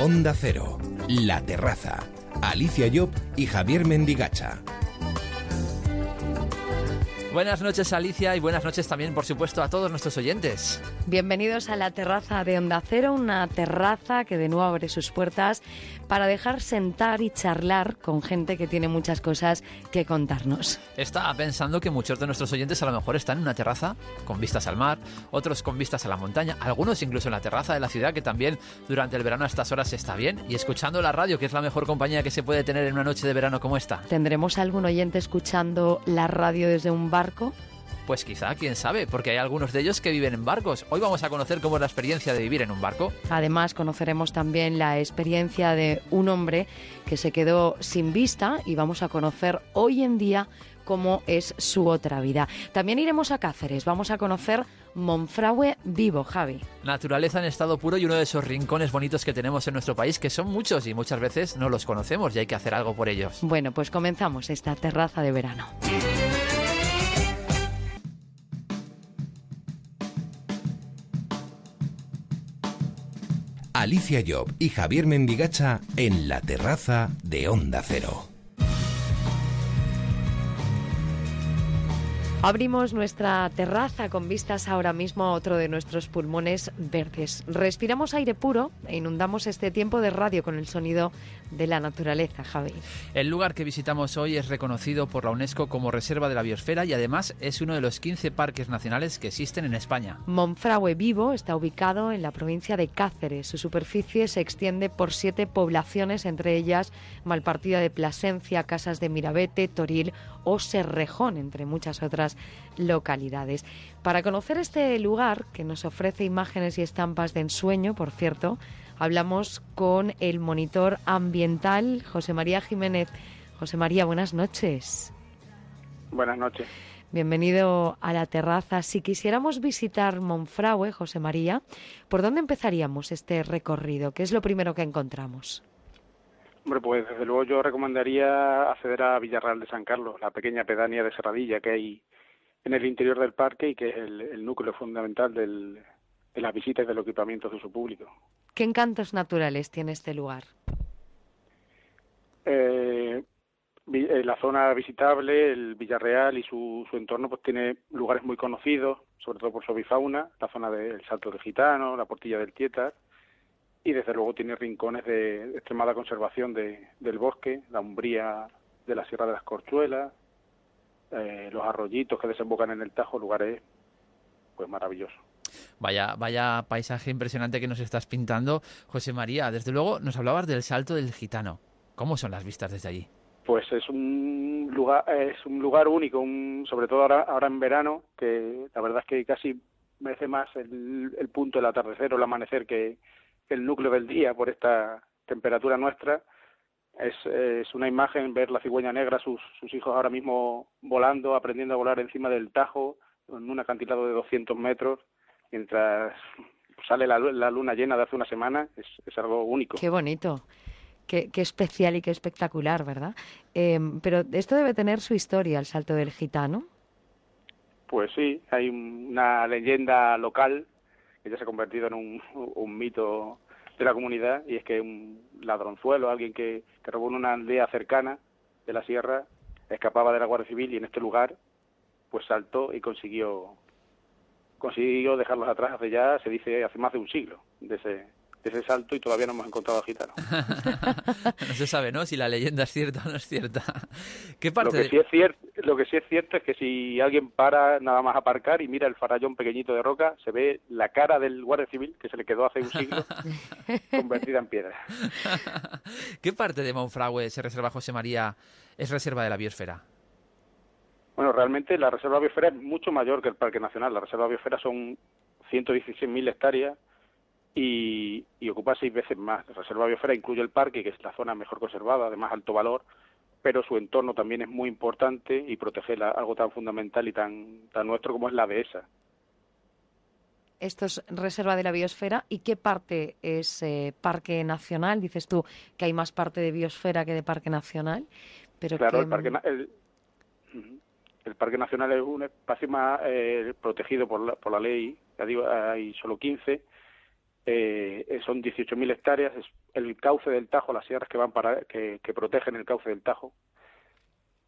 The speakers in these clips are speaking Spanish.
Onda Cero, La Terraza, Alicia Job y Javier Mendigacha. Buenas noches Alicia y buenas noches también por supuesto a todos nuestros oyentes. Bienvenidos a la terraza de Onda Cero, una terraza que de nuevo abre sus puertas para dejar sentar y charlar con gente que tiene muchas cosas que contarnos. Estaba pensando que muchos de nuestros oyentes a lo mejor están en una terraza con vistas al mar, otros con vistas a la montaña, algunos incluso en la terraza de la ciudad que también durante el verano a estas horas está bien y escuchando la radio que es la mejor compañía que se puede tener en una noche de verano como esta. ¿Tendremos algún oyente escuchando la radio desde un barco? Pues quizá, quién sabe, porque hay algunos de ellos que viven en barcos. Hoy vamos a conocer cómo es la experiencia de vivir en un barco. Además, conoceremos también la experiencia de un hombre que se quedó sin vista y vamos a conocer hoy en día cómo es su otra vida. También iremos a Cáceres, vamos a conocer Monfragüe vivo, Javi. Naturaleza en estado puro y uno de esos rincones bonitos que tenemos en nuestro país, que son muchos y muchas veces no los conocemos y hay que hacer algo por ellos. Bueno, pues comenzamos esta terraza de verano. Alicia Job y Javier Mendigacha en la terraza de Onda Cero. Abrimos nuestra terraza con vistas ahora mismo a otro de nuestros pulmones verdes. Respiramos aire puro e inundamos este tiempo de radio con el sonido de la naturaleza, Javi. El lugar que visitamos hoy es reconocido por la UNESCO como Reserva de la Biosfera y además es uno de los 15 parques nacionales que existen en España. Monfragüe Vivo está ubicado en la provincia de Cáceres. Su superficie se extiende por siete poblaciones, entre ellas Malpartida de Plasencia, Casas de Mirabete, Toril o Serrejón, entre muchas otras localidades. Para conocer este lugar, que nos ofrece imágenes y estampas de ensueño, por cierto, hablamos con el monitor ambiental José María Jiménez. José María, buenas noches. Buenas noches. Bienvenido a la terraza. Si quisiéramos visitar Monfragüe, José María, ¿por dónde empezaríamos este recorrido? ¿Qué es lo primero que encontramos? Hombre, pues desde luego yo recomendaría acceder a Villarreal de San Carlos, la pequeña pedánea de Serradilla que hay en el interior del parque y que es el, núcleo fundamental del, de las visitas y de los equipamientos de uso público. ¿Qué encantos naturales tiene este lugar? Eh, eh, la zona visitable, el Villarreal y su, su entorno, pues tiene lugares muy conocidos, sobre todo por su avifauna, la zona del Salto del Gitano, la Portilla del Tietar, y desde luego tiene rincones de extremada conservación de, del bosque, la umbría de la Sierra de las Corchuelas, eh, los arroyitos que desembocan en el Tajo, lugares pues maravillosos. Vaya, vaya paisaje impresionante que nos estás pintando, José María. Desde luego nos hablabas del Salto del Gitano. ¿Cómo son las vistas desde allí? Pues es un lugar, es un lugar único, sobre todo ahora, ahora en verano, que la verdad es que casi merece más el, punto del atardecer o el amanecer que, el núcleo del día por esta temperatura nuestra. Es, una imagen ver la cigüeña negra, sus, sus hijos ahora mismo volando, aprendiendo a volar encima del Tajo, en un acantilado de 200 metros, mientras sale la, la luna llena de hace una semana, es, es algo único. Qué bonito. Qué, qué, especial y qué espectacular, ¿verdad? Eh, pero esto debe tener su historia, el salto del gitano. Pues sí, hay una leyenda local que ya se ha convertido en un, un mito de la comunidad y es que un ladronzuelo, alguien que, que robó en una aldea cercana de la sierra, escapaba de la Guardia Civil y en este lugar pues saltó y consiguió consiguió dejarlos atrás hace ya, se dice, hace más de un siglo de ese, de ese salto y todavía no hemos encontrado a gitano. no se sabe, ¿no? Si la leyenda es cierta o no es cierta. ¿Qué parte lo, que sí es cierto, lo que sí es cierto es que si alguien para nada más aparcar y mira el farallón pequeñito de roca, se ve la cara del guardia civil que se le quedó hace un siglo convertida en piedra. ¿Qué parte de Monfragüe se reserva José María es reserva de la biosfera? Bueno, realmente la reserva biosfera es mucho mayor que el Parque Nacional. La reserva biosfera son 116.000 hectáreas y, y, ocupa seis veces más. La reserva biosfera incluye el parque, que es la zona mejor conservada, de más alto valor, pero su entorno también es muy importante y protege la, algo tan fundamental y tan, tan nuestro como es la dehesa. Esto es reserva de la biosfera. ¿Y qué parte es eh, parque nacional? Dices tú que hay más parte de biosfera que de parque nacional. Pero claro, que... el, parque, el, el Parque Nacional es un espacio más eh, protegido por la, por la ley, ya digo, hay solo 15, eh, son 18.000 hectáreas, es el cauce del Tajo, las sierras que van para que, protegen el cauce del Tajo,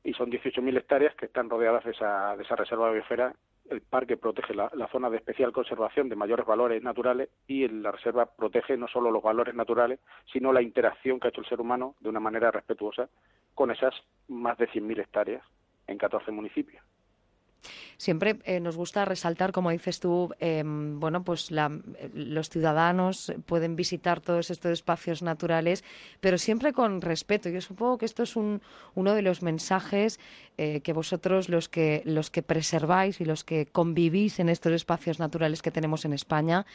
y son 18.000 hectáreas que están rodeadas de esa, de esa reserva biosfera. El parque protege la, zona de especial conservación de mayores valores naturales y la reserva protege no solo los valores naturales, sino la interacción que ha hecho el ser humano de una manera respetuosa con esas más de 100.000 hectáreas en 14 municipios. Siempre eh, nos gusta resaltar, como dices tú, em, bueno, pues los ciudadanos pueden visitar todos estos espacios naturales, pero siempre con respeto. Yo supongo que esto es un, uno de los mensajes eh, que vosotros, los que, los que preserváis y los que convivís en estos espacios naturales que tenemos en España,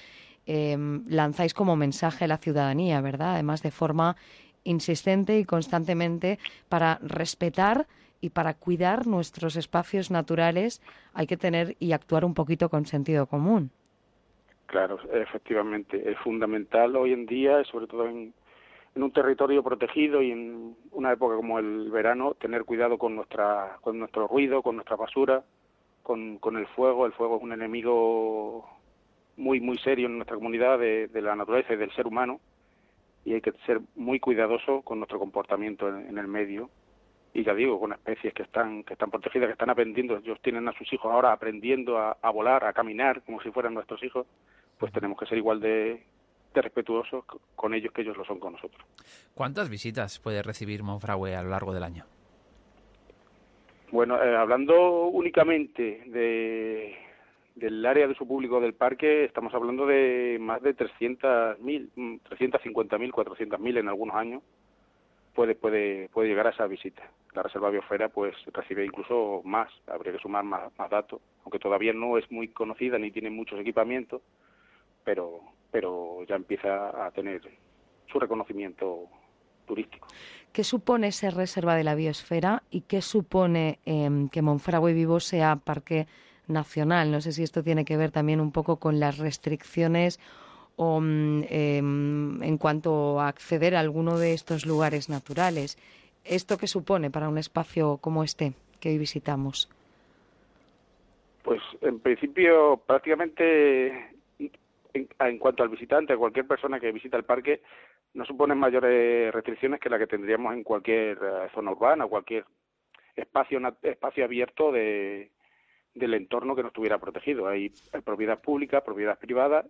em, lanzáis como mensaje a la ciudadanía, ¿verdad? Además, de forma insistente y constantemente para respetar y para cuidar nuestros espacios naturales hay que tener y actuar un poquito con sentido común. Claro, efectivamente, es fundamental hoy en día, sobre todo en, un territorio protegido y en una época como el verano, tener cuidado con nuestra, con nuestro ruido, con nuestra basura, con, con el fuego. El fuego es un enemigo muy muy serio en nuestra comunidad de, la naturaleza y del ser humano y hay que ser muy cuidadoso con nuestro comportamiento en el medio y ya digo, con especies que están, que están protegidas, que están aprendiendo, ellos tienen a sus hijos ahora aprendiendo a, volar, a caminar, como si fueran nuestros hijos, pues tenemos que ser igual de, respetuosos con ellos que ellos lo son con nosotros. ¿Cuántas visitas puede recibir Monfragüe a lo largo del año? Bueno, eh, hablando únicamente de, del área de su público del parque, estamos hablando de más de 300.000, 350.000, 400.000 en algunos años puede, puede, puede llegar a esa visita. La Reserva Biosfera pues recibe incluso más, habría que sumar más, datos, aunque todavía no es muy conocida ni tiene muchos equipamientos, pero, pero ya empieza a tener su reconocimiento turístico. ¿Qué supone ser reserva de la biosfera y qué supone em, que Monfragüe Vivo sea parque nacional? No sé si esto tiene que ver también un poco con las restricciones o em, en cuanto a acceder a alguno de estos lugares naturales. ¿Esto qué supone para un espacio como este que hoy visitamos? Pues en principio prácticamente en, cuanto al visitante, cualquier persona que visita el parque, no supone mayores restricciones que la que tendríamos en cualquier eh, zona urbana, cualquier espacio espacio abierto de, del entorno que no estuviera protegido. hay propiedad pública, propiedad privada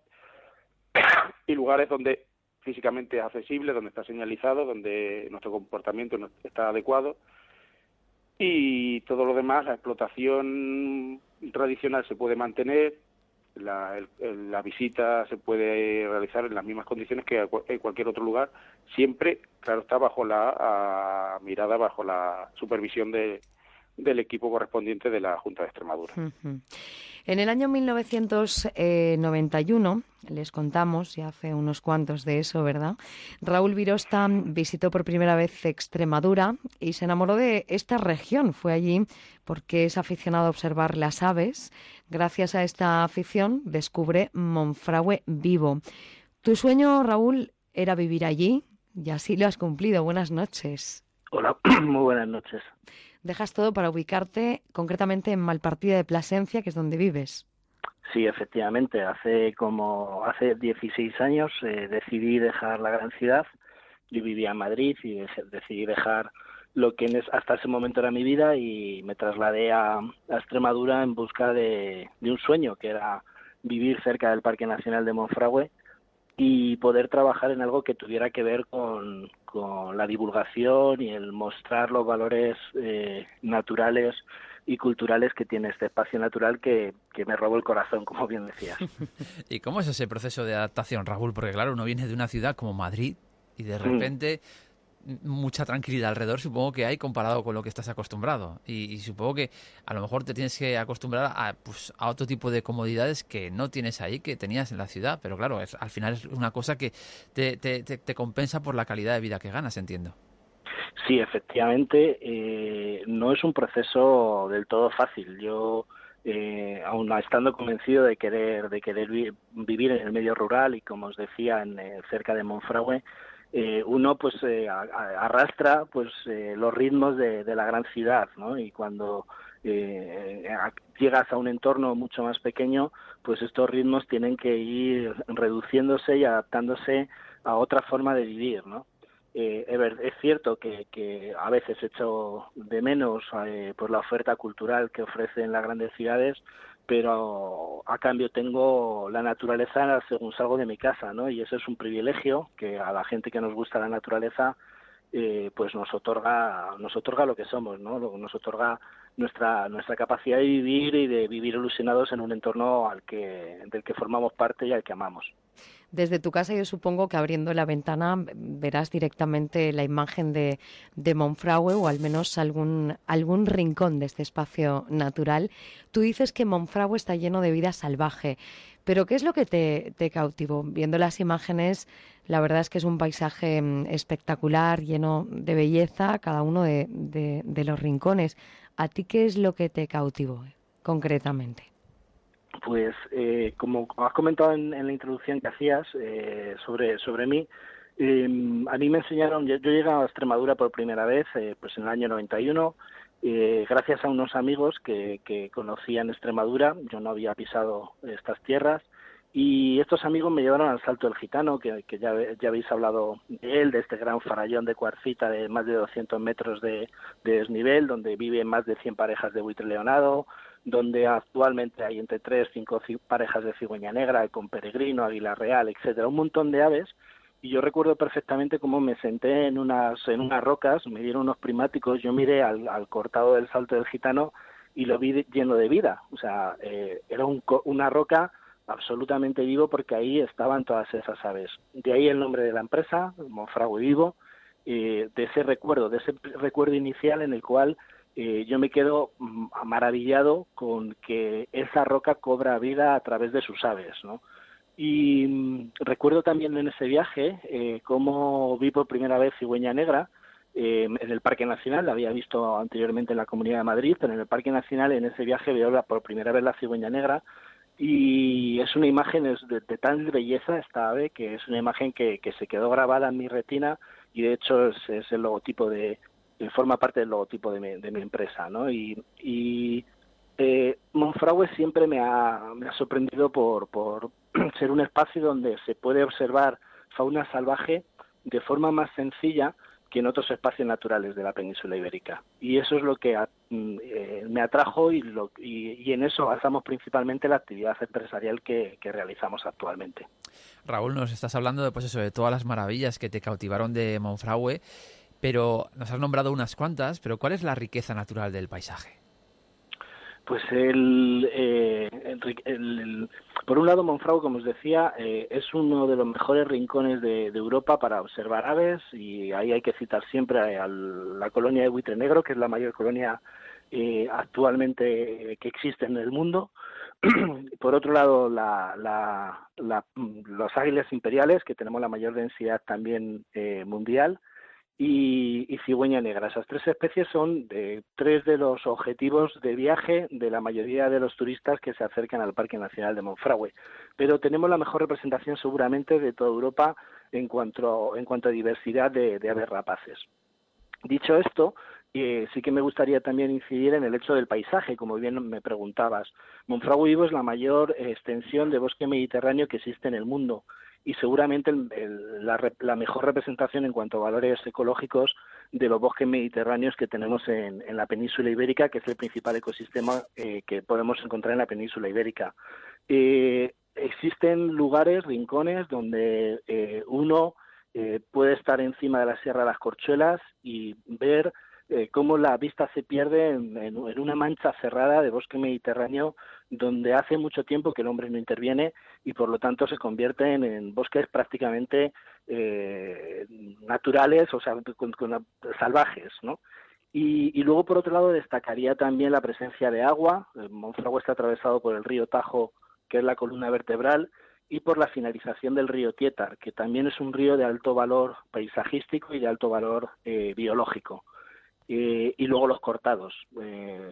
y lugares donde físicamente es accesible, donde está señalizado, donde nuestro comportamiento está adecuado. Y todo lo demás, la explotación tradicional se puede mantener, la, la, visita se puede realizar en las mismas condiciones que en cualquier otro lugar, siempre, claro, está bajo la mirada, bajo la supervisión de, del equipo correspondiente de la Junta de Extremadura. En el año 1991, les contamos, y hace unos cuantos de eso, ¿verdad? Raúl Virosta visitó por primera vez Extremadura y se enamoró de esta región. Fue allí porque es aficionado a observar las aves. Gracias a esta afición descubre Monfragüe vivo. Tu sueño, Raúl, era vivir allí y así lo has cumplido. Buenas noches. Hola, muy buenas noches dejas todo para ubicarte concretamente en Malpartida de Plasencia, que es donde vives. Sí, efectivamente. Hace como hace 16 años eh, decidí dejar la gran ciudad. Yo vivía en Madrid y decidí dejar lo que hasta ese momento era mi vida y me trasladé a, Extremadura en busca de, de, un sueño, que era vivir cerca del Parque Nacional de Monfragüe y poder trabajar en algo que tuviera que ver con, con la divulgación y el mostrar los valores eh, naturales y culturales que tiene este espacio natural que, que me robó el corazón, como bien decías. ¿Y cómo es ese proceso de adaptación, Raúl? Porque claro, uno viene de una ciudad como Madrid y de mm. Mucha tranquilidad alrededor, supongo que hay comparado con lo que estás acostumbrado. Y, supongo que a lo mejor te tienes que acostumbrar a, pues, a otro tipo de comodidades que no tienes ahí, que tenías en la ciudad. Pero claro, es, al final es una cosa que te, te, te, compensa por la calidad de vida que ganas, entiendo. Sí, efectivamente, eh, no es un proceso del todo fácil. Yo, eh, aún estando convencido de querer, de querer vivir en el medio rural y, como os decía, en, eh, cerca de Monfragüe, eh, uno pues eh, arrastra pues eh, los ritmos de, la gran ciudad ¿no? y cuando llegas a un entorno mucho más pequeño, pues estos ritmos tienen que ir reduciéndose y adaptándose a otra forma de vivir, ¿no? Eh, es cierto que, a veces echo de menos eh, pues la oferta cultural que ofrecen las grandes ciudades, pero a cambio tengo la naturaleza según salgo de mi casa, ¿no? Y eso es un privilegio que a la gente que nos gusta la naturaleza, eh, pues nos otorga, nos otorga lo que somos, ¿no? Nos otorga nuestra nuestra capacidad de vivir y de vivir ilusionados en un entorno al que del que formamos parte y al que amamos. Desde tu casa yo supongo que abriendo la ventana verás directamente la imagen de, de Monfragüe o al menos algún, algún rincón de este espacio natural. Tú dices que Monfragüe está lleno de vida salvaje, pero ¿qué es lo que te, te cautivó? Viendo las imágenes, la verdad es que es un paisaje mm, espectacular, lleno de belleza, cada uno de, de los rincones. ¿A ti qué es lo que te cautivó concretamente? Pues eh, como has comentado en, la introducción que hacías eh, sobre, sobre mí, em, a mí me enseñaron, yo, llegué a Extremadura por primera vez eh, pues en el año 91, gracias a unos amigos que, que conocían Extremadura, yo no había pisado estas tierras, y estos amigos me llevaron al Salto del Gitano, que, ya, ya, habéis hablado de él, de este gran farallón de cuarcita de más de 200 metros de, desnivel, donde viven más de 100 parejas de buitre leonado, donde actualmente hay entre 3, 5 parejas de cigüeña negra, con peregrino, águila real, etcétera, un montón de aves. Y yo recuerdo perfectamente cómo me senté en unas, en unas rocas, me dieron unos primáticos, yo miré al, cortado del Salto del Gitano y lo vi lleno de vida. O sea, eh, era una roca absolutamente vivo porque ahí estaban todas esas aves. De ahí el nombre de la empresa, Monfragüe Vivo, eh, de ese recuerdo, de ese recuerdo inicial en el cual eh, yo me quedo mm, maravillado con que esa roca cobra vida a través de sus aves, ¿no? Y mm, recuerdo también en ese viaje eh, cómo vi por primera vez cigüeña negra en el Parque Nacional, la había visto anteriormente en la Comunidad de Madrid, pero en el Parque Nacional en ese viaje veo por primera vez la cigüeña negra y es una imagen de, de, tal belleza esta ave que es una imagen que, que, se quedó grabada en mi retina y de hecho es, el logotipo de forma parte del logotipo de mi, de mi empresa no y, y eh, Monfragüe siempre me ha, me ha sorprendido por, por ser un espacio donde se puede observar fauna salvaje de forma más sencilla que en otros espacios naturales de la península ibérica. Y eso es lo que mm, eh, me atrajo y, lo, y, en eso basamos principalmente la actividad empresarial que, realizamos actualmente. Raúl, nos estás hablando de, pues eso, de todas las maravillas que te cautivaron de Monfragüe, pero nos has nombrado unas cuantas, pero ¿cuál es la riqueza natural del paisaje? Pues el, eh, el, por un lado, Monfragüe, como os decía, eh, es uno de los mejores rincones de, Europa para observar aves y ahí hay que citar siempre a la colonia de buitre negro, que es la mayor colonia eh, actualmente que existe en el mundo. por otro lado, la, los águilas imperiales, que tenemos la mayor densidad también mundial y, cigüeña negra. Esas tres especies son de, tres de los objetivos de viaje de la mayoría de los turistas que se acercan al Parque Nacional de Monfragüe. Pero tenemos la mejor representación seguramente de toda Europa en cuanto, en cuanto a diversidad de, aves rapaces. Dicho esto, eh, sí que me gustaría también incidir en el hecho del paisaje, como bien me preguntabas. Monfragüe Vivo es la mayor extensión de bosque mediterráneo que existe en el mundo y seguramente la, mejor representación en cuanto a valores ecológicos de los bosques mediterráneos que tenemos en, la península ibérica, que es el principal ecosistema eh, que podemos encontrar en la península ibérica. Eh, existen lugares, rincones, donde eh, uno puede estar encima de la Sierra de las Corchuelas y ver eh, cómo la vista se pierde en, una mancha cerrada de bosque mediterráneo donde hace mucho tiempo que el hombre no interviene y por lo tanto se convierten en bosques prácticamente eh, naturales, o sea, con, salvajes, ¿no? Y, luego, por otro lado, destacaría también la presencia de agua. El Monfragüe está atravesado por el río Tajo, que es la columna vertebral, y por la finalización del río Tietar, que también es un río de alto valor paisajístico y de alto valor eh, biológico. Eh, y luego los cortados, eh,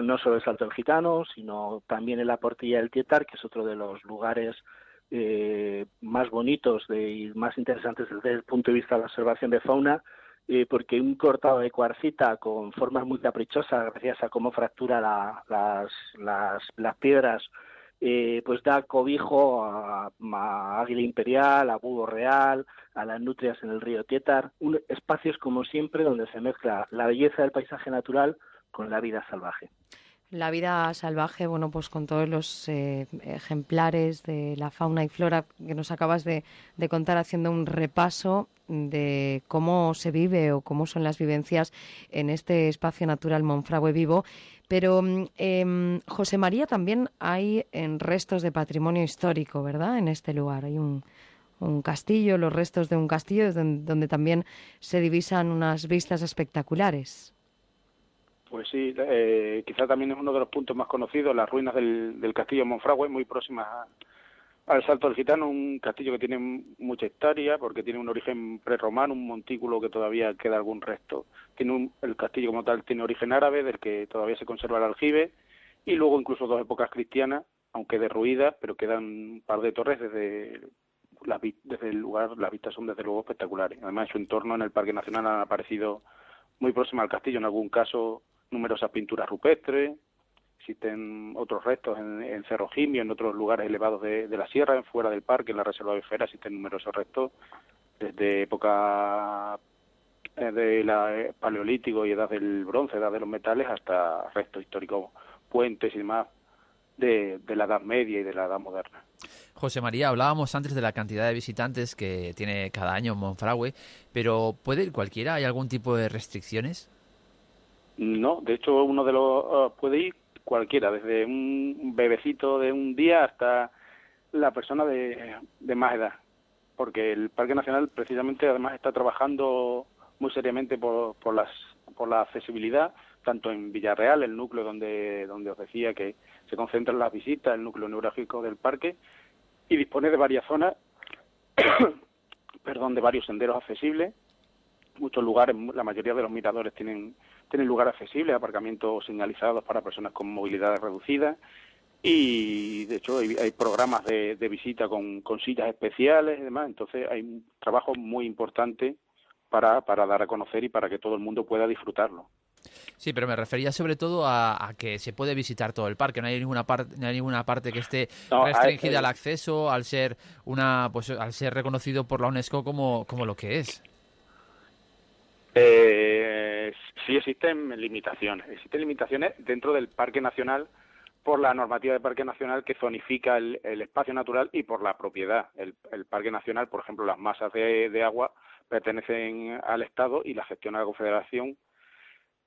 no solo el Salto del Gitano, sino también en la Portilla del Tietar, que es otro de los lugares eh, más bonitos y más interesantes desde el punto de vista de la observación de fauna, eh, porque un cortado de cuarcita con formas muy caprichosas, gracias a cómo fractura las, las, las piedras, eh, pues da cobijo a, Águila Imperial, a Búho Real, a las nutrias en el río Tietar, un, espacios como siempre donde se mezcla la belleza del paisaje natural con la vida salvaje. La vida salvaje, bueno, pues con todos los eh, ejemplares de la fauna y flora que nos acabas de, contar haciendo un repaso de cómo se vive o cómo son las vivencias en este espacio natural Monfragüe Vivo. Pero, eh, José María, también hay en restos de patrimonio histórico, ¿verdad? En este lugar hay un, un castillo, los restos de un castillo donde también se divisan unas vistas espectaculares. Pues sí, eh, quizá también es uno de los puntos más conocidos, las ruinas del, castillo Monfragüe, muy próximas al Salto del Gitano, un castillo que tiene mucha historia porque tiene un origen prerromano, un montículo que todavía queda algún resto. Tiene el castillo como tal tiene origen árabe, del que todavía se conserva el aljibe, y luego incluso dos épocas cristianas, aunque derruidas, pero quedan un par de torres desde, desde el lugar, las vistas son desde luego espectaculares. Además, en su entorno en el Parque Nacional han aparecido muy próximo al castillo, en algún caso numerosas pinturas rupestres, existen otros restos en, Cerro Jimio, en otros lugares elevados de, la sierra, fuera del parque, en la reserva de Fera, existen numerosos restos desde época eh, de la eh, paleolítico y edad del bronce, edad de los metales, hasta restos históricos, puentes y demás de, de la Edad Media y de la Edad Moderna. José María, hablábamos antes de la cantidad de visitantes que tiene cada año Monfragüe, pero ¿puede ir cualquiera? ¿Hay algún tipo de restricciones? No, de hecho uno de los ah, puede ir cualquiera, desde un bebecito de un día hasta la persona de, más edad, porque el Parque Nacional precisamente además está trabajando muy seriamente por, por, las, por la accesibilidad, tanto en Villarreal, el núcleo donde, donde os decía que se concentran las visitas, el núcleo neurálgico del parque, y dispone de varias zonas, perdón, de varios senderos accesibles, muchos lugares, la mayoría de los miradores tienen tienen lugar accesible, aparcamientos señalizados para personas con movilidad reducida y de hecho hay, programas de, visita con, sillas especiales y demás, entonces hay un trabajo muy importante para, para dar a conocer y para que todo el mundo pueda disfrutarlo. Sí, pero me refería sobre todo a, que se puede visitar todo el parque. No hay ninguna parte, no hay ninguna parte que esté restringida al acceso, al ser una, pues, al ser reconocido por la UNESCO como, como lo que es. Eh, sí existen limitaciones. Existen limitaciones dentro del Parque Nacional por la normativa del Parque Nacional que zonifica el, espacio natural y por la propiedad. El, Parque Nacional, por ejemplo, las masas de, agua pertenecen al Estado y la gestiona la Confederación.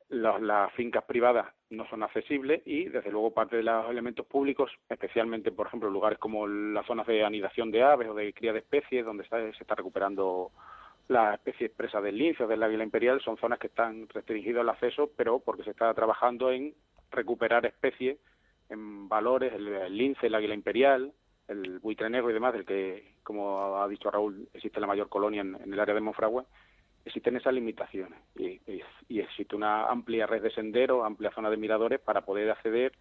las fincas privadas no son accesibles y, desde luego, parte de los elementos públicos, especialmente, por ejemplo, lugares como las zonas de anidación de aves o de cría de especies, donde se está recuperando la especie expresa del lince o del águila imperial son zonas que están restringidas al acceso, pero porque se está trabajando en recuperar especies en valores, el, lince, el águila imperial, el buitre negro y demás, del que, como ha dicho Raúl, existe la mayor colonia en, el área de Monfragüe, existen esas limitaciones. Y, y, existe una amplia red de senderos, amplia zona de miradores para poder acceder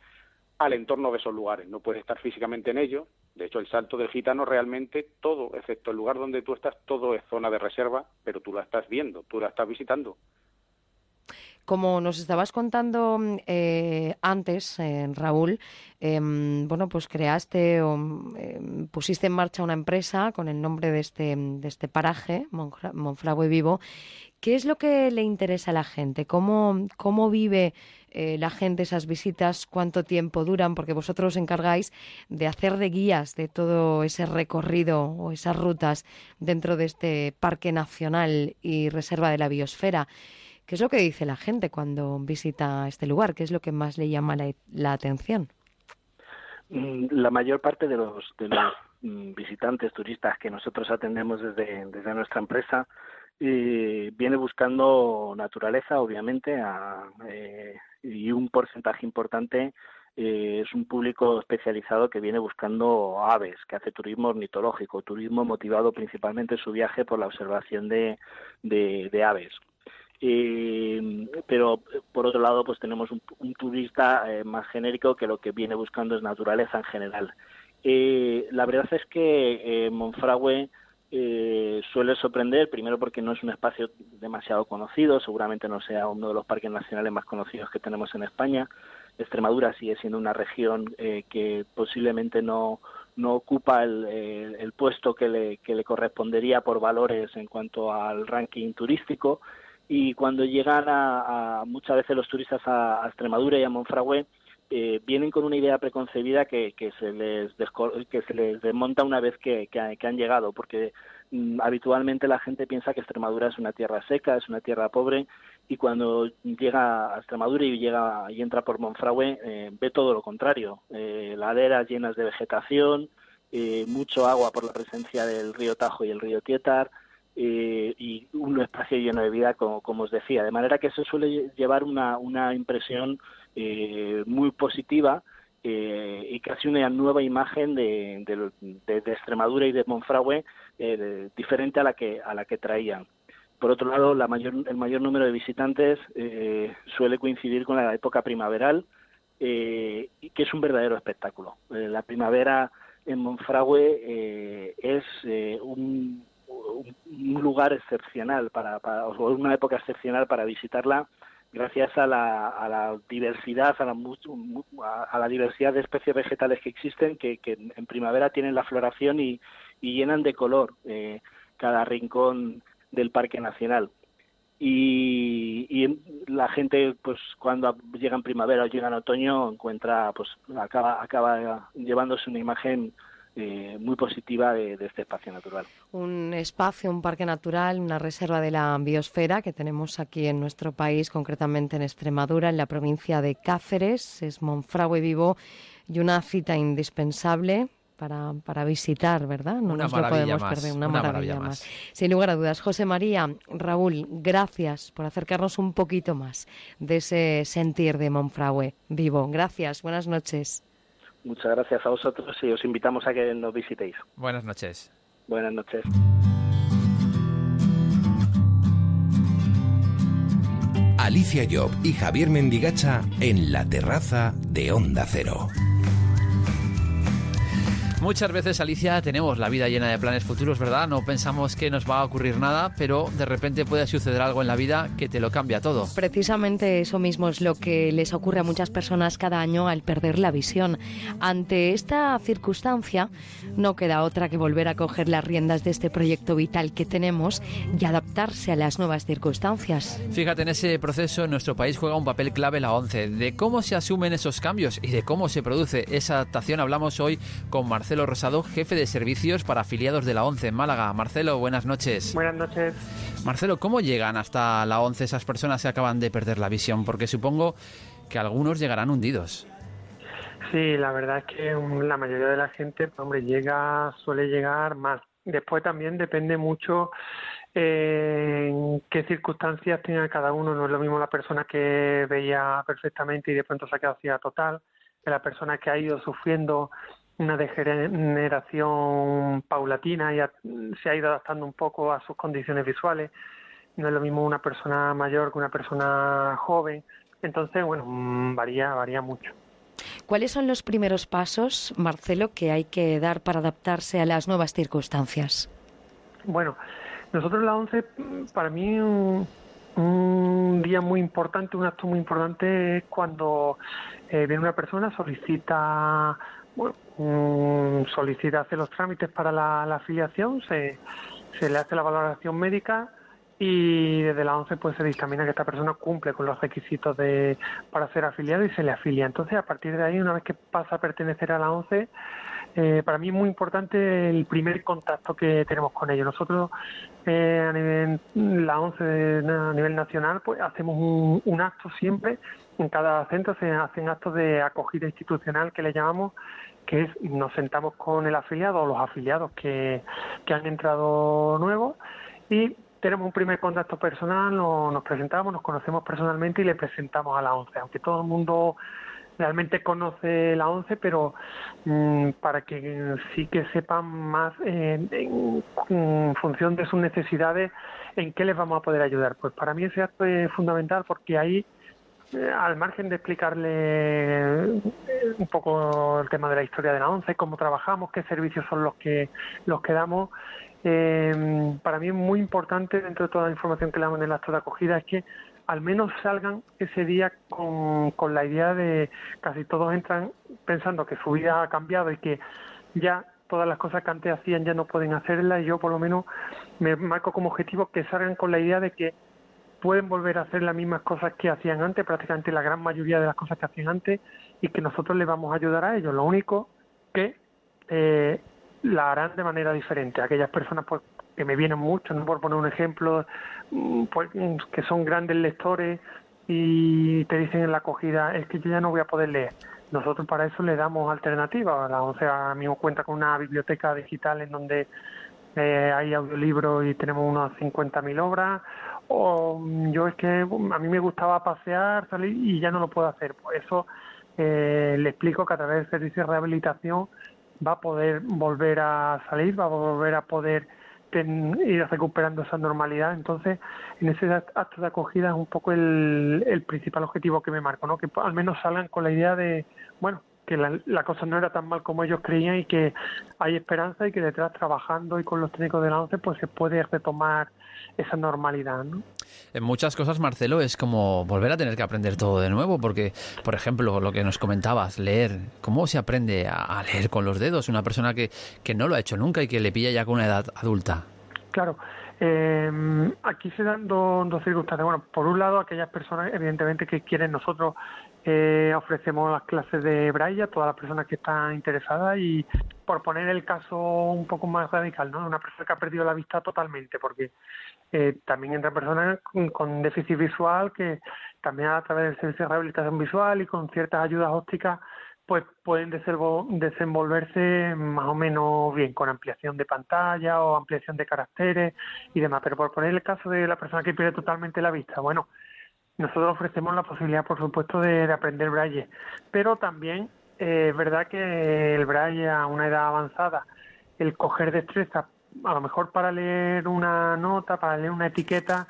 al entorno de esos lugares. No puedes estar físicamente en ellos. De hecho, el salto del gitano realmente todo, excepto el lugar donde tú estás, todo es zona de reserva, pero tú la estás viendo, tú la estás visitando. Como nos estabas contando eh, antes, eh, Raúl, em, bueno, pues creaste o em, pusiste en marcha una empresa con el nombre de este, de este paraje, Monfragüe Vivo. ¿Qué es lo que le interesa a la gente? ¿Cómo, cómo vive eh, la gente esas visitas, cuánto tiempo duran, porque vosotros os encargáis de hacer de guías de todo ese recorrido o esas rutas dentro de este Parque Nacional y Reserva de la Biosfera. ¿Qué es lo que dice la gente cuando visita este lugar? ¿Qué es lo que más le llama la, atención? Mm, la mayor parte de los, de los mm, visitantes turistas que nosotros atendemos desde, desde nuestra empresa eh, viene buscando naturaleza, obviamente, eh, y un porcentaje importante eh, es un público especializado que viene buscando aves, que hace turismo ornitológico, turismo motivado principalmente en su viaje por la observación de, de, aves. Eh, pero por otro lado, pues tenemos un, turista eh, más genérico que lo que viene buscando es naturaleza en general. la verdad es que Monfragüe eh, suele sorprender, primero porque no es un espacio demasiado conocido, seguramente no sea uno de los parques nacionales más conocidos que tenemos en España. Extremadura sigue siendo una región eh, que posiblemente no, no ocupa el, el, puesto que le, que le correspondería por valores en cuanto al ranking turístico y cuando llegan a, muchas veces los turistas a, Extremadura y a Monfragüe eh, vienen con una idea preconcebida que, que, se les que se les desmonta una vez que, que, han llegado, porque mm, habitualmente la gente piensa que Extremadura es una tierra seca, es una tierra pobre, y cuando llega a Extremadura y llega y entra por Monfragüe eh, ve todo lo contrario, eh, laderas llenas de vegetación, eh, mucho agua por la presencia del río Tajo y el río Tietar, eh, y un espacio lleno de vida, como, como, os decía. De manera que eso suele llevar una, una impresión eh, muy positiva eh, y casi una nueva imagen de, de, Extremadura y de Monfragüe eh, diferente a la que a la que traían. Por otro lado, la mayor, el mayor número de visitantes eh, suele coincidir con la época primaveral, eh, que es un verdadero espectáculo. la primavera en Monfragüe es un, un lugar excepcional para, para, una época excepcional para visitarla gracias a la, a la diversidad a la, a la diversidad de especies vegetales que existen que, en primavera tienen la floración y, y llenan de color eh, cada rincón del parque nacional. Y, y, la gente pues cuando llega en primavera o llega en otoño encuentra pues acaba acaba llevándose una imagen eh, muy positiva de, este espacio natural. Un espacio, un parque natural, una reserva de la biosfera que tenemos aquí en nuestro país, concretamente en Extremadura, en la provincia de Cáceres, es Monfragüe Vivo y una cita indispensable para, para, visitar, ¿verdad? No nos lo podemos perder, una, maravilla, más. Sin lugar a dudas. José María, Raúl, gracias por acercarnos un poquito más de ese sentir de Monfragüe vivo. Gracias, buenas noches. Muchas gracias a vosotros y os invitamos a que nos visitéis. Buenas noches. Buenas noches. Alicia Job y Javier Mendigacha en la terraza de Onda Cero. Muchas veces, Alicia, tenemos la vida llena de planes futuros, ¿verdad? No pensamos que nos va a ocurrir nada, pero de repente puede suceder algo en la vida que te lo cambia todo. Precisamente eso mismo es lo que les ocurre a muchas personas cada año al perder la visión. Ante esta circunstancia, no queda otra que volver a coger las riendas de este proyecto vital que tenemos y adaptarse a las nuevas circunstancias. Fíjate, en ese proceso en nuestro país juega un papel clave la ONCE. De cómo se asumen esos cambios y de cómo se produce esa adaptación hablamos hoy con Marcelo Marcelo Rosado, jefe de servicios para afiliados de la ONCE en Málaga. Marcelo, buenas noches. Buenas noches. Marcelo, ¿cómo llegan hasta la ONCE esas personas que acaban de perder la visión? Porque supongo que algunos llegarán hundidos. Sí, la verdad es que la mayoría de la gente, hombre, llega, suele llegar más. Después también depende mucho eh, en qué circunstancias tenga cada uno. No es lo mismo la persona que veía perfectamente y de pronto se ha quedado ciega total, que la persona que ha ido sufriendo una degeneración paulatina y se ha ido adaptando un poco a sus condiciones visuales. No es lo mismo una persona mayor que una persona joven. Entonces, bueno, mm, varía, varía mucho. ¿Cuáles son los primeros pasos, Marcelo, que hay que dar para adaptarse a las nuevas circunstancias? Bueno, nosotros la ONCE, para mí, un, día muy importante, un acto muy importante es cuando eh, viene una persona, solicita bueno, mm, solicita, hace los trámites para la, afiliación, se, se, le hace la valoración médica y desde la ONCE pues se dictamina que esta persona cumple con los requisitos de, para ser afiliado y se le afilia. Entonces, a partir de ahí, una vez que pasa a pertenecer a la ONCE, eh, para mí es muy importante el primer contacto que tenemos con ellos. Nosotros, eh, a nivel, la ONCE a nivel nacional, pues hacemos un, un acto siempre en cada centro se hacen actos de acogida institucional que le llamamos, que es nos sentamos con el afiliado o los afiliados que, que han entrado nuevos y tenemos un primer contacto personal, nos, presentamos, nos conocemos personalmente y le presentamos a la ONCE, aunque todo el mundo realmente conoce la ONCE, pero mm, para que sí que sepan más en, en, función de sus necesidades en qué les vamos a poder ayudar. Pues para mí ese acto es fundamental porque ahí al margen de explicarle eh, un poco el tema de la historia de la ONCE, cómo trabajamos, qué servicios son los que los que damos, eh, para mí es muy importante dentro de toda la información que le damos en el acto de acogida es que al menos salgan ese día con, con la idea de casi todos entran pensando que su vida ha cambiado y que ya todas las cosas que antes hacían ya no pueden hacerlas. Y yo por lo menos me marco como objetivo que salgan con la idea de que pueden volver a hacer las mismas cosas que hacían antes, prácticamente la gran mayoría de las cosas que hacían antes y que nosotros les vamos a ayudar a ellos. Lo único que eh, la harán de manera diferente. Aquellas personas pues, que me vienen mucho, no por poner un ejemplo, mm, pues, mm, que son grandes lectores y te dicen en la acogida, es que yo ya no voy a poder leer. Nosotros para eso le damos alternativas. La ONCE mismo cuenta con una biblioteca digital en donde eh, hay audiolibros y tenemos unas 50.000 obras. O yo es que a mí me gustaba pasear, salir y ya no lo puedo hacer. Por eso eh, le explico que a través del servicio de rehabilitación va a poder volver a salir, va a volver a poder ir recuperando esa normalidad. Entonces, en ese acto de acogida es un poco el, el principal objetivo que me marco, ¿no? Que al menos salgan con la idea de, bueno, que la, cosa no era tan mal como ellos creían y que hay esperanza y que detrás trabajando y con los técnicos de la ONCE pues se puede retomar esa normalidad. ¿no? En muchas cosas, Marcelo, es como volver a tener que aprender todo de nuevo, porque, por ejemplo, lo que nos comentabas, leer, ¿cómo se aprende a, leer con los dedos? Una persona que, que no lo ha hecho nunca y que le pilla ya con una edad adulta. Claro, eh, aquí se dan dos, dos, circunstancias. Bueno, por un lado, aquellas personas, evidentemente, que quieren nosotros eh, ofrecemos las clases de braille a todas las personas que están interesadas y por poner el caso un poco más radical, ¿no? Una persona que ha perdido la vista totalmente, porque eh, también entre personas con, déficit visual que también a través del servicio de rehabilitación visual y con ciertas ayudas ópticas pues pueden desenvolverse más o menos bien con ampliación de pantalla o ampliación de caracteres y demás. Pero por poner el caso de la persona que pierde totalmente la vista, bueno, nosotros ofrecemos la posibilidad, por supuesto, de, aprender braille, pero también eh, es verdad que el braille a una edad avanzada, el coger destreza, a lo mejor para leer una nota, para leer una etiqueta,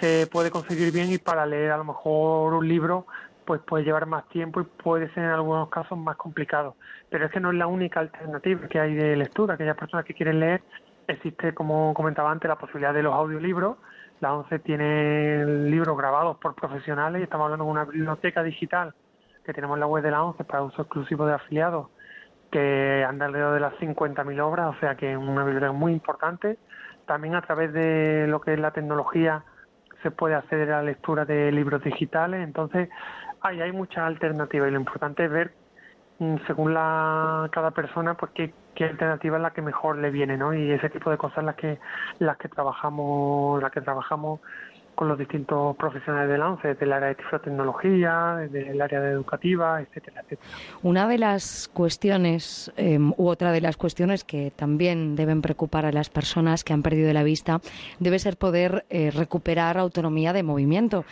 se puede conseguir bien y para leer a lo mejor un libro pues puede llevar más tiempo y puede ser en algunos casos más complicado. Pero es que no es la única alternativa que hay de lectura. Aquellas personas que quieren leer, existe, como comentaba antes, la posibilidad de los audiolibros. La ONCE tiene libros grabados por profesionales y estamos hablando de una biblioteca digital que tenemos en la web de la ONCE para uso exclusivo de afiliados que anda alrededor de las 50.000 obras, o sea que es una biblioteca muy importante. También a través de lo que es la tecnología se puede acceder a la lectura de libros digitales. Entonces, hay, hay muchas alternativas y lo importante es ver mm, según la cada persona pues qué, qué alternativa es la que mejor le viene no y ese tipo de cosas las que las que trabajamos las que trabajamos con los distintos profesionales del ANCE, del área de tecnología, del área de educativa, etcétera, etcétera. Una de las cuestiones, em, u otra de las cuestiones que también deben preocupar a las personas que han perdido la vista, debe ser poder eh, recuperar autonomía de movimiento.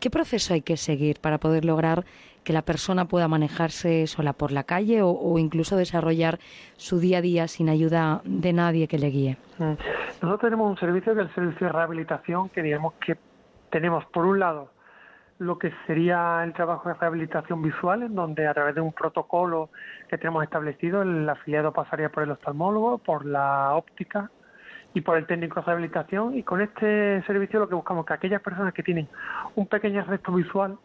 ¿Qué proceso hay que seguir para poder lograr que la persona pueda manejarse sola por la calle o, incluso desarrollar su día a día sin ayuda de nadie que le guíe? Mm. Nosotros tenemos un servicio que es el servicio de rehabilitación que digamos que tenemos por un lado lo que sería el trabajo de rehabilitación visual, en donde a través de un protocolo que tenemos establecido, el afiliado pasaría por el oftalmólogo, por la óptica y por el técnico de rehabilitación. Y con este servicio lo que buscamos que aquellas personas que tienen un pequeño resto visual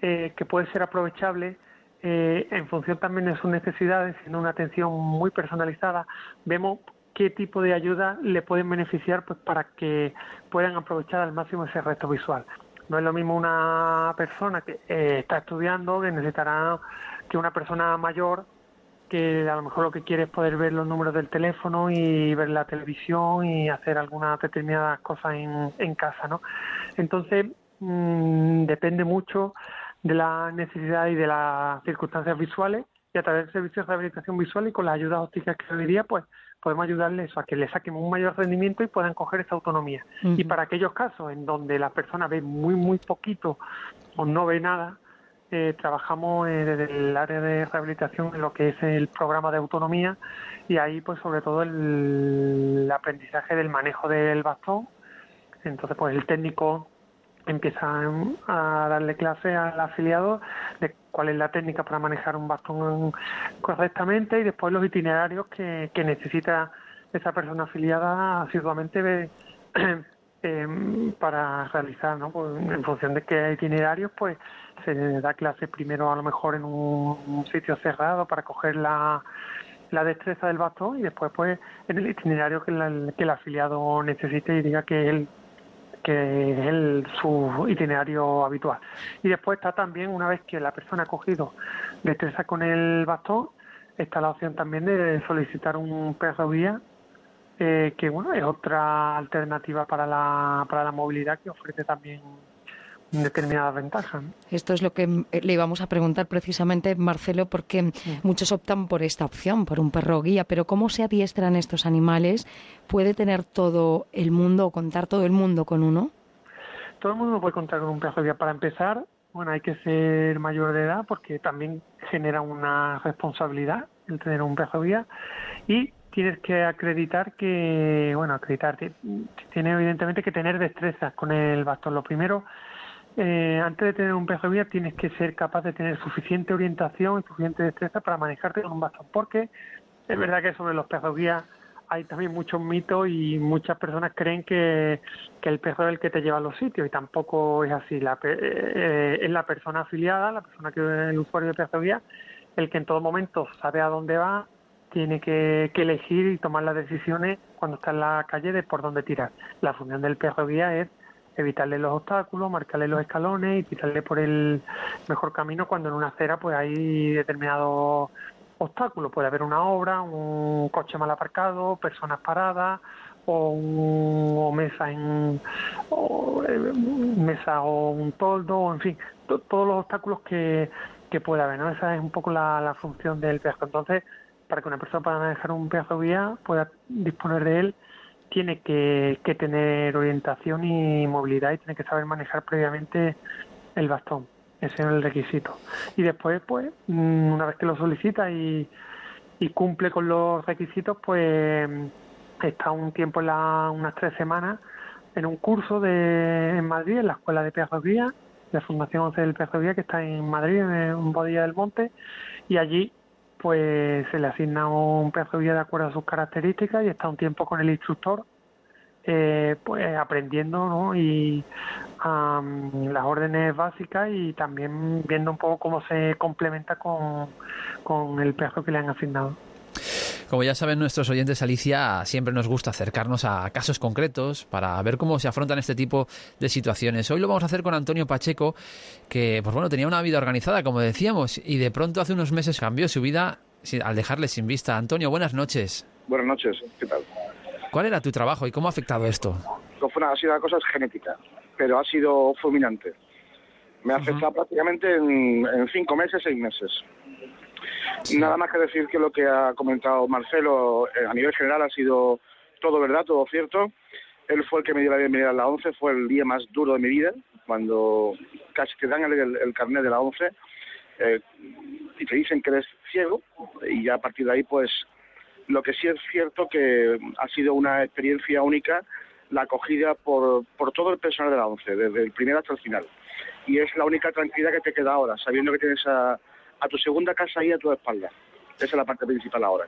eh, que puede ser aprovechable eh, en función también de sus necesidades, siendo una atención muy personalizada, vemos qué tipo de ayuda le pueden beneficiar pues para que puedan aprovechar al máximo ese resto visual. No es lo mismo una persona que eh, está estudiando que necesitará que una persona mayor que a lo mejor lo que quiere es poder ver los números del teléfono y ver la televisión y hacer algunas determinadas cosas en, en casa, ¿no? Entonces, mmm, depende mucho de la necesidad y de las circunstancias visuales y a través del servicio de rehabilitación visual y con las ayudas ópticas que hoy día, pues podemos ayudarles a que le saquen un mayor rendimiento y puedan coger esa autonomía. Y para aquellos casos en donde la persona ve muy, muy poquito o no ve nada, eh, trabajamos desde el área de rehabilitación en lo que es el programa de autonomía y ahí pues sobre todo el, aprendizaje del manejo del bastón. Entonces pues el técnico empieza a darle clase al afiliado de cuál es la técnica para manejar un bastón correctamente y después los itinerarios que, que necesita esa persona afiliada asiduamente eh, para realizar, ¿no? Pues, en función de qué itinerarios, pues se da clase primero a lo mejor en un, sitio cerrado para coger la, la destreza del bastón y después pues en el itinerario que, que el afiliado necesite y diga que él que es el, su itinerario habitual. Y después está también, una vez que la persona ha cogido destreza con el bastón, está la opción también de solicitar un perro guía, eh, que bueno, es otra alternativa para la, para la movilidad que ofrece también determinadas ventajas. Esto es lo que eh, le íbamos a preguntar precisamente, Marcelo, porque muchos optan por esta opción, por un perro guía, pero ¿cómo se adiestran estos animales? ¿Puede tener todo el mundo o contar todo el mundo con uno? Todo el mundo puede contar con un perro guía. Para empezar, bueno, hay que ser mayor de edad porque también genera una responsabilidad el tener un perro guía y tienes que acreditar que, bueno, acreditar, tiene evidentemente que tener destrezas con el bastón. Lo primero eh, antes de tener un peso guía tienes que ser capaz de tener suficiente orientación y suficiente destreza para manejarte con un bastón, porque es verdad que sobre los pesos guía hay también muchos mitos y muchas personas creen que, el peso es el que te lleva a los sitios y tampoco es así. La, eh, es la persona afiliada, la persona que es el usuario de peso guía, el que en todo momento sabe a dónde va, tiene que, elegir y tomar las decisiones cuando está en la calle de por dónde tirar. La función del peso guía es evitarle los obstáculos, marcarle los escalones y tirarle por el mejor camino cuando en una acera pues hay determinados obstáculos. Puede haber una obra, un coche mal aparcado, personas paradas o, un, mesa en o, eh, mesa o un toldo, en fin, todos los obstáculos que, que pueda haber. ¿no? Esa es un poco la, función del peaje. Entonces, para que una persona pueda manejar un peaje vía pueda disponer de él tiene que, tener orientación y movilidad y tiene que saber manejar previamente el bastón. Ese es el requisito. Y después, pues, mm, una vez que lo solicita y, cumple con los requisitos, pues está un tiempo, en la, unas tres semanas, en un curso de, en Madrid, en la Escuela de Guía, la Fundación 11 del Guía, que está en Madrid, en Bodilla del Monte, y allí pues se le asigna un pedazo de de acuerdo a sus características y está un tiempo con el instructor eh, pues aprendiendo ¿no? y las órdenes básicas y también viendo un poco cómo se complementa con, con el pedazo que le han asignado. Como ya saben nuestros oyentes, Alicia, siempre nos gusta acercarnos a casos concretos para ver cómo se afrontan este tipo de situaciones. Hoy lo vamos a hacer con Antonio Pacheco, que pues bueno, tenía una vida organizada, como decíamos, y de pronto hace unos meses cambió su vida al dejarle sin vista. Antonio, buenas noches. Buenas noches, ¿qué tal? ¿Cuál era tu trabajo y cómo ha afectado esto? ha sido una cosa genética, pero ha sido fulminante. Me ha afectado prácticamente en, en cinco meses, seis meses. Nada más que decir que lo que ha comentado Marcelo eh, a nivel general ha sido todo verdad, todo cierto. Él fue el que me dio la bienvenida a la 11, fue el día más duro de mi vida, cuando casi te dan el, carnet de la 11 eh, y te dicen que eres ciego y ya a partir de ahí pues lo que sí es cierto que ha sido una experiencia única la acogida por, por todo el personal de la 11, desde el primer hasta el final. Y es la única tranquilidad que te queda ahora, sabiendo que tienes a, a tu segunda casa y a tu espalda. Esa es la parte principal ahora.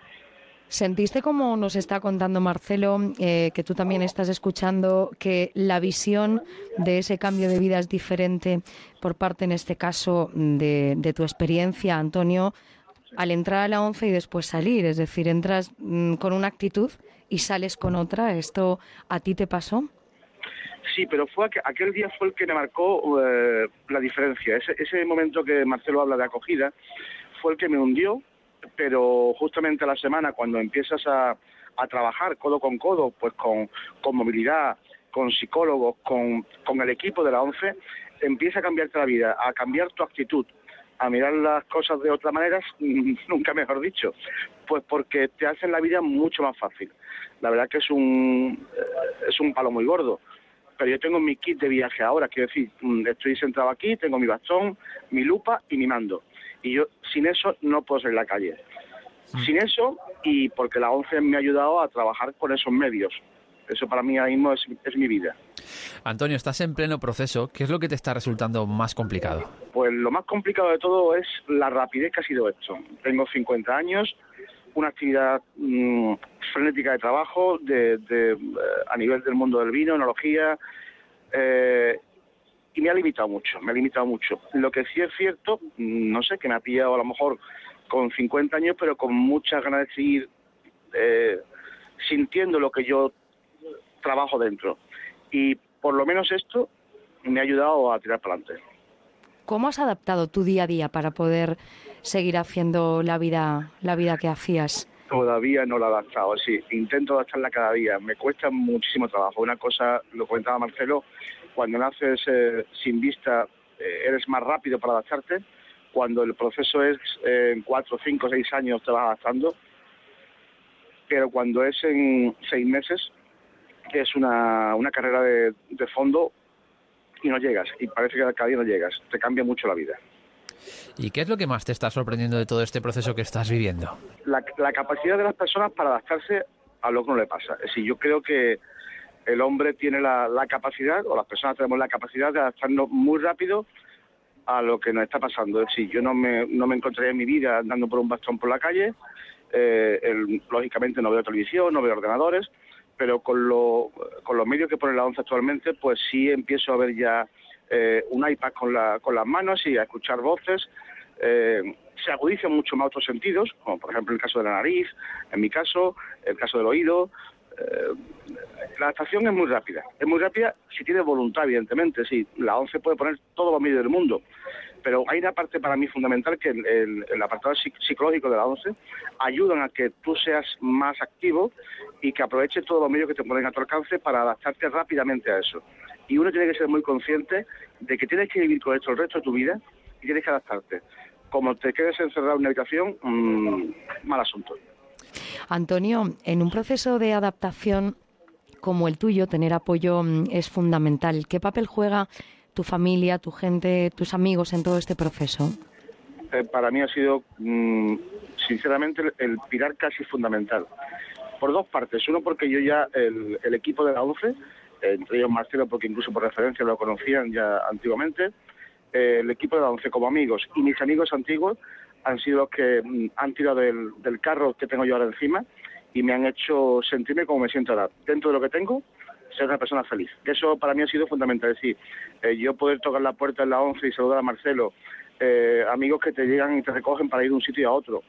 ¿Sentiste como nos está contando Marcelo, eh, que tú también estás escuchando, que la visión de ese cambio de vida es diferente por parte, en este caso, de, tu experiencia, Antonio, al entrar a la once y después salir? Es decir, entras mm, con una actitud y sales con otra. ¿Esto a ti te pasó? Sí, pero fue aquel día fue el que me marcó eh, la diferencia. Ese, ese momento que Marcelo habla de acogida fue el que me hundió, pero justamente a la semana cuando empiezas a, a trabajar codo con codo, pues con, movilidad, con psicólogos, con, con el equipo de la ONCE, empieza a cambiarte la vida, a cambiar tu actitud, a mirar las cosas de otra manera, nunca mejor dicho, pues porque te hacen la vida mucho más fácil. La verdad que es un, es un palo muy gordo pero yo tengo mi kit de viaje ahora, quiero decir, mm, estoy sentado aquí, tengo mi bastón, mi lupa y mi mando. Y yo sin eso no puedo salir a la calle. Mm. Sin eso, y porque la ONCE me ha ayudado a trabajar con esos medios. Eso para mí ahora mismo es, es mi vida. Antonio, estás en pleno proceso. ¿Qué es lo que te está resultando más complicado? Pues lo más complicado de todo es la rapidez que ha sido esto. Tengo 50 años, una actividad mm, frenética de trabajo de, eh, a nivel del mundo del vino, enología, eh, y me ha limitado mucho, me ha limitado mucho. Lo que sí es cierto, mm, no sé, que me ha pillado a lo mejor con 50 años, pero con muchas ganas de seguir eh, sintiendo lo que yo trabajo dentro. Y por lo menos esto me ha ayudado a tirar para adelante. ¿Cómo has adaptado tu día a día para poder seguir haciendo la vida, la vida que hacías? Todavía no la he adaptado, sí. Intento adaptarla cada día. Me cuesta muchísimo trabajo. Una cosa, lo comentaba Marcelo, cuando naces eh, sin vista eh, eres más rápido para adaptarte. Cuando el proceso es eh, en cuatro, cinco, seis años te vas adaptando. Pero cuando es en seis meses es una, una carrera de, de fondo y no llegas. Y parece que cada día no llegas. Te cambia mucho la vida. ¿Y qué es lo que más te está sorprendiendo de todo este proceso que estás viviendo? La, capacidad de las personas para adaptarse a lo que no le pasa. Es decir, yo creo que el hombre tiene la, capacidad, o las personas tenemos la capacidad de adaptarnos muy rápido a lo que nos está pasando. Es decir, yo no me, no me encontraría en mi vida andando por un bastón por la calle, eh, lógicamente no veo televisión, no veo ordenadores, pero con, lo, con los medios que pone la ONCE actualmente, pues sí empiezo a ver ya eh, un iPad con, la, con las manos y a escuchar voces. Eh, se agudizan mucho más otros sentidos, como por ejemplo el caso de la nariz, en mi caso, el caso del oído. Eh, la adaptación es muy rápida, es muy rápida si tiene voluntad, evidentemente. Sí, la ONCE puede poner todos los medios del mundo, pero hay una parte para mí fundamental que el, apartado psicológico de la ONCE ayudan a que tú seas más activo y que aproveches todos los medios que te ponen a tu alcance para adaptarte rápidamente a eso y uno tiene que ser muy consciente de que tienes que vivir con esto el resto de tu vida y tienes que adaptarte. Como te quedes encerrado en una habitación, mmm, mal asunto. Antonio, en un proceso de adaptación como el tuyo, tener apoyo mm, es fundamental. ¿Qué papel juega tu familia, tu gente, tus amigos en todo este proceso? Eh, para mí ha sido, mm, sinceramente, el, pilar casi fundamental. Por dos partes. Uno, porque yo ya, el, equipo de la UCE entre ellos Marcelo, porque incluso por referencia lo conocían ya antiguamente, eh, el equipo de la once como amigos y mis amigos antiguos han sido los que mm, han tirado del, carro que tengo yo ahora encima y me han hecho sentirme como me siento ahora. Dentro de lo que tengo, ser una persona feliz. Eso para mí ha sido fundamental. Es decir, eh, yo poder tocar la puerta en la once y saludar a Marcelo, eh, amigos que te llegan y te recogen para ir de un sitio a otro.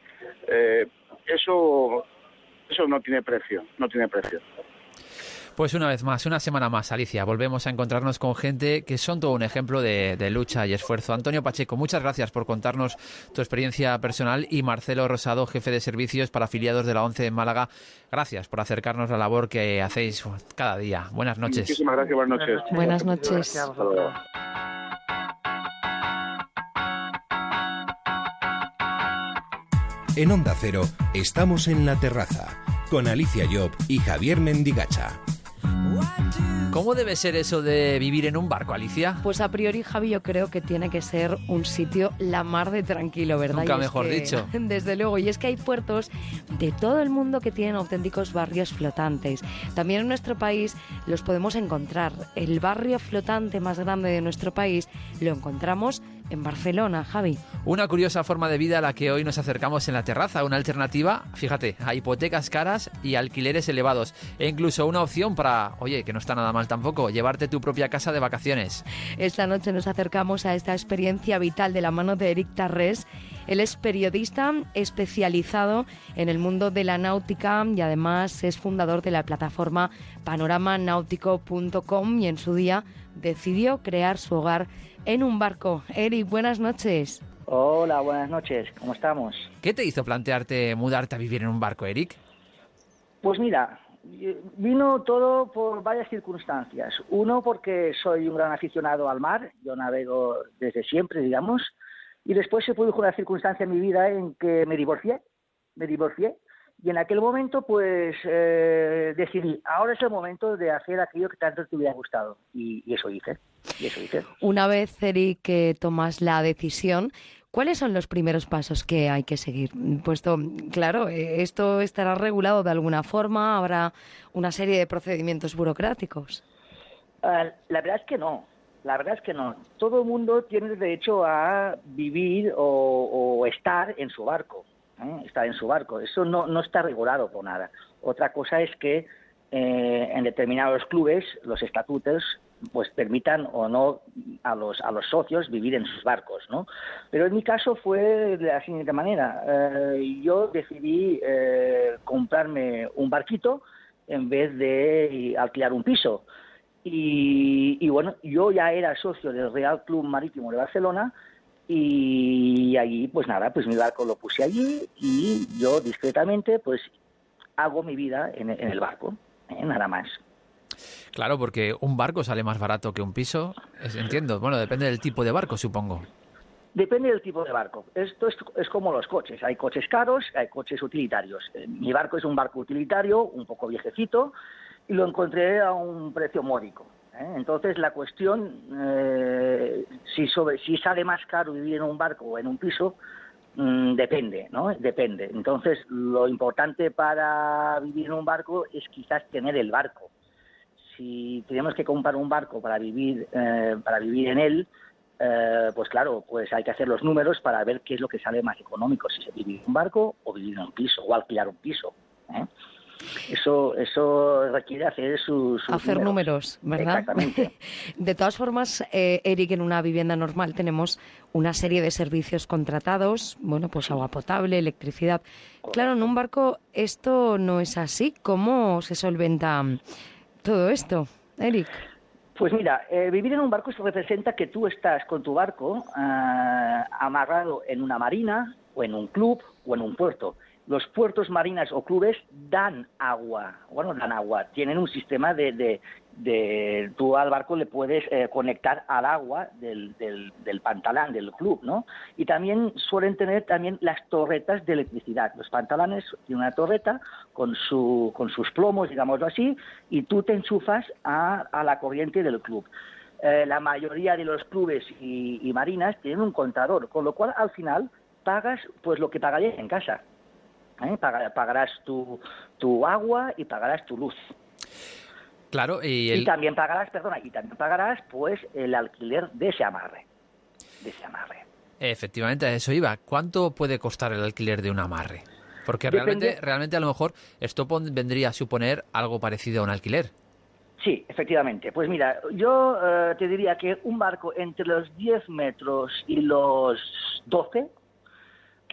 eso, eso no tiene precio, no tiene precio. Pues una vez más, una semana más, Alicia, volvemos a encontrarnos con gente que son todo un ejemplo de, lucha y esfuerzo. Antonio Pacheco, muchas gracias por contarnos tu experiencia personal y Marcelo Rosado, jefe de servicios para afiliados de la ONCE en Málaga, gracias por acercarnos a la labor que hacéis cada día. Buenas noches. Muchísimas gracias, buenas noches. Buenas noches. En Onda Cero, estamos en la terraza con Alicia Job y Javier Mendigacha. ¿Cómo debe ser eso de vivir en un barco, Alicia? Pues a priori, Javi, yo creo que tiene que ser un sitio la mar de tranquilo, ¿verdad? Nunca mejor dicho. Desde luego, y es que hay puertos de todo el mundo que tienen auténticos barrios flotantes. También en nuestro país los podemos encontrar. El barrio flotante más grande de nuestro país lo encontramos en Barcelona, Javi. Una curiosa forma de vida a la que hoy nos acercamos en la terraza, una alternativa, fíjate, a hipotecas caras y alquileres elevados, e incluso una opción para, oye, que no está nada mal tampoco, llevarte tu propia casa de vacaciones. Esta noche nos acercamos a esta experiencia vital de la mano de Eric Tarrés. Él es periodista especializado en el mundo de la náutica y además es fundador de la plataforma panoramanáutico.com y en su día decidió crear su hogar en un barco. Eric, buenas noches. Hola, buenas noches. ¿Cómo estamos? ¿Qué te hizo plantearte mudarte a vivir en un barco, Eric? Pues mira, vino todo por varias circunstancias. Uno, porque soy un gran aficionado al mar, yo navego desde siempre, digamos, y después se produjo una circunstancia en mi vida en que me divorcié, me divorcié, y en aquel momento pues eh, decidí, ahora es el momento de hacer aquello que tanto te hubiera gustado, y, y eso hice. Una vez, Eric, que tomas la decisión, ¿cuáles son los primeros pasos que hay que seguir? Puesto, claro, eh, esto estará regulado de alguna forma, habrá una serie de procedimientos burocráticos. Ah, la verdad es que no. La verdad es que no. Todo el mundo tiene derecho a vivir o, estar en su barco. ¿Eh? en su barco. Eso no, no está regulado por nada. Otra cosa es que eh, en determinados clubes los estatutos pues permitan o no a los a los socios vivir en sus barcos, ¿no? Pero en mi caso fue de la siguiente manera: eh, yo decidí eh, comprarme un barquito en vez de alquilar un piso. Y, y, bueno, yo ya era socio del Real Club Marítimo de Barcelona y allí, pues nada, pues mi barco lo puse allí y yo discretamente, pues hago mi vida en, en el barco, ¿eh? nada más. Claro, porque un barco sale más barato que un piso, es, entiendo. Bueno, depende del tipo de barco, supongo. Depende del tipo de barco. Esto es, es, como los coches. Hay coches caros, hay coches utilitarios. Eh, mi barco es un barco utilitario, un poco viejecito, y lo encontré a un precio módico. ¿Eh? Entonces la cuestión, eh, si, sobre, si sale más caro vivir en un barco o en un piso, mmm, depende, ¿no? Depende. Entonces lo importante para vivir en un barco es quizás tener el barco si tenemos que comprar un barco para vivir, eh, para vivir en él, eh, pues claro, pues hay que hacer los números para ver qué es lo que sale más económico, si se vive en un barco o vivir en un piso o alquilar un piso. Eso, eso requiere hacer sus su hacer números. números, ¿verdad? Exactamente. De todas formas, eh, Eric, en una vivienda normal tenemos una serie de servicios contratados, bueno, pues agua potable, electricidad. Claro, en un barco esto no es así. ¿Cómo se solventa todo esto, Eric? Pues mira, eh, vivir en un barco se representa que tú estás con tu barco eh, amarrado en una marina o en un club o en un puerto. Los puertos, marinas o clubes dan agua, bueno, dan agua, tienen un sistema de, de, de tú al barco le puedes eh, conectar al agua del, del, del, pantalán del club, ¿no? Y también suelen tener también las torretas de electricidad. Los pantalanes tienen una torreta con, su, con sus plomos, digámoslo así, y tú te enchufas a, a la corriente del club. Eh, la mayoría de los clubes y, y marinas tienen un contador, con lo cual al final pagas pues lo que pagarías en casa. ¿Eh? pagarás tu, tu agua y pagarás tu luz. Claro, y, el... y, también pagarás, perdona, y también pagarás pues el alquiler de ese amarre. De ese amarre. Efectivamente, a eso iba. ¿Cuánto puede costar el alquiler de un amarre? Porque realmente, realmente a lo mejor esto vendría a suponer algo parecido a un alquiler. Sí, efectivamente. Pues mira, yo eh, te diría que un barco entre los 10 metros y los 12,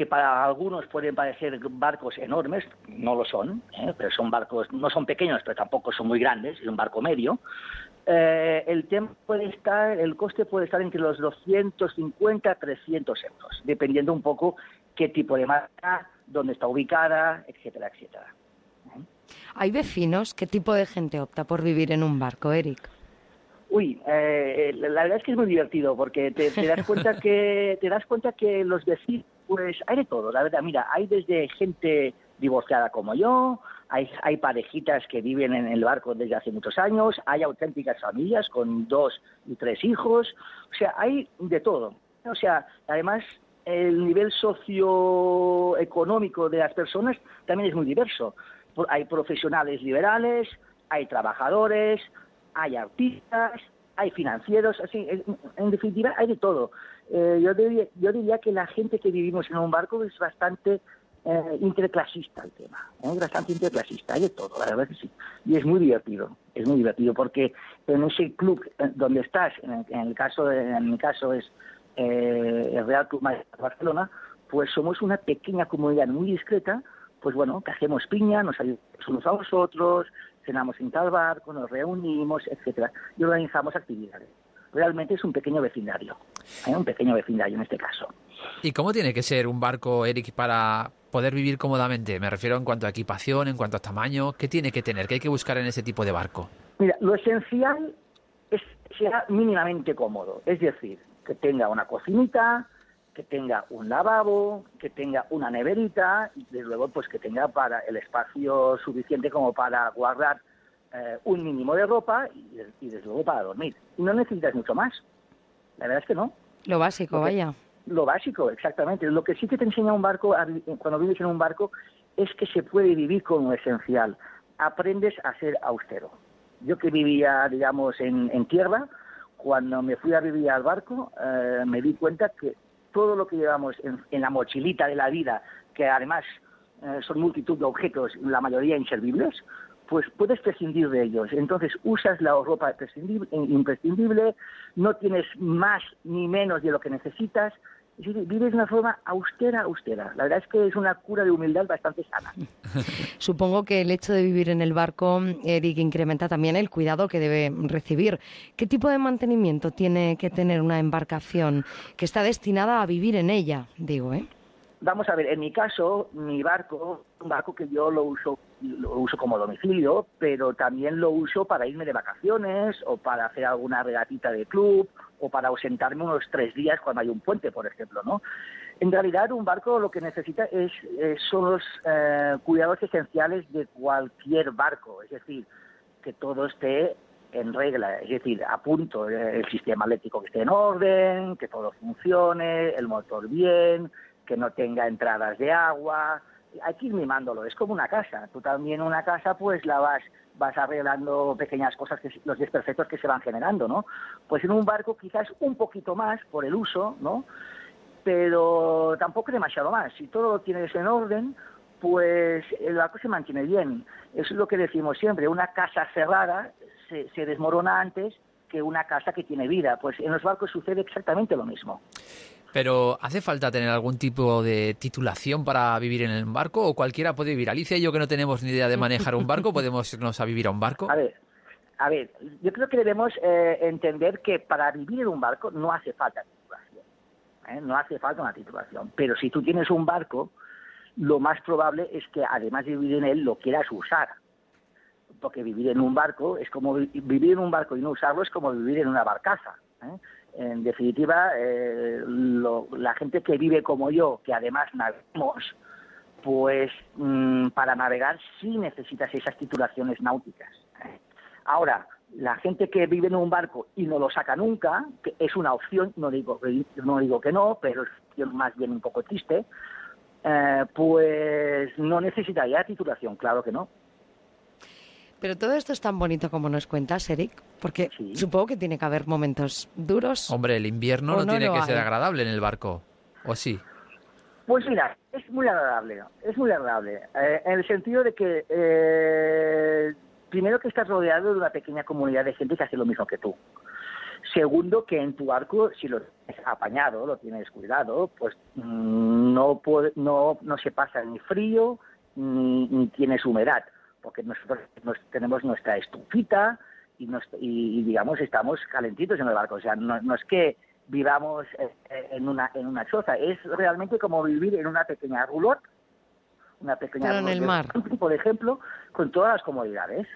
que para algunos pueden parecer barcos enormes, no lo son, ¿eh? pero son barcos, no son pequeños, pero tampoco son muy grandes, es un barco medio. Eh, el tema puede estar, el coste puede estar entre los 250 300 euros, dependiendo un poco qué tipo de marca, dónde está ubicada, etcétera, etcétera. ¿Hay vecinos? ¿Qué tipo de gente opta por vivir en un barco, Eric? Uy, eh, la verdad es que es muy divertido porque te, te das cuenta que te das cuenta que los vecinos pues hay de todo, la verdad. Mira, hay desde gente divorciada como yo, hay, parejitas que viven en el barco desde hace muchos años, hay auténticas familias con dos y tres hijos, o sea, hay de todo. O sea, además el nivel socioeconómico de las personas también es muy diverso. Hay profesionales liberales, hay trabajadores, hay artistas, hay financieros, así, en definitiva hay de todo. Eh, yo, diría, yo diría que la gente que vivimos en un barco es bastante eh, interclasista el tema, ¿eh? bastante interclasista, hay de todo, la verdad que sí. Y es muy divertido, es muy divertido porque en ese club donde estás, en el, en el caso, en mi caso es eh, el Real Club de Barcelona, pues somos una pequeña comunidad muy discreta, pues bueno, que hacemos piña, nos ayudamos unos a los otros, cenamos en tal barco, nos reunimos, etcétera, y organizamos actividades realmente es un pequeño vecindario, ¿eh? un pequeño vecindario en este caso. ¿Y cómo tiene que ser un barco, Eric, para poder vivir cómodamente? Me refiero en cuanto a equipación, en cuanto a tamaño. ¿Qué tiene que tener? ¿Qué hay que buscar en ese tipo de barco? Mira, lo esencial es que sea mínimamente cómodo, es decir, que tenga una cocinita, que tenga un lavabo, que tenga una neverita y desde luego pues que tenga para el espacio suficiente como para guardar eh, un mínimo de ropa y, y, desde luego para dormir. Y no necesitas mucho más. La verdad es que no. Lo básico, lo que, vaya. Lo básico, exactamente. Lo que sí que te enseña un barco, cuando vives en un barco, es que se puede vivir con lo esencial. Aprendes a ser austero. Yo que vivía, digamos, en, en tierra, cuando me fui a vivir al barco, eh, me di cuenta que todo lo que llevamos en, la mochilita de la vida, que además eh, son multitud de objetos, la mayoría inservibles, pues puedes prescindir de ellos. Entonces usas la ropa imprescindible, no tienes más ni menos de lo que necesitas, vives de una forma austera, austera. La verdad es que es una cura de humildad bastante sana. Supongo que el hecho de vivir en el barco, Eric, incrementa también el cuidado que debe recibir. ¿Qué tipo de mantenimiento tiene que tener una embarcación que está destinada a vivir en ella, digo, eh? Vamos a ver, en mi caso, mi barco, un barco que yo lo uso, lo uso como domicilio, pero también lo uso para irme de vacaciones o para hacer alguna regatita de club o para ausentarme unos tres días cuando hay un puente, por ejemplo, ¿no? En realidad, un barco lo que necesita es, son los eh, cuidados esenciales de cualquier barco, es decir, que todo esté en regla, es decir, a punto, eh, el sistema eléctrico que esté en orden, que todo funcione, el motor bien, que no tenga entradas de agua, hay que ir mimándolo, es como una casa, tú también una casa pues la vas vas arreglando pequeñas cosas, que, los desperfectos que se van generando, ¿no? Pues en un barco quizás un poquito más por el uso, ¿no? Pero tampoco demasiado más. Si todo lo tienes en orden, pues el barco se mantiene bien. Eso es lo que decimos siempre, una casa cerrada se, se desmorona antes que una casa que tiene vida. Pues en los barcos sucede exactamente lo mismo. Pero ¿hace falta tener algún tipo de titulación para vivir en el barco o cualquiera puede vivir? Alicia y yo que no tenemos ni idea de manejar un barco, ¿podemos irnos a vivir a un barco? A ver, a ver yo creo que debemos eh, entender que para vivir en un barco no hace falta titulación. ¿eh? No hace falta una titulación. Pero si tú tienes un barco, lo más probable es que además de vivir en él, lo quieras usar. Porque vivir en un barco es como vivir en un barco y no usarlo es como vivir en una barcaza. ¿eh? En definitiva, eh, la gente que vive como yo, que además navegamos, pues mm, para navegar sí necesitas esas titulaciones náuticas. Ahora, la gente que vive en un barco y no lo saca nunca, que es una opción, no digo, no digo que no, pero es más bien un poco triste, eh, pues no necesitaría titulación, claro que no. Pero todo esto es tan bonito como nos cuentas, Eric, porque supongo que tiene que haber momentos duros. Hombre, el invierno no, tiene que ser agradable en el barco, ¿o sí? Pues mira, es muy agradable, es muy agradable, eh, en el sentido de que eh, primero que estás rodeado de una pequeña comunidad de gente que hace lo mismo que tú. Segundo, que en tu barco, si lo tienes apañado, lo tienes cuidado, pues mm, no, no, no se pasa ni frío ni tienes humedad porque nosotros tenemos nuestra estufita y, y, digamos estamos calentitos en el barco. O sea, no, es que vivamos eh, eh, en una en una choza, es realmente como vivir en una pequeña roulotte, una pequeña en el mar, por ejemplo, con todas las comodidades.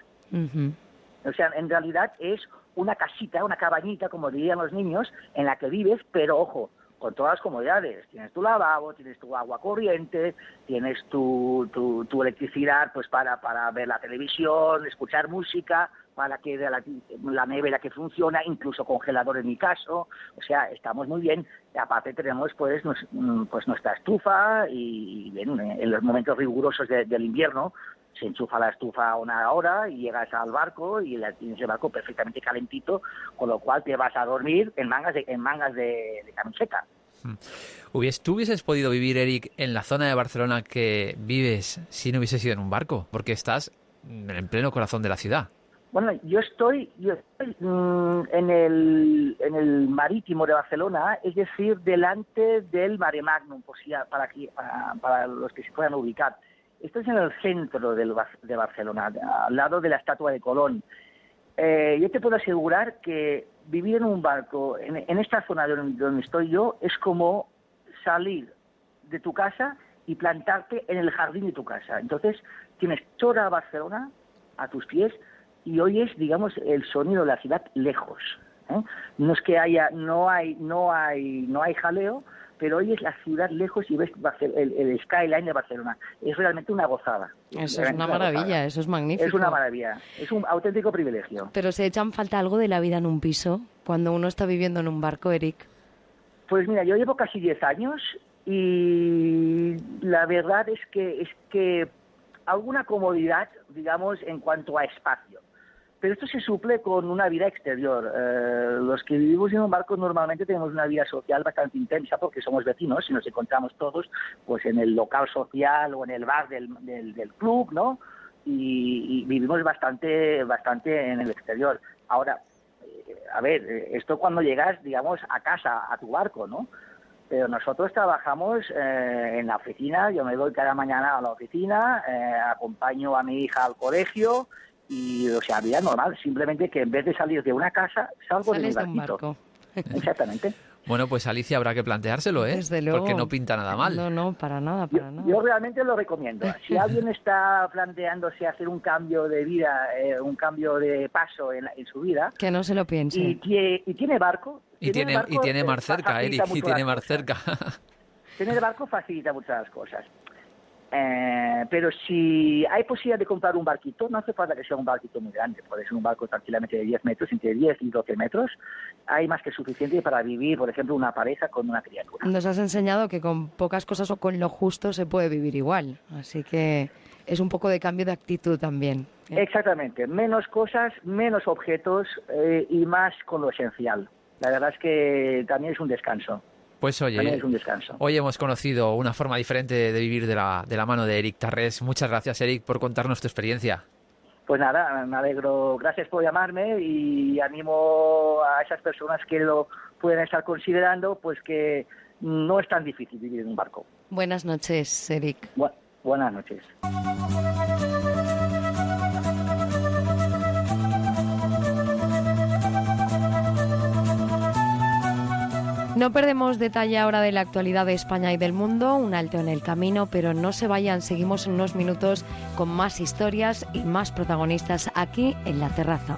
O sea, en realidad es una casita, una cabañita, como dirían los niños, en la que vives, pero ojo, con todas las comodidades. Tienes tu lavabo, tienes tu agua corriente, tienes tu, tu, electricidad pues para, para ver la televisión, escuchar música, para que la, la, nevera que funciona, incluso congelador en mi caso. O sea, estamos muy bien. aparte tenemos pues, mm, pues nuestra estufa y, en los momentos rigurosos del invierno se enchufa la estufa una hora y llegas al barco y tienes el barco perfectamente calentito, con lo cual te vas a dormir en mangas de, en mangas de, camiseta. Hmm. ¿Tú hubieses podido vivir, Eric, en la zona de Barcelona que vives si no hubieses ido en un barco? Porque estás en pleno corazón de la ciudad. Bueno, yo estoy, yo estoy mm, en, el, en el marítimo de Barcelona, es decir, delante del Mare Magnum, para, para, para los que se puedan ubicar. Esto es en el centro de Barcelona, al lado de la estatua de Colón. Eh, yo te puedo asegurar que vivir en un barco, en, esta zona donde, estoy yo, es como salir de tu casa y plantarte en el jardín de tu casa. Entonces, tienes toda Barcelona a tus pies y oyes, digamos, el sonido de la ciudad lejos. ¿eh? No es que haya, no hay, no hay, no hay jaleo, pero hoy es la ciudad lejos y ves el, skyline de Barcelona. Es realmente una gozada. Eso es una maravilla, eso es magnífico. Es una maravilla, es un auténtico privilegio. Pero se echan falta algo de la vida en un piso cuando uno está viviendo en un barco, Eric. Pues mira, yo llevo casi 10 años y la verdad es que es que alguna comodidad, digamos, en cuanto a espacio. Pero esto se suple con una vida exterior. Eh, los que vivimos en un barco normalmente tenemos una vida social bastante intensa porque somos vecinos y nos encontramos todos pues en el local social o en el bar del, del, club, ¿no? Y, vivimos bastante, bastante en el exterior. Ahora, eh, a ver, esto cuando llegas, digamos, a casa, a tu barco, ¿no? Pero nosotros trabajamos eh, en la oficina, yo me voy cada mañana a la oficina, acompaño a mi hija al colegio, y o sea vida normal simplemente que en vez de salir de una casa salgo de, un barco exactamente bueno, pues Alicia habrá que planteárselo, ¿eh? Desde luego. Porque no pinta nada mal. No, no, para nada, para yo, nada. Yo realmente lo recomiendo. Si alguien está planteándose hacer un cambio de vida, eh, un cambio de paso en, su vida... Que no se lo piense. Y, y tiene barco... Y tiene, y tiene mar cerca, Eric, y tiene mar cerca. Tener barco facilita muchas las cosas. Eh, pero si hay posibilidad de comprar un barquito, no hace falta que sea un barquito muy grande, puede ser un barco tranquilamente de 10 metros, entre 10 y 12 metros. Hay más que suficiente para vivir, por ejemplo, una pareja con una criatura. Nos has enseñado que con pocas cosas o con lo justo se puede vivir igual, así que es un poco de cambio de actitud también. ¿eh? Exactamente, menos cosas, menos objetos eh, y más con lo esencial. La verdad es que también es un descanso. Pues oye, hoy hemos conocido una forma diferente de vivir de la, de la mano de Eric Tarrés. Muchas gracias, Eric, por contarnos tu experiencia. Pues nada, me alegro. Gracias por llamarme y animo a esas personas que lo pueden estar considerando, pues que no es tan difícil vivir en un barco. Buenas noches, Eric. buenas noches. No perdemos detalle ahora de la actualidad de España y del mundo, un alto en el camino, pero no se vayan, seguimos en unos minutos con más historias y más protagonistas aquí en la terraza.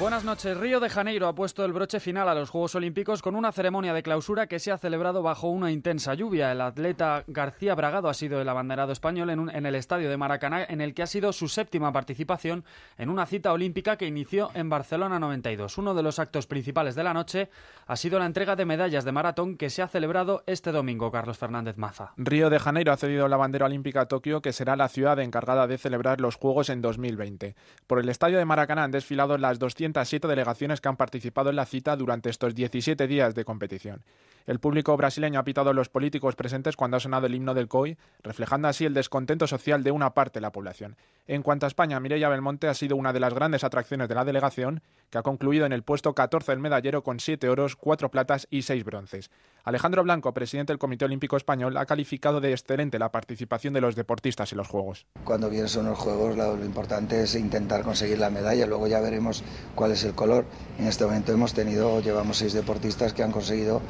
Buenas noches. Río de Janeiro ha puesto el broche final a los Juegos Olímpicos con una ceremonia de clausura que se ha celebrado bajo una intensa lluvia. El atleta García Bragado ha sido el abanderado español en, en, el estadio de Maracaná, en el que ha sido su séptima participación en una cita olímpica que inició en Barcelona 92. Uno de los actos principales de la noche ha sido la entrega de medallas de maratón que se ha celebrado este domingo, Carlos Fernández Maza. Río de Janeiro ha cedido la bandera olímpica a Tokio, que será la ciudad encargada de celebrar los Juegos en 2020. Por el estadio de Maracaná han desfilado las 200 siete delegaciones que han participado en la cita durante estos 17 días de competición. El público brasileño ha pitado a los políticos presentes cuando ha sonado el himno del COI, reflejando así el descontento social de una parte de la población. En cuanto a España, Mireia Belmonte ha sido una de las grandes atracciones de la delegación, que ha concluido en el puesto 14 del medallero con 7 oros, 4 platas y 6 bronces. Alejandro Blanco, presidente del Comité Olímpico Español, ha calificado de excelente la participación de los deportistas en los Juegos. Cuando vienen son los Juegos, lo importante es intentar conseguir la medalla, luego ya veremos cuál es el color. En este momento hemos tenido, llevamos seis deportistas que han conseguido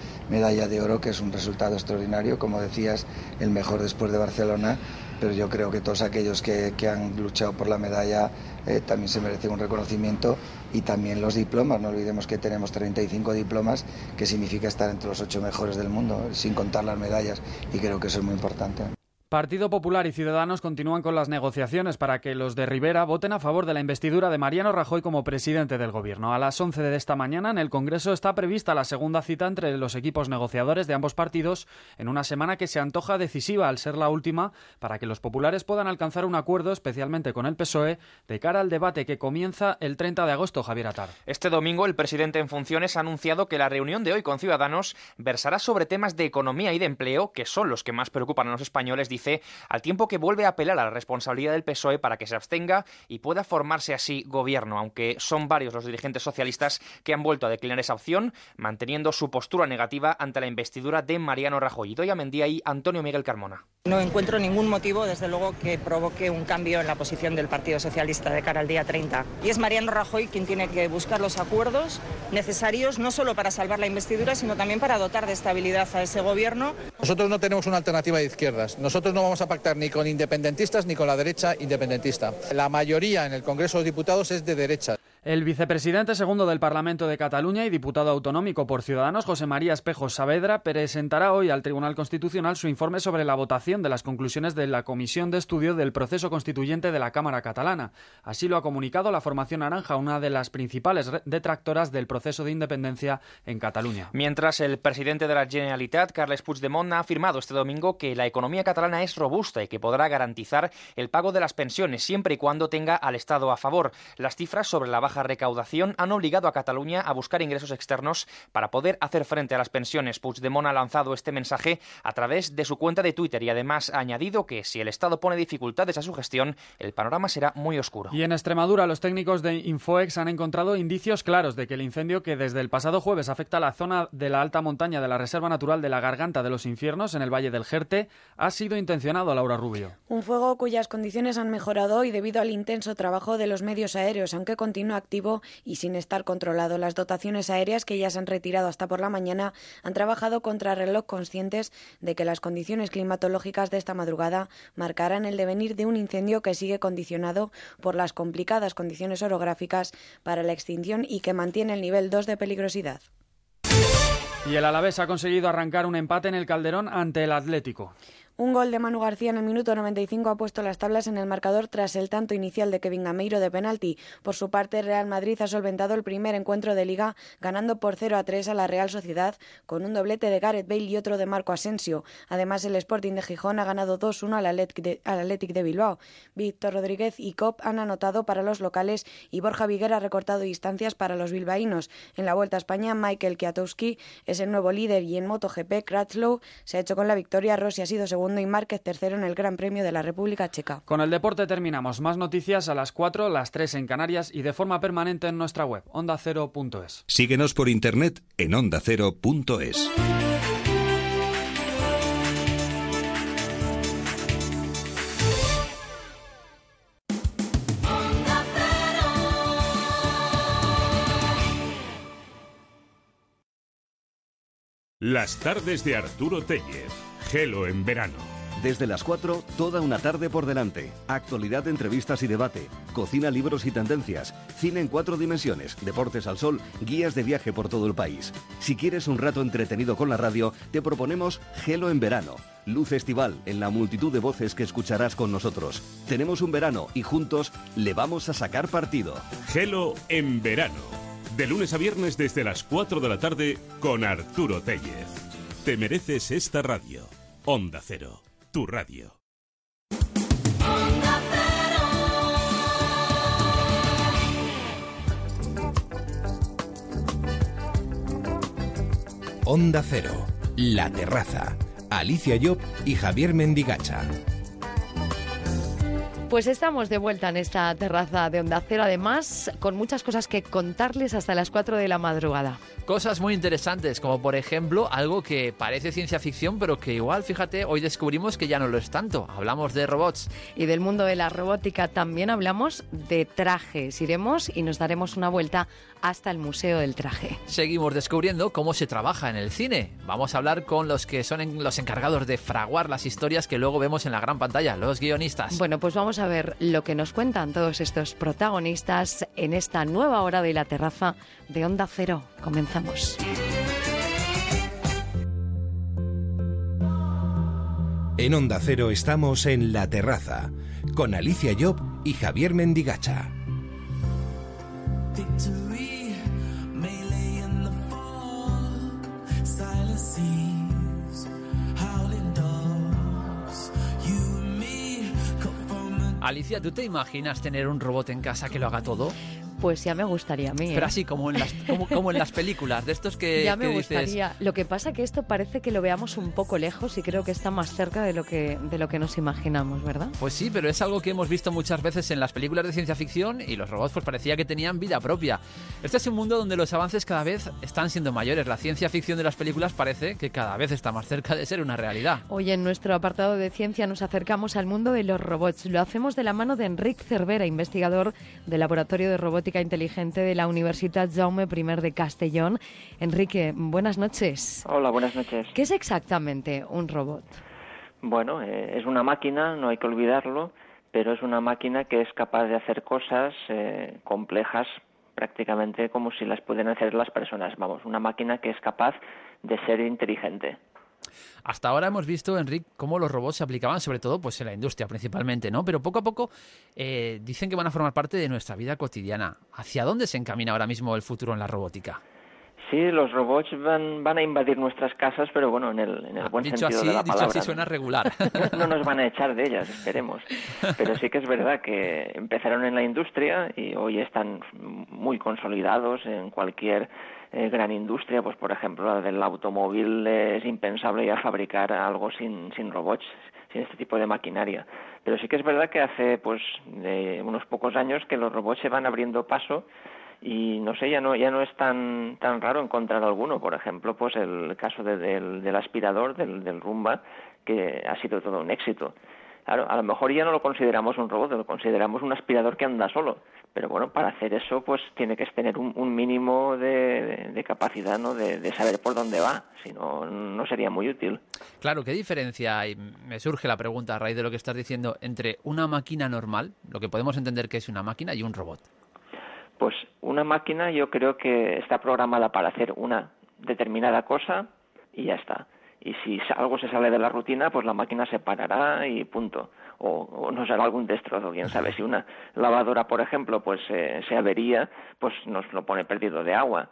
medalla de oro, que es un resultado extraordinario, como decías, el mejor después de Barcelona, pero yo creo que todos aquellos que, han luchado por la medalla eh, también se merecen un reconocimiento y también los diplomas. No olvidemos que tenemos 35 diplomas, que significa estar entre los ocho mejores del mundo, sin contar las medallas, y creo que eso es muy importante. Partido Popular y Ciudadanos continúan con las negociaciones para que los de Rivera voten a favor de la investidura de Mariano Rajoy como presidente del Gobierno. A las 11 de esta mañana en el Congreso está prevista la segunda cita entre los equipos negociadores de ambos partidos en una semana que se antoja decisiva al ser la última para que los populares puedan alcanzar un acuerdo, especialmente con el PSOE, de cara al debate que comienza el 30 de agosto, Javier Atar. Este domingo el presidente en funciones ha anunciado que la reunión de hoy con Ciudadanos versará sobre temas de economía y de empleo, que son los que más preocupan a los españoles, al tiempo que vuelve a apelar a la responsabilidad del PSOE para que se abstenga y pueda formarse así gobierno, aunque son varios los dirigentes socialistas que han vuelto a declinar esa opción, manteniendo su postura negativa ante la investidura de Mariano Rajoy. Doy a Mendía y Antonio Miguel Carmona. No encuentro ningún motivo, desde luego, que provoque un cambio en la posición del Partido Socialista de cara al día 30. Y es Mariano Rajoy quien tiene que buscar los acuerdos necesarios, no solo para salvar la investidura, sino también para dotar de estabilidad a ese gobierno. Nosotros no tenemos una alternativa de izquierdas. Nosotros no vamos a pactar ni con independentistas ni con la derecha independentista. La mayoría en el Congreso de Diputados es de derecha. El vicepresidente segundo del Parlamento de Cataluña y diputado autonómico por Ciudadanos, José María Espejo Saavedra, presentará hoy al Tribunal Constitucional su informe sobre la votación de las conclusiones de la Comisión de Estudio del Proceso Constituyente de la Cámara Catalana. Así lo ha comunicado la Formación Naranja, una de las principales detractoras del proceso de independencia en Cataluña. Mientras el presidente de la Generalitat, Carles Puigdemont, ha afirmado este domingo que la economía catalana es robusta y que podrá garantizar el pago de las pensiones siempre y cuando tenga al Estado a favor. Las cifras sobre la baja recaudación han obligado a Cataluña a buscar ingresos externos para poder hacer frente a las pensiones. Puigdemont ha lanzado este mensaje a través de su cuenta de Twitter y además ha añadido que si el Estado pone dificultades a su gestión, el panorama será muy oscuro. Y en Extremadura, los técnicos de Infoex han encontrado indicios claros de que el incendio que desde el pasado jueves afecta a la zona de la alta montaña de la Reserva Natural de la Garganta de los Infiernos, en el Valle del Jerte, ha sido intencionado, Laura Rubio. Un fuego cuyas condiciones han mejorado y debido al intenso trabajo de los medios aéreos, aunque continúa activo y sin estar controlado. Las dotaciones aéreas, que ya se han retirado hasta por la mañana, han trabajado contra reloj conscientes de que las condiciones climatológicas de esta madrugada marcarán el devenir de un incendio que sigue condicionado por las complicadas condiciones orográficas para la extinción y que mantiene el nivel 2 de peligrosidad. Y el Alavés ha conseguido arrancar un empate en el Calderón ante el Atlético. Un gol de Manu García en el minuto 95 ha puesto las tablas en el marcador tras el tanto inicial de Kevin Gameiro de penalti. Por su parte, Real Madrid ha solventado el primer encuentro de liga ganando por 0 a 3 a la Real Sociedad con un doblete de Gareth Bale y otro de Marco Asensio. Además, el Sporting de Gijón ha ganado 2-1 al Athletic de, Bilbao. Víctor Rodríguez y Cop han anotado para los locales y Borja Viguera ha recortado distancias para los bilbaínos. En la Vuelta a España, Michael Kiatowski es el nuevo líder y en MotoGP, Kratzlow se ha hecho con la victoria. Rossi ha sido segundo y Márquez tercero en el Gran Premio de la República Checa. Con el deporte terminamos. Más noticias a las 4, las 3 en Canarias y de forma permanente en nuestra web, ondacero.es. Síguenos por internet en ondacero.es. Las tardes de Arturo Tellez. Gelo en verano. Desde las 4, toda una tarde por delante. Actualidad, entrevistas y debate. Cocina, libros y tendencias. Cine en cuatro dimensiones. Deportes al sol. Guías de viaje por todo el país. Si quieres un rato entretenido con la radio, te proponemos Gelo en verano. Luz estival en la multitud de voces que escucharás con nosotros. Tenemos un verano y juntos le vamos a sacar partido. Gelo en verano. De lunes a viernes desde las 4 de la tarde con Arturo Tellez. Te mereces esta radio. Onda Cero, tu radio. Onda Cero, La Terraza. Alicia Job y Javier Mendigacha. Pues estamos de vuelta en esta terraza de Onda Cero, además con muchas cosas que contarles hasta las 4 de la madrugada. Cosas muy interesantes, como por ejemplo algo que parece ciencia ficción, pero que igual, fíjate, hoy descubrimos que ya no lo es tanto. Hablamos de robots. Y del mundo de la robótica también hablamos de trajes. Iremos y nos daremos una vuelta hasta el Museo del Traje. Seguimos descubriendo cómo se trabaja en el cine. Vamos a hablar con los que son los encargados de fraguar las historias que luego vemos en la gran pantalla, los guionistas. Bueno, pues vamos a ver lo que nos cuentan todos estos protagonistas en esta nueva hora de la terraza de Onda Cero. Comenzamos. En Onda Cero estamos en La Terraza, con Alicia Job y Javier Mendigacha. Alicia, ¿tú te imaginas tener un robot en casa que lo haga todo? Pues ya me gustaría a mí. Pero ¿eh? así como en las, como, como en las películas, de estos que, ya me que dices, gustaría. Lo que pasa que esto parece que lo veamos un poco lejos y creo que está más cerca de lo que de lo que nos imaginamos, ¿verdad? Pues sí, pero es algo que hemos visto muchas veces en las películas de ciencia ficción y los robots pues parecía que tenían vida propia. Este es un mundo donde los avances cada vez están siendo mayores. La ciencia ficción de las películas parece que cada vez está más cerca de ser una realidad. Hoy en nuestro apartado de ciencia nos acercamos al mundo de los robots. Lo hacemos de la mano de Enric Cervera, investigador del Laboratorio de Robótica Inteligente de la Universidad Jaume I de Castellón. Enrique, buenas noches. Hola, buenas noches. ¿Qué es exactamente un robot? Bueno, eh, es una máquina, no hay que olvidarlo, pero es una máquina que es capaz de hacer cosas eh, complejas prácticamente como si las pueden hacer las personas. Vamos, una máquina que es capaz de ser inteligente. Hasta ahora hemos visto, Enrique, cómo los robots se aplicaban sobre todo pues en la industria principalmente, ¿no? Pero poco a poco eh, dicen que van a formar parte de nuestra vida cotidiana. ¿Hacia dónde se encamina ahora mismo el futuro en la robótica? Sí, los robots van, van a invadir nuestras casas, pero bueno, en el, en el buen Ah, dicho sentido así, de la dicho palabra. así suena regular. no nos van a echar de ellas, esperemos. Pero sí que es verdad que empezaron en la industria y hoy están muy consolidados en cualquier eh, gran industria. Pues, por ejemplo, la del automóvil es impensable ya fabricar algo sin, sin robots, sin este tipo de maquinaria. Pero sí que es verdad que hace pues unos pocos años que los robots se van abriendo paso y no sé ya no ya no es tan tan raro encontrar alguno por ejemplo pues el caso de- del, del aspirador del, del Rumba que ha sido todo un éxito claro a lo mejor ya no lo consideramos un robot lo consideramos un aspirador que anda solo pero bueno para hacer eso pues tiene que tener un, un mínimo de, capacidad no de, de saber por dónde va si no no sería muy útil Claro, ¿qué diferencia hay? Me surge la pregunta a raíz de lo que estás diciendo entre una máquina normal, lo que podemos entender que es una máquina, y un robot. Pues una máquina yo creo que está programada para hacer una determinada cosa y ya está. Y si algo se sale de la rutina, pues la máquina se parará y punto. O, nos hará algún destrozo, quién sabe. Si una lavadora, por ejemplo, pues eh, se avería, pues nos lo pone perdido de agua.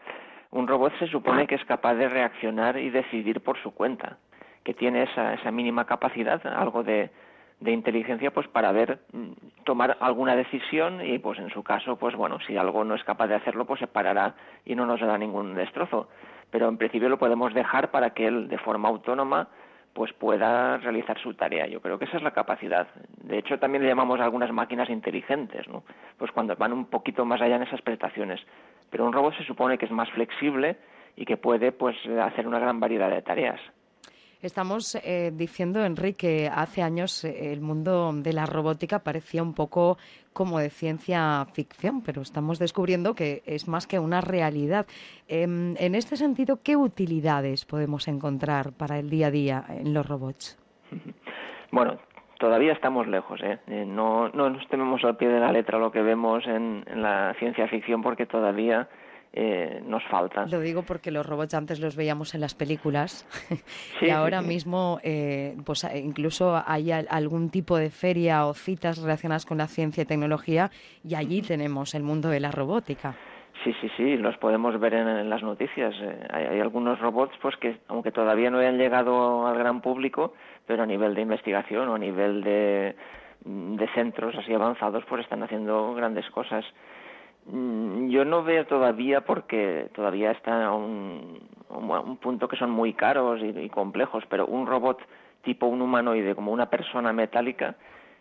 Un robot se supone que es capaz de reaccionar y decidir por su cuenta, que tiene esa, esa mínima capacidad, algo de, de inteligencia pues para ver mm, tomar alguna decisión y pues en su caso pues bueno si algo no es capaz de hacerlo pues se parará y no nos hará ningún destrozo pero en principio lo podemos dejar para que él de forma autónoma pues pueda realizar su tarea. Yo creo que esa es la capacidad. De hecho también le llamamos a algunas máquinas inteligentes no pues cuando van un poquito más allá en esas prestaciones. Pero un robot se supone que es más flexible y que puede pues hacer una gran variedad de tareas Estamos eh, diciendo, Enrique, hace años eh, el mundo de la robótica parecía un poco como de ciencia ficción, pero estamos descubriendo que es más que una realidad. Em, en este sentido, ¿qué utilidades podemos encontrar para el día a día en los robots? Bueno, todavía estamos lejos, ¿eh? ¿eh? no, no nos tememos al pie de la letra lo que vemos en la ciencia ficción porque todavía eh, nos falta. Lo digo porque los robots antes los veíamos en las películas y ahora mismo eh, pues incluso hay algún tipo de feria o citas relacionadas con la ciencia y tecnología y allí tenemos el mundo de la robótica. Sí, sí, sí, los podemos ver en, las noticias. Eh, hay, algunos robots pues que, aunque todavía no hayan llegado al gran público, pero a nivel de investigación o a nivel de, de centros así avanzados, pues están haciendo grandes cosas. Mm, yo no veo todavía porque todavía está a un, un punto que son muy caros y, complejos, pero un robot tipo un humanoide como una persona metálica,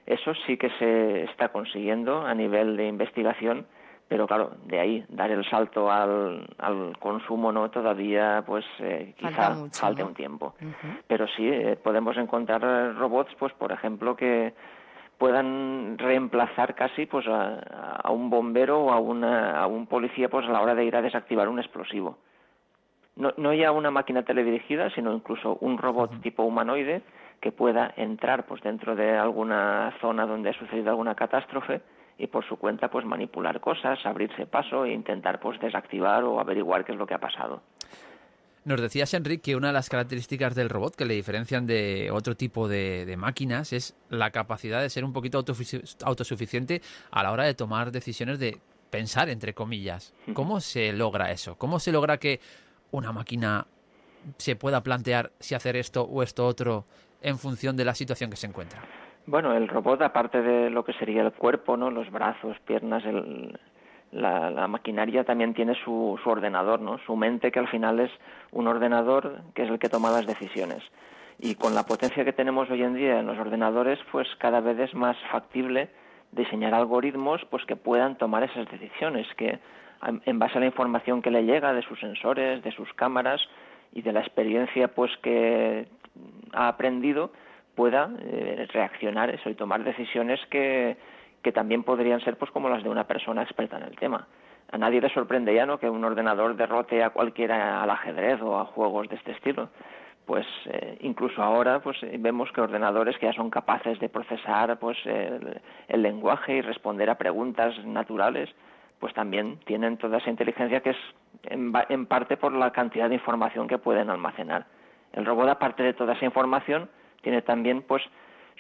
eso sí que se está consiguiendo a nivel de investigación pero claro, de ahí dar el salto al, al consumo no todavía pues eh, quizá falte un tiempo. Pero sí eh, podemos encontrar robots pues por ejemplo que puedan reemplazar casi pues a, a un bombero o a, una, a un policía pues a la hora de ir a desactivar un explosivo. No, no ya una máquina teledirigida, sino incluso un robot tipo humanoide que pueda entrar pues dentro de alguna zona donde ha sucedido alguna catástrofe y por su cuenta pues manipular cosas, abrirse paso e intentar pues desactivar o averiguar qué es lo que ha pasado. Nos decías, Enrique, que una de las características del robot que le diferencian de otro tipo de, máquinas es la capacidad de ser un poquito autosuficiente a la hora de tomar decisiones de pensar, entre comillas. ¿Cómo se logra eso? ¿Cómo se logra que una máquina se pueda plantear si hacer esto o esto otro en función de la situación que se encuentra? Bueno, el robot, aparte de lo que sería el cuerpo, ¿no? Los brazos, piernas, el, la, la, maquinaria también tiene su, su ordenador, ¿no? Su mente, que al final es un ordenador que es el que toma las decisiones. Y con la potencia que tenemos hoy en día en los ordenadores, pues cada vez es más factible diseñar algoritmos pues que puedan tomar esas decisiones, que en base a la información que le llega de sus sensores, de sus cámaras y de la experiencia pues que ha aprendido, pueda eh, reaccionar eso y tomar decisiones que, que también podrían ser pues como las de una persona experta en el tema. A nadie le sorprende ya ¿no? que un ordenador derrote a cualquiera al ajedrez o a juegos de este estilo. Pues eh, incluso ahora pues vemos que ordenadores que ya son capaces de procesar pues el, el lenguaje y responder a preguntas naturales, pues también tienen toda esa inteligencia que es en, en parte por la cantidad de información que pueden almacenar. El robot, aparte de toda esa información, tiene también pues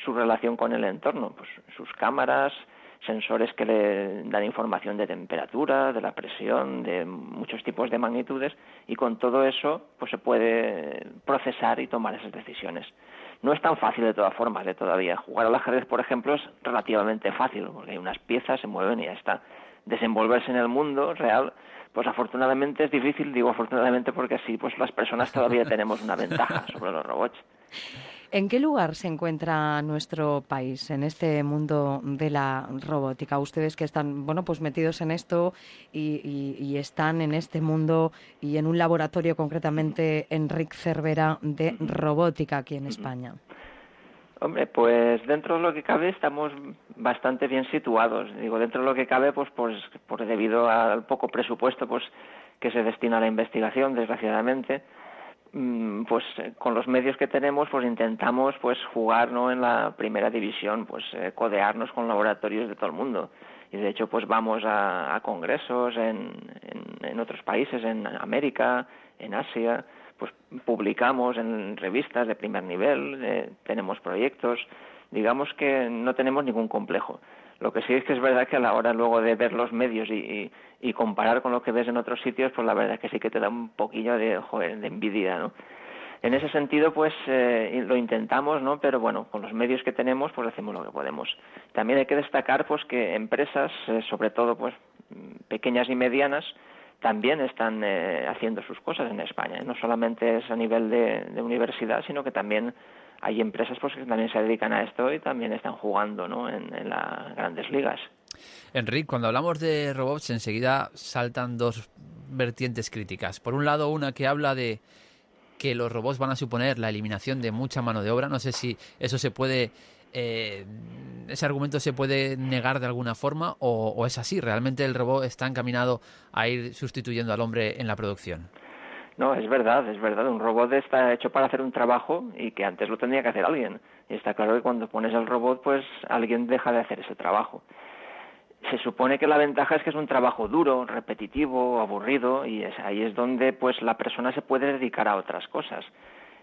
su relación con el entorno, pues sus cámaras, sensores que le dan información de temperatura, de la presión, de muchos tipos de magnitudes y con todo eso pues se puede procesar y tomar esas decisiones. No es tan fácil de todas formas, de todavía. Jugar al ajedrez, por ejemplo, es relativamente fácil, porque hay unas piezas, se mueven y ya está. Desenvolverse en el mundo real, pues afortunadamente es difícil, digo afortunadamente porque así pues las personas todavía tenemos una ventaja sobre los robots. ¿En qué lugar se encuentra nuestro país en este mundo de la robótica? Ustedes que están, bueno, pues metidos en esto y, están en este mundo y en un laboratorio concretamente, Enrique Cervera, de robótica aquí en España. Hombre, pues dentro de lo que cabe estamos bastante bien situados. Digo, dentro de lo que cabe, pues, pues, por debido al poco presupuesto, pues, que se destina a la investigación, desgraciadamente pues eh, con los medios que tenemos pues intentamos pues jugar ¿no? en la primera división pues eh, codearnos con laboratorios de todo el mundo. Y de hecho pues vamos a, congresos en, en, otros países en América en Asia pues publicamos en revistas de primer nivel eh, tenemos proyectos. Digamos que no tenemos ningún complejo lo que sí es que es verdad que a la hora luego de ver los medios y, y, comparar con lo que ves en otros sitios, pues la verdad es que sí que te da un poquillo de, joder, de envidia, ¿no? En ese sentido, pues eh, lo intentamos, ¿no? Pero bueno, con los medios que tenemos, pues hacemos lo que podemos. También hay que destacar, pues, que empresas, eh, sobre todo, pues, pequeñas y medianas, también están eh, haciendo sus cosas en España. No solamente es a nivel de universidad, sino que también hay empresas pues, que también se dedican a esto y también están jugando ¿no? en, las grandes ligas. Enrique, cuando hablamos de robots, enseguida saltan dos vertientes críticas. Por un lado, una que habla de que los robots van a suponer la eliminación de mucha mano de obra. No sé si eso se puede, eh, ese argumento se puede negar de alguna forma o, es así. Realmente el robot está encaminado a ir sustituyendo al hombre en la producción. No, es verdad, es verdad. Un robot está hecho para hacer un trabajo y que antes lo tendría que hacer alguien. Y está claro que cuando pones el robot, pues alguien deja de hacer ese trabajo. Se supone que la ventaja es que es un trabajo duro, repetitivo, aburrido y es, ahí es donde pues la persona se puede dedicar a otras cosas.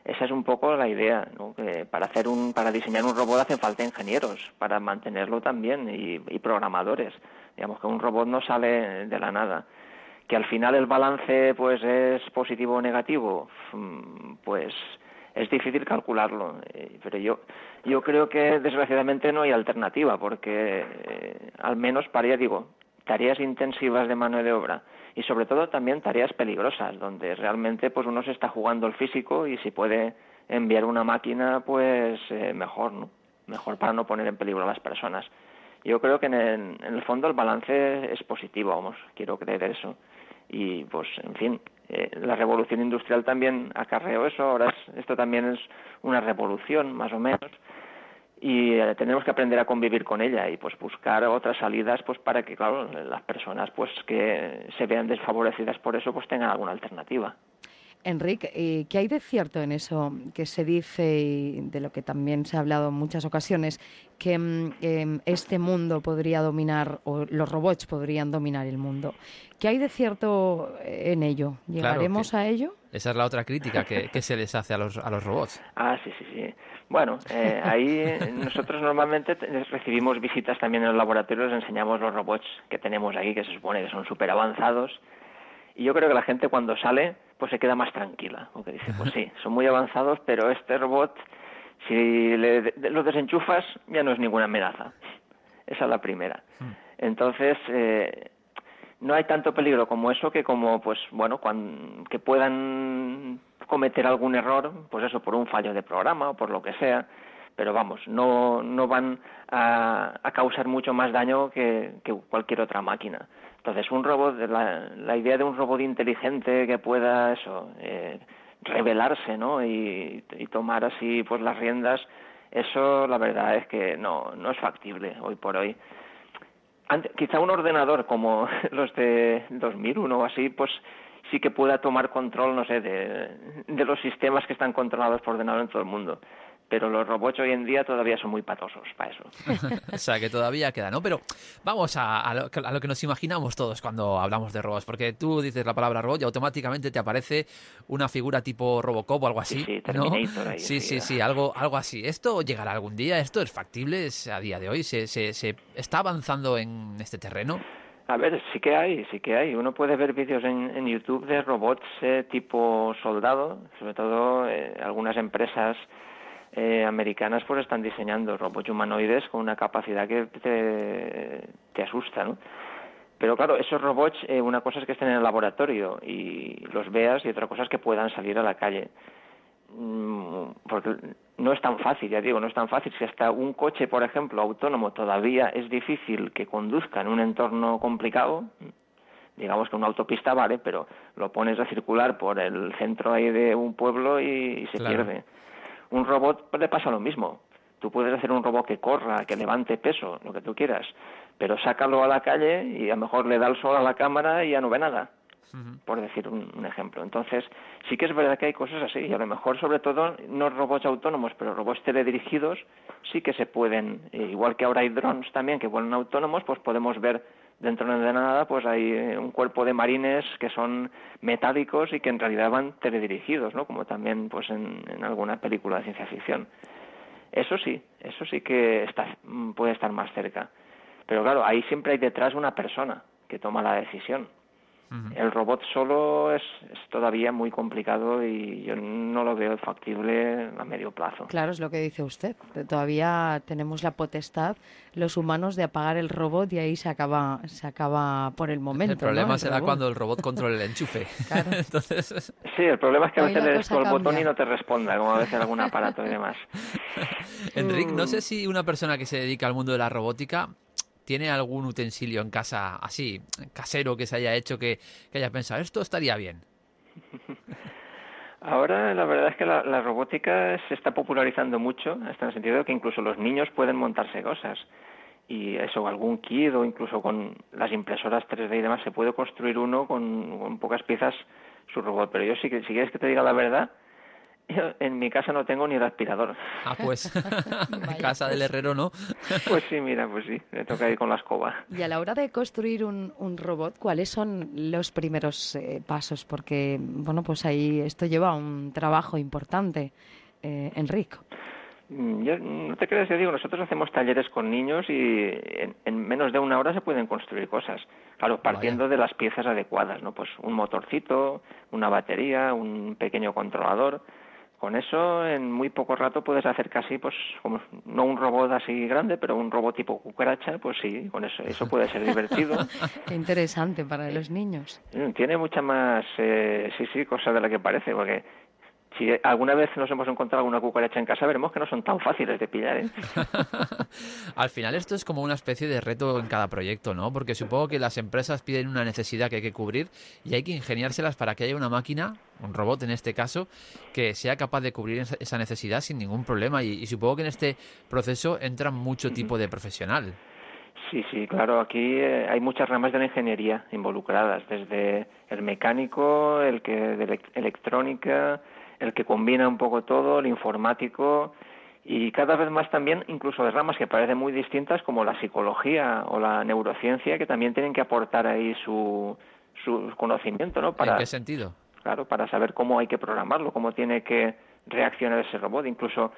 Esa es un poco la idea, ¿no? para hacer un, para diseñar un robot hacen falta ingenieros, para mantenerlo también y, y programadores. Digamos que un robot no sale de la nada que al final el balance pues es positivo o negativo mm, pues es difícil calcularlo. Eh, pero yo yo creo que desgraciadamente no hay alternativa porque eh, al menos para ya digo tareas intensivas de mano de obra y sobre todo también tareas peligrosas donde realmente pues uno se está jugando el físico y si puede enviar una máquina pues eh, mejor no mejor para no poner en peligro a las personas yo creo que en el, en el fondo el balance es positivo vamos quiero creer eso. Y pues en fin eh, la revolución industrial también acarreó eso ahora esto también es una revolución más o menos y eh, tenemos que aprender a convivir con ella y pues buscar otras salidas pues para que claro las personas pues que se vean desfavorecidas por eso pues tengan alguna alternativa Enrique, eh, ¿qué hay de cierto en eso que se dice y de lo que también se ha hablado en muchas ocasiones, que em, este mundo podría dominar o los robots podrían dominar el mundo? ¿Qué hay de cierto en ello? ¿Llegaremos a ello? Esa es la otra crítica que, se les hace a los, a los robots. Ah, sí, sí, sí. Bueno, eh, ahí nosotros normalmente recibimos visitas también en los laboratorios, enseñamos los robots que tenemos aquí, que se supone que son súper avanzados. Y yo creo que la gente cuando sale pues se queda más tranquila, porque dice, pues sí, son muy avanzados, pero este robot, si le, lo desenchufas, ya no es ninguna amenaza. Esa es la primera. Hmm. Entonces, eh, no hay tanto peligro como eso que como, pues, bueno, cuando, que puedan cometer algún error, pues eso, por un fallo de programa o por lo que sea, pero vamos, no, no van a, a causar mucho más daño que, que cualquier otra máquina. Entonces, un robot, la, idea de un robot inteligente que pueda eso, eh, revelarse, ¿no? Y, tomar así pues las riendas, eso la verdad es que no, no es factible hoy por hoy. quizá un ordenador como los de 2001 o así, pues sí que pueda tomar control, no sé, de los sistemas que están controlados por ordenador en todo el mundo pero los robots hoy en día todavía son muy patosos para eso. o sea, que todavía queda, ¿no? Pero vamos a, lo, que nos imaginamos todos cuando hablamos de robots, porque tú dices la palabra robot y automáticamente te aparece una figura tipo Robocop o algo así, sí, sí, sí, sí, algo, algo así. ¿Esto llegará algún día? ¿Esto es factible a día de hoy? ¿Se, se, se está avanzando en este terreno? A ver, sí que hay, sí que hay. Uno puede ver vídeos en, en YouTube de robots eh, tipo soldado, sobre todo eh, algunas empresas eh, americanas pues están diseñando robots humanoides con una capacidad que te, te asusta, ¿no? Pero claro, esos robots, eh, una cosa es que estén en el laboratorio y los veas y otra cosa es que puedan salir a la calle. Mm, porque no es tan fácil, ya digo, no es tan fácil. Si hasta un coche, por ejemplo, autónomo todavía es difícil que conduzca en un entorno complicado, digamos que una autopista vale, pero lo pones a circular por el centro ahí de un pueblo y, se pierde. Un robot le pasa lo mismo. Tú puedes hacer un robot que corra, que levante peso, lo que tú quieras, pero sácalo a la calle y a lo mejor le da el sol a la cámara y ya no ve nada, por decir un, ejemplo. Entonces, sí que es verdad que hay cosas así, y a lo mejor, sobre todo, no robots autónomos, pero robots teledirigidos, sí que se pueden, eh, igual que ahora hay drones también que vuelan autónomos, pues podemos ver dentro de nada pues hay eh, un cuerpo de marines que son metálicos y que en realidad van teledirigidos, ¿no? Como también pues en, alguna película de ciencia ficción. Eso sí, eso sí que está, puede estar más cerca. Pero claro, ahí siempre hay detrás una persona que toma la decisión. El robot solo es, todavía muy complicado y yo no lo veo factible a medio plazo. Claro, es lo que dice usted. Todavía tenemos la potestad los humanos de apagar el robot y ahí se acaba, se acaba por el momento. El problema será cuando el robot controle el enchufe. Entonces... Sí, el problema es que a veces le des el botón y no te responda, como a veces algún aparato y demás. Enrique, no sé si una persona que se dedica al mundo de la robótica ¿Tiene algún utensilio en casa así, casero, que se haya hecho que, haya pensado, esto estaría bien? Ahora la verdad es que la, robótica se está popularizando mucho, hasta en el sentido de que incluso los niños pueden montarse cosas. Y eso, algún kit o incluso con las impresoras 3D y demás, se puede construir uno con, pocas piezas su robot. Pero yo sí que, si quieres que te diga la verdad, en mi casa no tengo ni el aspirador. Ah, pues, casa del herrero, ¿no? pues sí, mira, pues sí, me toca ir con la escoba. Y a la hora de construir un, un robot, ¿cuáles son los primeros eh, pasos? Porque, bueno, pues ahí esto lleva un trabajo importante, eh, Enrique. Mm, yo, no te creas, yo digo, nosotros hacemos talleres con niños y en, menos de una hora se pueden construir cosas. Claro, partiendo de las piezas adecuadas, ¿no? Pues un motorcito, una batería, un pequeño controlador con eso en muy poco rato puedes hacer casi pues como no un robot así grande pero un robot tipo cucaracha pues sí con eso eso puede ser divertido. Qué interesante para los niños. Tiene mucha más eh, sí sí cosa de la que parece porque si alguna vez nos hemos encontrado alguna cucaracha en casa, veremos que no son tan fáciles de pillar. ¿eh? Al final esto es como una especie de reto en cada proyecto, ¿no? Porque supongo que las empresas piden una necesidad que hay que cubrir y hay que ingeniárselas para que haya una máquina, un robot en este caso, que sea capaz de cubrir esa necesidad sin ningún problema. Y, supongo que en este proceso entra mucho tipo de profesional. Sí, sí, claro. Aquí eh, hay muchas ramas de la ingeniería involucradas, desde el mecánico, el que de electrónica, el que combina un poco todo, el informático y cada vez más también incluso de ramas que parecen muy distintas como la psicología o la neurociencia que también tienen que aportar ahí su, su conocimiento, ¿no? Para, ¿En qué sentido? Claro, para saber cómo hay que programarlo, cómo tiene que reaccionar ese robot, incluso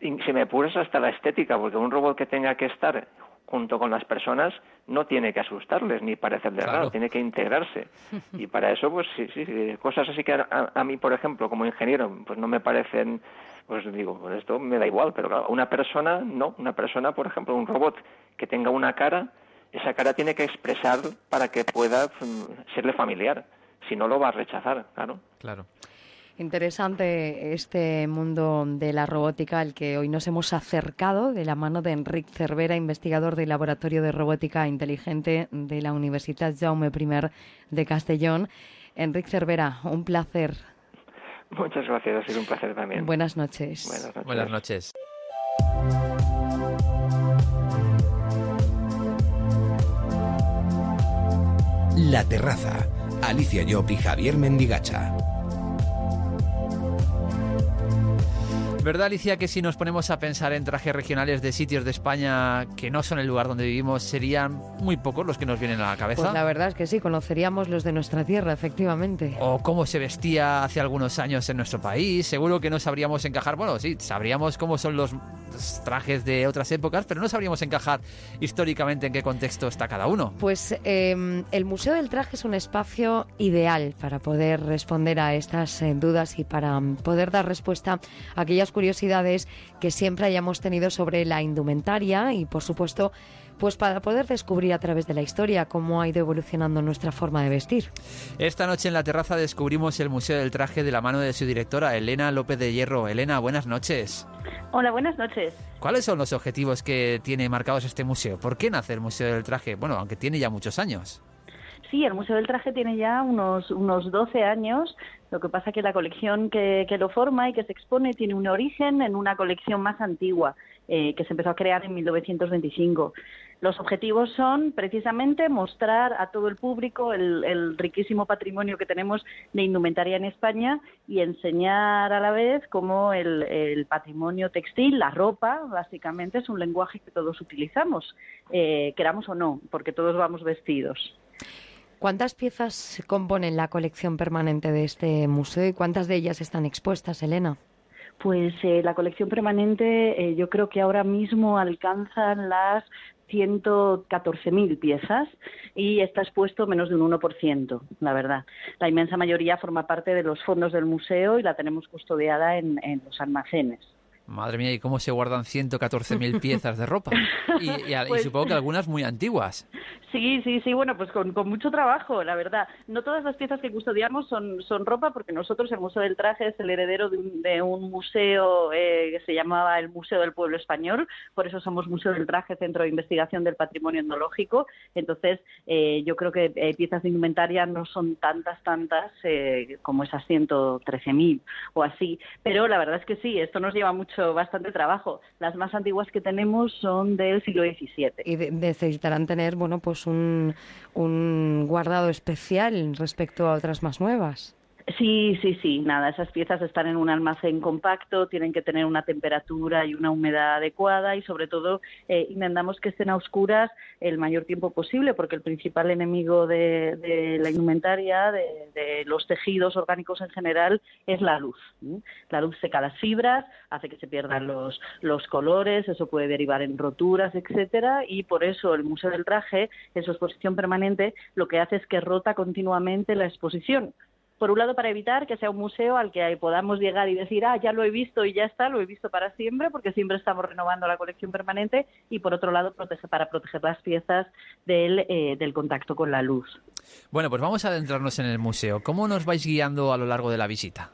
si me apuras hasta la estética, porque un robot que tenga que estar junto con las personas no tiene que asustarles ni parecerles raro, tiene que integrarse. Y para eso, pues sí, sí, cosas así que a, mí, por ejemplo, como ingeniero, pues no me parecen, pues digo, pues esto me da igual, pero claro, una persona, no, una persona, por ejemplo, un robot que tenga una cara, esa cara tiene que expresar para que pueda mm, serle familiar, si no lo va a rechazar, claro. Claro. Interesante este mundo de la robótica al que hoy nos hemos acercado de la mano de Enric Cervera, investigador del Laboratorio de Robótica Inteligente de la Universidad Jaume I de Castellón. Enric Cervera, un placer. Muchas gracias, ha sido un placer también. Buenas noches. Buenas noches. La Terraza. Alicia Llop y Javier Mendigacha. ¿Verdad, Alicia, que si nos ponemos a pensar en trajes regionales de sitios de España que no son el lugar donde vivimos, serían muy pocos los que nos vienen a la cabeza? Pues la verdad es que sí, conoceríamos los de nuestra tierra, efectivamente. O cómo se vestía hace algunos años en nuestro país. Seguro que no sabríamos encajar, bueno, sí, sabríamos cómo son los trajes de otras épocas, pero no sabríamos encajar históricamente en qué contexto está cada uno. Pues em, el Museo del Traje es un espacio ideal para poder responder a estas eh, dudas y para mm, poder dar respuesta a aquellas curiosidades que siempre hayamos tenido sobre la indumentaria y, por supuesto, pues para poder descubrir a través de la historia cómo ha ido evolucionando nuestra forma de vestir. Esta noche en la terraza descubrimos el Museo del Traje de la mano de su directora, Elena López de Hierro. Elena, buenas noches. Hola, buenas noches. ¿Cuáles son los objetivos que tiene marcados este museo? ¿Por qué nace el Museo del Traje? Bueno, aunque tiene ya muchos años. Sí, el Museo del Traje tiene ya unos, unos 12 años. Lo que pasa es que la colección que, que, lo forma y que se expone tiene un origen en una colección más antigua eh, que se empezó a crear en 1925. Los objetivos son precisamente mostrar a todo el público el, riquísimo patrimonio que tenemos de indumentaria en España y enseñar a la vez cómo el, patrimonio textil, la ropa, básicamente es un lenguaje que todos utilizamos, eh, queramos o no, porque todos vamos vestidos. ¿Cuántas piezas componen la colección permanente de este museo y cuántas de ellas están expuestas, Elena? Pues eh, la colección permanente eh, yo creo que ahora mismo alcanzan las 114.000 piezas y está expuesto menos de un 1%, la verdad. La inmensa mayoría forma parte de los fondos del museo y la tenemos custodiada en los almacenes. Madre mía, ¿y cómo se guardan 114.000 piezas de ropa? Y, pues supongo que algunas muy antiguas. Sí, sí, sí, bueno, pues con, mucho trabajo, la verdad. No todas las piezas que custodiamos son, son ropa, porque nosotros, el Museo del Traje, es el heredero de un, museo eh, que se llamaba el Museo del Pueblo Español, por eso somos Museo del Traje, Centro de Investigación del Patrimonio Etnológico. Entonces, eh, yo creo que eh, piezas de indumentaria no son tantas, tantas como esas 113.000 o así. Pero la verdad es que sí, esto nos lleva mucho bastante trabajo. Las más antiguas que tenemos son del siglo XVII. Y necesitarán tener, bueno, pues un, un guardado especial respecto a otras más nuevas. Sí, sí, sí, nada, esas piezas están en un almacén compacto, tienen que tener una temperatura y una humedad adecuada y sobre todo eh, intentamos que estén a oscuras el mayor tiempo posible porque el principal enemigo de, la indumentaria, de, los tejidos orgánicos en general, es la luz. La luz seca las fibras, hace que se pierdan los, los colores, eso puede derivar en roturas, etcétera, y por eso el Museo del Traje, en su exposición permanente, lo que hace es que rota continuamente la exposición por un lado para evitar que sea un museo al que podamos llegar y decir, ah, ya lo he visto y ya está, lo he visto para siempre, porque siempre estamos renovando la colección permanente, y por otro lado protege, para proteger las piezas del, eh, del contacto con la luz. Bueno, pues vamos a adentrarnos en el museo. ¿Cómo nos vais guiando a lo largo de la visita?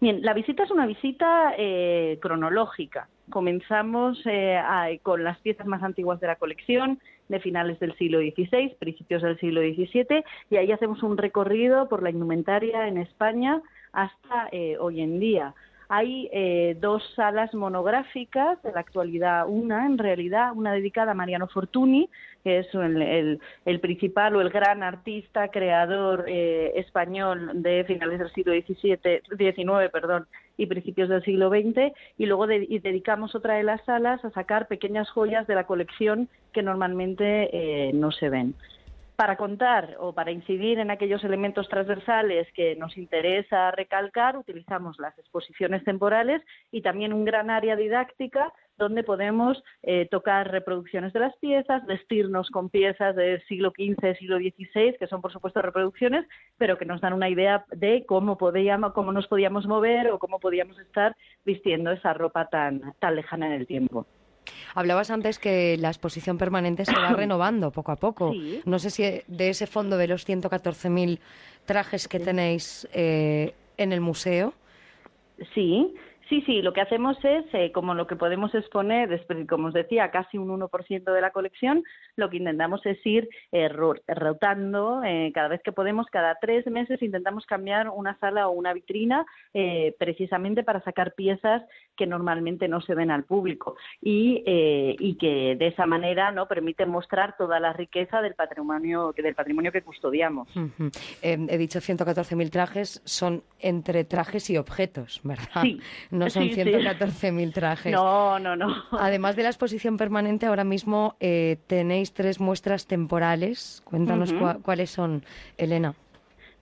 Bien, la visita es una visita eh, cronológica. Comenzamos eh, con las piezas más antiguas de la colección, de finales del siglo XVI, principios del siglo XVII, y ahí hacemos un recorrido por la indumentaria en España hasta eh, hoy en día. Hay eh, dos salas monográficas, de la actualidad una, en realidad, una dedicada a Mariano Fortuny, que es el, principal o el gran artista, creador eh, español de finales del siglo XVII, XIX perdón, y principios del siglo XX, y luego dedicamos otra de las salas a sacar pequeñas joyas de la colección que normalmente eh, no se ven. Para contar o para incidir en aquellos elementos transversales que nos interesa recalcar, utilizamos las exposiciones temporales y también un gran área didáctica donde podemos eh, tocar reproducciones de las piezas, vestirnos con piezas del siglo XV, siglo XVI, que son por supuesto reproducciones, pero que nos dan una idea de cómo, podíamos, cómo nos podíamos mover o cómo podíamos estar vistiendo esa ropa tan, tan lejana en el tiempo. Hablabas antes que la exposición permanente se va renovando poco a poco. No sé si de ese fondo de los 114.000 trajes que tenéis eh, en el museo. Sí, Sí, sí, lo que hacemos es, eh, como lo que podemos exponer, como os decía, casi un 1% de la colección, lo que intentamos es ir eh, rotando eh, cada vez que podemos, cada tres meses intentamos cambiar una sala o una vitrina precisamente para sacar piezas que normalmente no se ven al público y, y que de esa manera no permiten mostrar toda la riqueza del patrimonio, del patrimonio que custodiamos. he dicho 114.000 trajes, son entre trajes y objetos, ¿verdad? Sí. No son 114.000 trajes. No, no, no. Además de la exposición permanente, ahora mismo eh, tenéis tres muestras temporales. Cuéntanos cuáles son, Elena.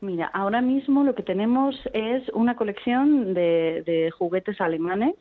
Mira, ahora mismo lo que tenemos es una colección de, juguetes alemanes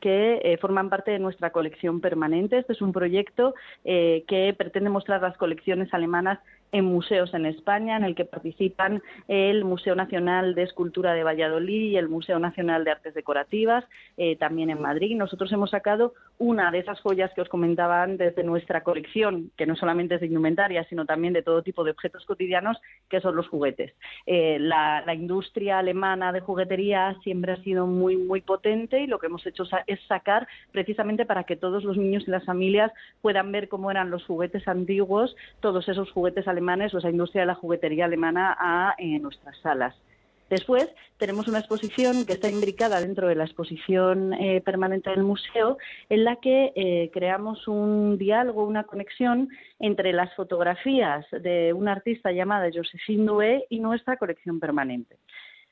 que eh, forman parte de nuestra colección permanente. Este es un proyecto eh, que pretende mostrar las colecciones alemanas en museos en España, en el que participan el Museo Nacional de Escultura de Valladolid y el Museo Nacional de Artes Decorativas, eh, también en Madrid. Nosotros hemos sacado una de esas joyas que os comentaba antes de nuestra colección, que no solamente es de indumentaria, sino también de todo tipo de objetos cotidianos, que son los juguetes. Eh, la, industria alemana de juguetería siempre ha sido muy, muy potente y lo que hemos hecho es sacar precisamente para que todos los niños y las familias puedan ver cómo eran los juguetes antiguos, todos esos juguetes alemanes alemanes o esa industria de la juguetería alemana a eh, nuestras salas. Después tenemos una exposición que está imbricada dentro de la exposición eh, permanente del museo, en la que eh, creamos un diálogo, una conexión entre las fotografías de una artista llamada Josephine Doué y nuestra colección permanente.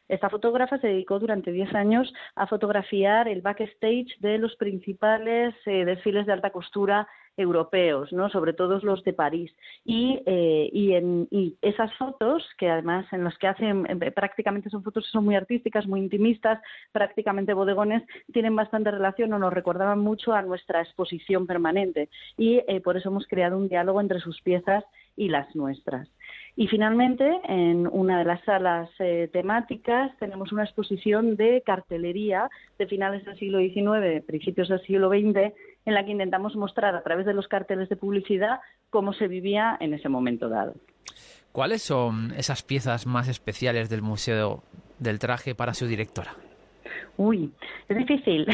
Esta fotógrafa se dedicó durante 10 años a fotografiar el backstage de los principales desfiles de alta costura europeos, ¿no? sobre todo los de París. Y, eh, y, en, esas fotos, que además en las que hacen eh, prácticamente son fotos que son muy artísticas, muy intimistas, prácticamente bodegones, tienen bastante relación o nos recordaban mucho a nuestra exposición permanente. Y eh, por eso hemos creado un diálogo entre sus piezas y las nuestras. Y finalmente, en una de las salas temáticas, tenemos una exposición de cartelería de finales del siglo XIX, principios del siglo XX, en la que intentamos mostrar a través de los carteles de publicidad cómo se vivía en ese momento dado. ¿Cuáles son esas piezas más especiales del Museo del Traje para su directora? Uy, es difícil.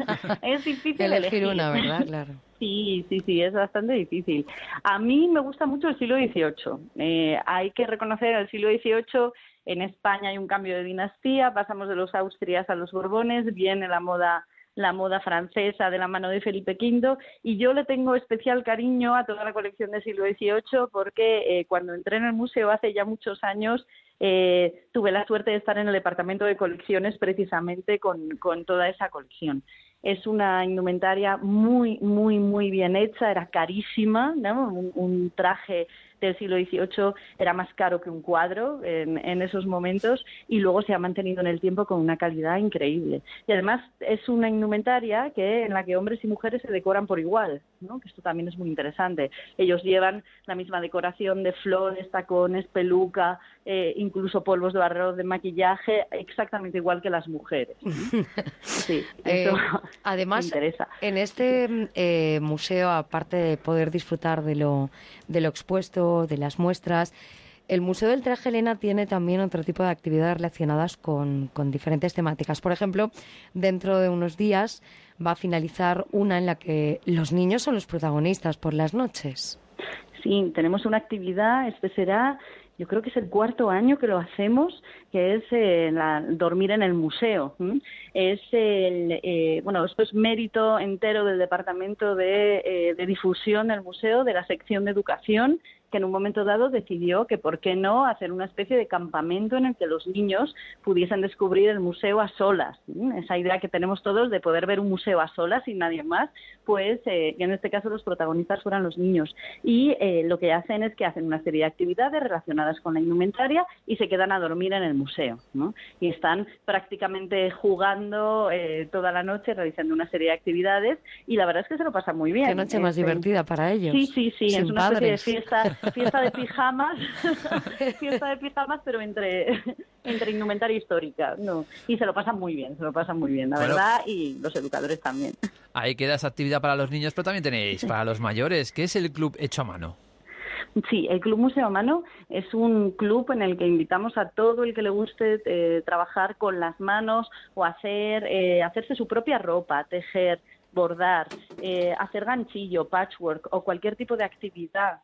es difícil elegir, una, ¿verdad? Claro. Sí, sí, sí, es bastante difícil. A mí me gusta mucho el siglo XVIII. Eh, hay que reconocer el siglo XVIII en España hay un cambio de dinastía, pasamos de los Austrias a los Borbones, viene la moda la moda francesa de la mano de Felipe V y yo le tengo especial cariño a toda la colección del siglo XVIII porque eh, cuando entré en el museo hace ya muchos años eh, tuve la suerte de estar en el departamento de colecciones precisamente con, con toda esa colección. Es una indumentaria muy, muy, muy bien hecha, era carísima, un, traje del siglo XVIII era más caro que un cuadro en, esos momentos y luego se ha mantenido en el tiempo con una calidad increíble. Y además es una indumentaria que, en la que hombres y mujeres se decoran por igual, ¿no? que esto también es muy interesante. Ellos llevan la misma decoración de flores, tacones, peluca, eh, incluso polvos de barro de maquillaje, exactamente igual que las mujeres. Sí, eh, además, en este eh, museo, aparte de poder disfrutar de lo, de lo expuesto, de las muestras. El Museo del Traje Elena tiene también otro tipo de actividades relacionadas con, diferentes temáticas. Por ejemplo, dentro de unos días va a finalizar una en la que los niños son los protagonistas por las noches. Sí, tenemos una actividad, este será yo creo que es el cuarto año que lo hacemos, que es eh, dormir en el museo. Es el, eh, bueno, esto es mérito entero del Departamento de, eh, de Difusión del Museo, de la sección de Educación que en un momento dado decidió que por qué no hacer una especie de campamento en el que los niños pudiesen descubrir el museo a solas. Esa idea que tenemos todos de poder ver un museo a solas sin nadie más, pues eh, en este caso los protagonistas fueran los niños. Y eh, lo que hacen es que hacen una serie de actividades relacionadas con la indumentaria y se quedan a dormir en el museo. Y están prácticamente jugando eh, toda la noche realizando una serie de actividades y la verdad es que se lo pasa muy bien. Qué noche más divertida para ellos. Sí, sí, sí, es una especie de fiesta fiesta de pijamas, fiesta de pijamas, pero entre, entre indumentaria histórica, no. Y se lo pasan muy bien, se lo pasan muy bien, la verdad, y los educadores también. Ahí queda esa actividad para los niños, pero también tenéis para los mayores, ¿qué es el club hecho a mano? Sí, el Club Museo a Mano es un club en el que invitamos a todo el que le guste eh, trabajar con las manos o hacer eh, hacerse su propia ropa, tejer, bordar, eh, hacer ganchillo, patchwork o cualquier tipo de actividad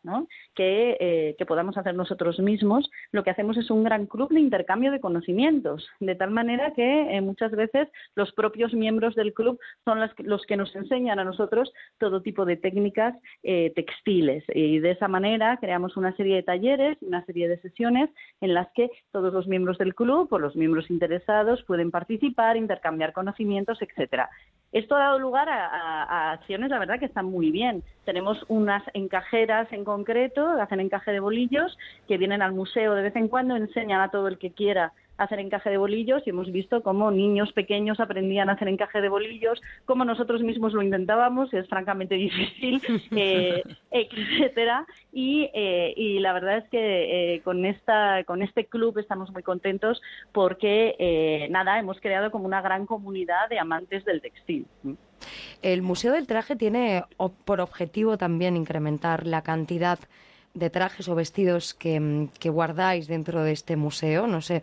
eh, que, podamos hacer nosotros mismos, lo que hacemos es un gran club de intercambio de conocimientos, de tal manera que eh, muchas veces los propios miembros del club son los que nos enseñan a nosotros todo tipo de técnicas textiles y de esa manera creamos una serie de talleres, una serie de sesiones en las que todos los miembros del club o los miembros interesados pueden participar, intercambiar conocimientos, etcétera. Esto ha dado lugar a, acciones, la verdad, que están muy bien. Tenemos unas encajeras en concreto, hacen encaje de bolillos, que vienen al museo de vez en cuando, enseñan a todo el que quiera hacer encaje de bolillos y hemos visto cómo niños pequeños aprendían a hacer encaje de bolillos, cómo nosotros mismos lo intentábamos, es francamente difícil, eh, etcétera. Y, eh, y, la verdad es que eh, con esta con este club estamos muy contentos porque eh, nada hemos creado como una gran comunidad de amantes del textil. El Museo del Traje tiene por objetivo también incrementar la cantidad de trajes o vestidos que, guardáis dentro de este museo? No sé,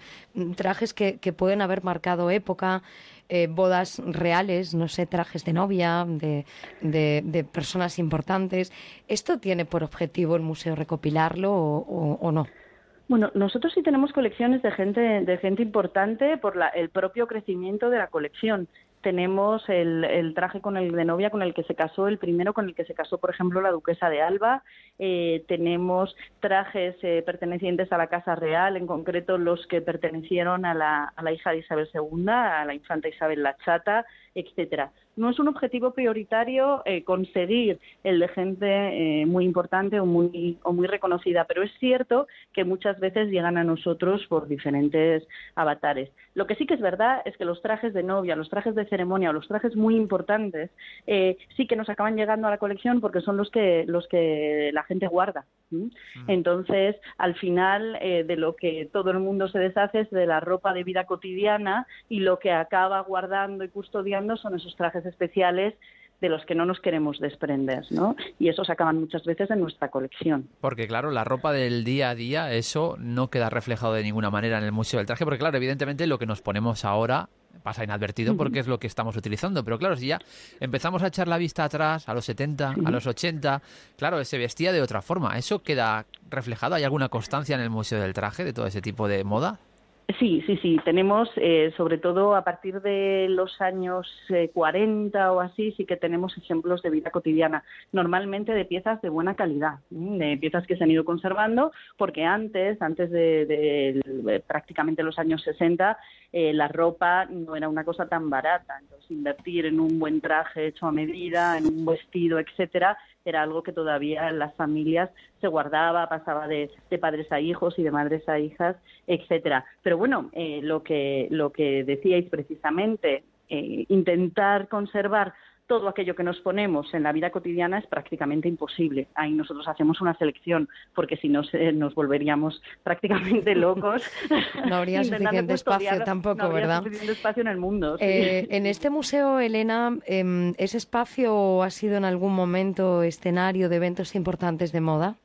trajes que, pueden haber marcado época, eh, bodas reales, no sé, trajes de novia, de, de, personas importantes. ¿Esto tiene por objetivo el museo recopilarlo o, no? Bueno, nosotros sí tenemos colecciones de gente, de gente importante por el propio crecimiento de la colección tenemos el, traje con el de novia con el que se casó, el primero con el que se casó, por ejemplo, la duquesa de Alba. Eh, tenemos trajes eh, pertenecientes a la Casa Real, en concreto los que pertenecieron a la, a la hija de Isabel II, a la infanta Isabel la Chata, etcétera no es un objetivo prioritario eh, conseguir el de gente eh, muy importante o muy, o muy reconocida, pero es cierto que muchas veces llegan a nosotros por diferentes avatares. Lo que sí que es verdad es que los trajes de novia, los trajes de ceremonia o los trajes muy importantes eh, sí que nos acaban llegando a la colección porque son los que, los que la gente guarda. Entonces, al final, de lo que todo el mundo se deshace es de la ropa de vida cotidiana y lo que acaba guardando y custodiando son esos trajes especiales de los que no nos queremos desprender, ¿no? Y esos acaban muchas veces en nuestra colección. Porque claro, la ropa del día a día, eso no queda reflejado de ninguna manera en el Museo del Traje, porque claro, evidentemente lo que nos ponemos ahora pasa inadvertido porque es lo que estamos utilizando, pero claro, si ya empezamos a echar la vista atrás, a los 70, a los 80, claro, se vestía de otra forma, ¿eso queda reflejado? ¿Hay alguna constancia en el Museo del Traje de todo ese tipo de moda? Sí, sí, sí. Tenemos, eh, sobre todo a partir de los años 40 eh, o así, sí que tenemos ejemplos de vida cotidiana. Normalmente de piezas de buena calidad, de piezas que se han ido conservando, porque antes, antes de, prácticamente los años 60, eh, la ropa no era una cosa tan barata. Entonces, invertir en un buen traje hecho a medida, en un vestido, etcétera, era algo que todavía en las familias se guardaba, pasaba de, padres a hijos y de madres a hijas, etcétera. Pero bueno, eh, lo que lo que decíais precisamente, eh, intentar conservar todo aquello que nos ponemos en la vida cotidiana es prácticamente imposible. Ahí nosotros hacemos una selección, porque si no nos volveríamos prácticamente locos. No habría suficiente espacio tampoco, no habría suficiente espacio en el mundo. Eh, en este museo, Elena, em, ¿ese espacio ha sido en algún momento escenario de eventos importantes de moda?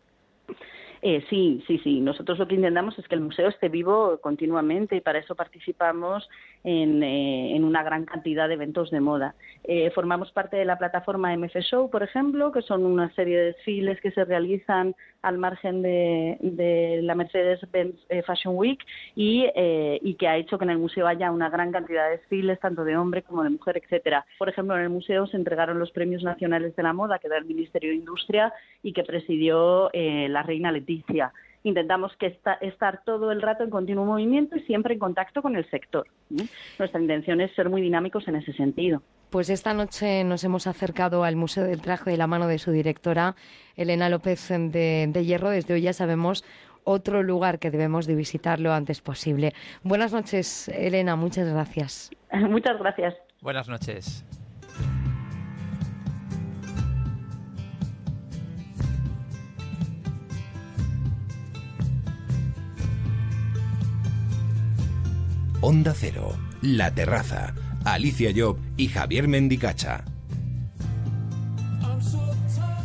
Eh, sí, sí, sí. Nosotros lo que intentamos es que el museo esté vivo continuamente y para eso participamos en, eh, una gran cantidad de eventos de moda. Eh, formamos parte de la plataforma MF Show, por ejemplo, que son una serie de desfiles que se realizan al margen de, la Mercedes-Benz Fashion Week y, y, que ha hecho que en el museo haya una gran cantidad de desfiles, tanto de hombre como de mujer, etcétera. Por ejemplo, en el museo se entregaron los premios nacionales de la moda que da el Ministerio de Industria y que presidió la reina Leticia Intentamos que estar todo el rato en continuo movimiento y siempre en contacto con el sector. Nuestra intención es ser muy dinámicos en ese sentido. Pues esta noche nos hemos acercado al Museo del Traje de la mano de su directora, Elena López de, Hierro. Desde hoy ya sabemos otro lugar que debemos de visitar lo antes posible. Buenas noches, Elena. Muchas gracias. Muchas gracias. Buenas noches. Onda Cero, La Terraza, Alicia Job y Javier Mendicacha.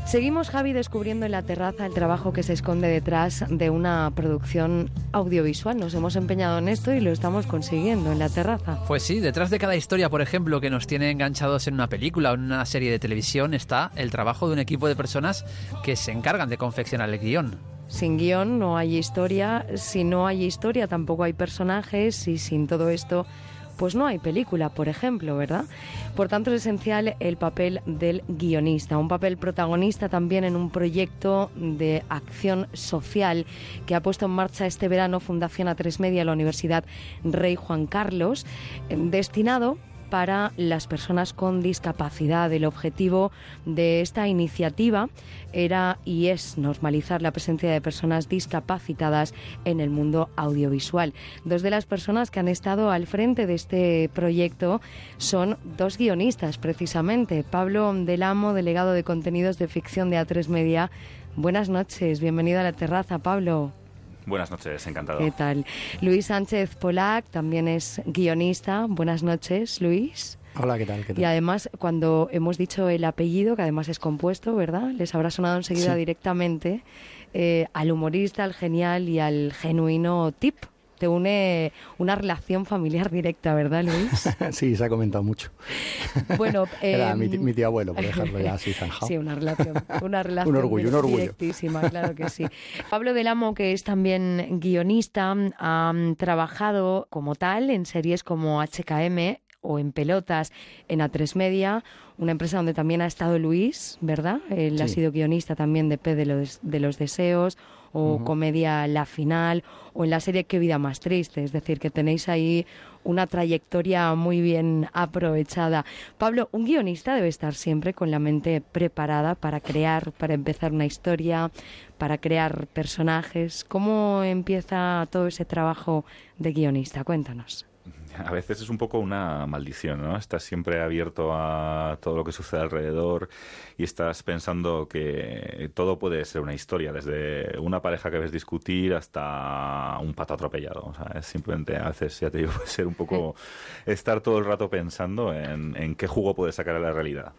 Seguimos, Javi, descubriendo en la terraza el trabajo que se esconde detrás de una producción audiovisual. Nos hemos empeñado en esto y lo estamos consiguiendo en la terraza. Pues sí, detrás de cada historia, por ejemplo, que nos tiene enganchados en una película o en una serie de televisión, está el trabajo de un equipo de personas que se encargan de confeccionar el guion. Sin guion no hay historia, si no hay historia tampoco hay personajes y sin todo esto pues no hay película, por ejemplo, ¿verdad? Por tanto, es esencial el papel del guionista, un papel protagonista también en un proyecto de acción social que ha puesto en marcha este verano Fundación A3 Media la Universidad Rey Juan Carlos, eh, destinado para las personas con discapacidad. El objetivo de esta iniciativa era y es normalizar la presencia de personas discapacitadas en el mundo audiovisual. Dos de las personas que han estado al frente de este proyecto son dos guionistas, precisamente. Pablo Delamo, delegado de contenidos de ficción de A3 Media. Buenas noches, bienvenido a la terraza, Pablo. Buenas noches, encantado. ¿Qué tal? Luis Sánchez Polac también es guionista. Buenas noches, Luis. Hola, ¿qué tal? ¿qué tal? Y además, cuando hemos dicho el apellido, que además es compuesto, ¿verdad? Les habrá sonado enseguida directamente eh, al humorista, al genial y al genuino Tip te une una relación familiar directa, ¿verdad, Luis? sí, se ha comentado mucho. Bueno, Era mi, em, tío abuelo, por dejarlo ya así zanjado. Sí, una relación, una relación un orgullo, un orgullo. directísima, claro que sí. Pablo Del Amo, que es también guionista, ha trabajado como tal en series como HKM o en pelotas en A3 Media, una empresa donde también ha estado Luis, ¿verdad? Él ha sido guionista también de P de los, de los Deseos o comedia La Final o en la serie Qué vida más triste, es decir, que tenéis ahí una trayectoria muy bien aprovechada. Pablo, un guionista debe estar siempre con la mente preparada para crear, para empezar una historia, para crear personajes. ¿Cómo empieza todo ese trabajo de guionista? Cuéntanos a veces es un poco una maldición, ¿no? Estás siempre abierto a todo lo que sucede alrededor y estás pensando que todo puede ser una historia, desde una pareja que ves discutir hasta un pato atropellado. O sea, es simplemente a veces, ya te digo, puede ser un poco estar todo el rato pensando en, en qué jugo puede sacar a la realidad.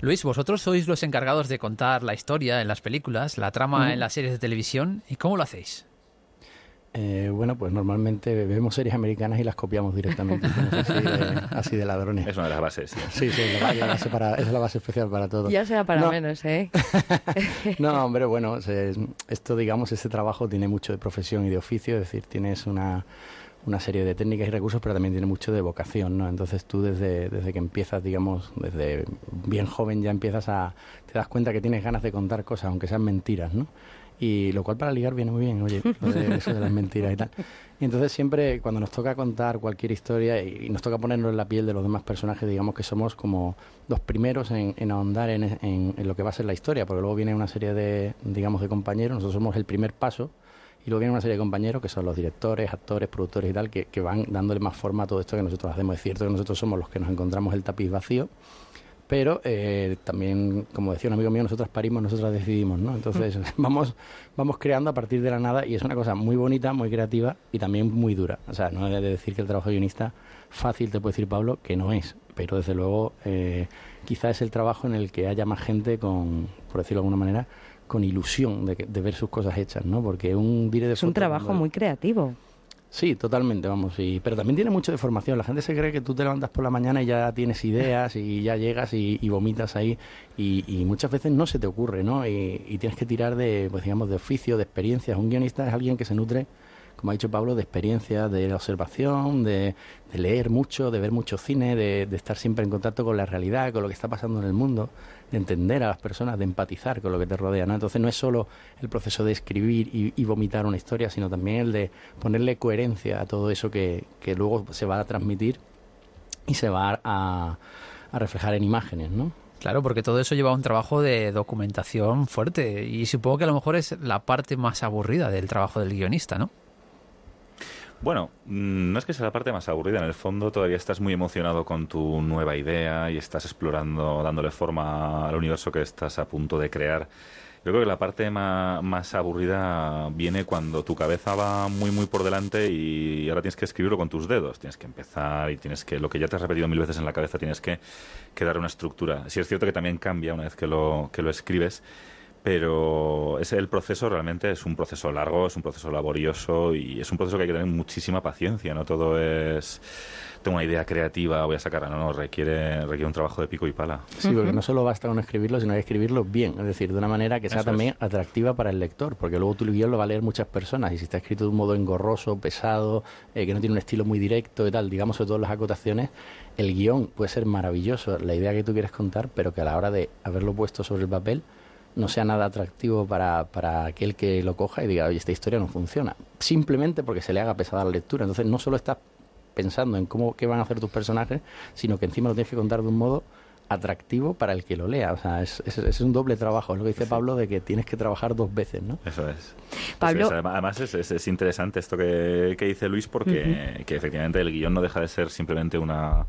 Luis, vosotros sois los encargados de contar la historia en las películas, la trama en las series de televisión, ¿y cómo lo hacéis? Eh, bueno, pues normalmente vemos series americanas y las copiamos directamente, así, de, ladrones. Es una de las bases. Sí, sí, la, base para, es la base especial para todo. Ya sea para menos, ¿eh? no, hombre, bueno, esto, digamos, ese trabajo tiene mucho de profesión y de oficio, es decir, tienes una una serie de técnicas y recursos, pero también tiene mucho de vocación, ¿no? Entonces tú desde, desde que empiezas, digamos, desde bien joven ya empiezas a... te das cuenta que tienes ganas de contar cosas, aunque sean mentiras, ¿no? Y lo cual para ligar viene muy bien, oye, eso de las mentiras y tal. Y entonces siempre cuando nos toca contar cualquier historia y, nos toca ponernos en la piel de los demás personajes, digamos que somos como los primeros en, ahondar en, en, lo que va a ser la historia, porque luego viene una serie de, digamos, de compañeros, nosotros somos el primer paso y luego viene una serie de compañeros que son los directores, actores, productores y tal, que, que van dándole más forma a todo esto que nosotros hacemos. Es cierto que nosotros somos los que nos encontramos el tapiz vacío, pero eh, también, como decía un amigo mío, nosotros parimos, nosotros decidimos, ¿no? Entonces mm. vamos, vamos creando a partir de la nada y es una cosa muy bonita, muy creativa y también muy dura. O sea, no he de decir que el trabajo de guionista fácil, te puede decir Pablo, que no es, pero desde luego eh, quizá es el trabajo en el que haya más gente con, por decirlo de alguna manera, con ilusión de, de ver sus cosas hechas, ¿no? Porque un dire de Es un trabajo muy creativo. Sí, totalmente, vamos. Y, pero también tiene mucho de formación. La gente se cree que tú te levantas por la mañana y ya tienes ideas y ya llegas y, vomitas ahí y, muchas veces no se te ocurre, ¿no? Y, tienes que tirar de, pues digamos, de oficio, de experiencias. Un guionista es alguien que se nutre, como ha dicho Pablo, de experiencia, de observación, de, leer mucho, de ver mucho cine, de, de estar siempre en contacto con la realidad, con lo que está pasando en el mundo de entender a las personas, de empatizar con lo que te rodea. ¿no? Entonces no es solo el proceso de escribir y, vomitar una historia, sino también el de ponerle coherencia a todo eso que, que luego se va a transmitir y se va a, a reflejar en imágenes, ¿no? Claro, porque todo eso lleva un trabajo de documentación fuerte y supongo que a lo mejor es la parte más aburrida del trabajo del guionista, ¿no? Bueno, mm, no es que sea la parte más aburrida, en el fondo todavía estás muy emocionado con tu nueva idea y estás explorando, dándole forma al universo que estás a punto de crear. Yo creo que la parte más, aburrida viene cuando tu cabeza va muy, muy por delante y ahora tienes que escribirlo con tus dedos. Tienes que empezar y tienes que, lo que ya te has repetido mil veces en la cabeza, tienes que, que dar una estructura. Si es cierto que también cambia una vez que lo, que lo escribes pero es el proceso realmente es un proceso largo, es un proceso laborioso y es un proceso que hay que tener muchísima paciencia, no todo es tengo una idea creativa, voy a sacarla, no, no, requiere, requiere un trabajo de pico y pala. Sí, porque no solo basta con escribirlo, sino hay que escribirlo bien, es decir, de una manera que sea también atractiva para el lector, porque luego tu guion lo va a leer muchas personas y si está escrito de un modo engorroso, pesado, eh, que no tiene un estilo muy directo y tal, digamos, sobre todo las acotaciones, el guion puede ser maravilloso, la idea que tú quieres contar, pero que a la hora de haberlo puesto sobre el papel, no sea nada atractivo para, para aquel que lo coja y diga, oye, esta historia no funciona. Simplemente porque se le haga pesada la lectura. Entonces no solo estás pensando en cómo qué van a hacer tus personajes, sino que encima lo tienes que contar de un modo atractivo para el que lo lea. O sea, es, es, un doble trabajo. Es lo que dice Pablo de que tienes que trabajar dos veces, ¿no? Eso es. Pablo... Además es, es, interesante esto que, que dice Luis porque que efectivamente el guion no deja de ser simplemente una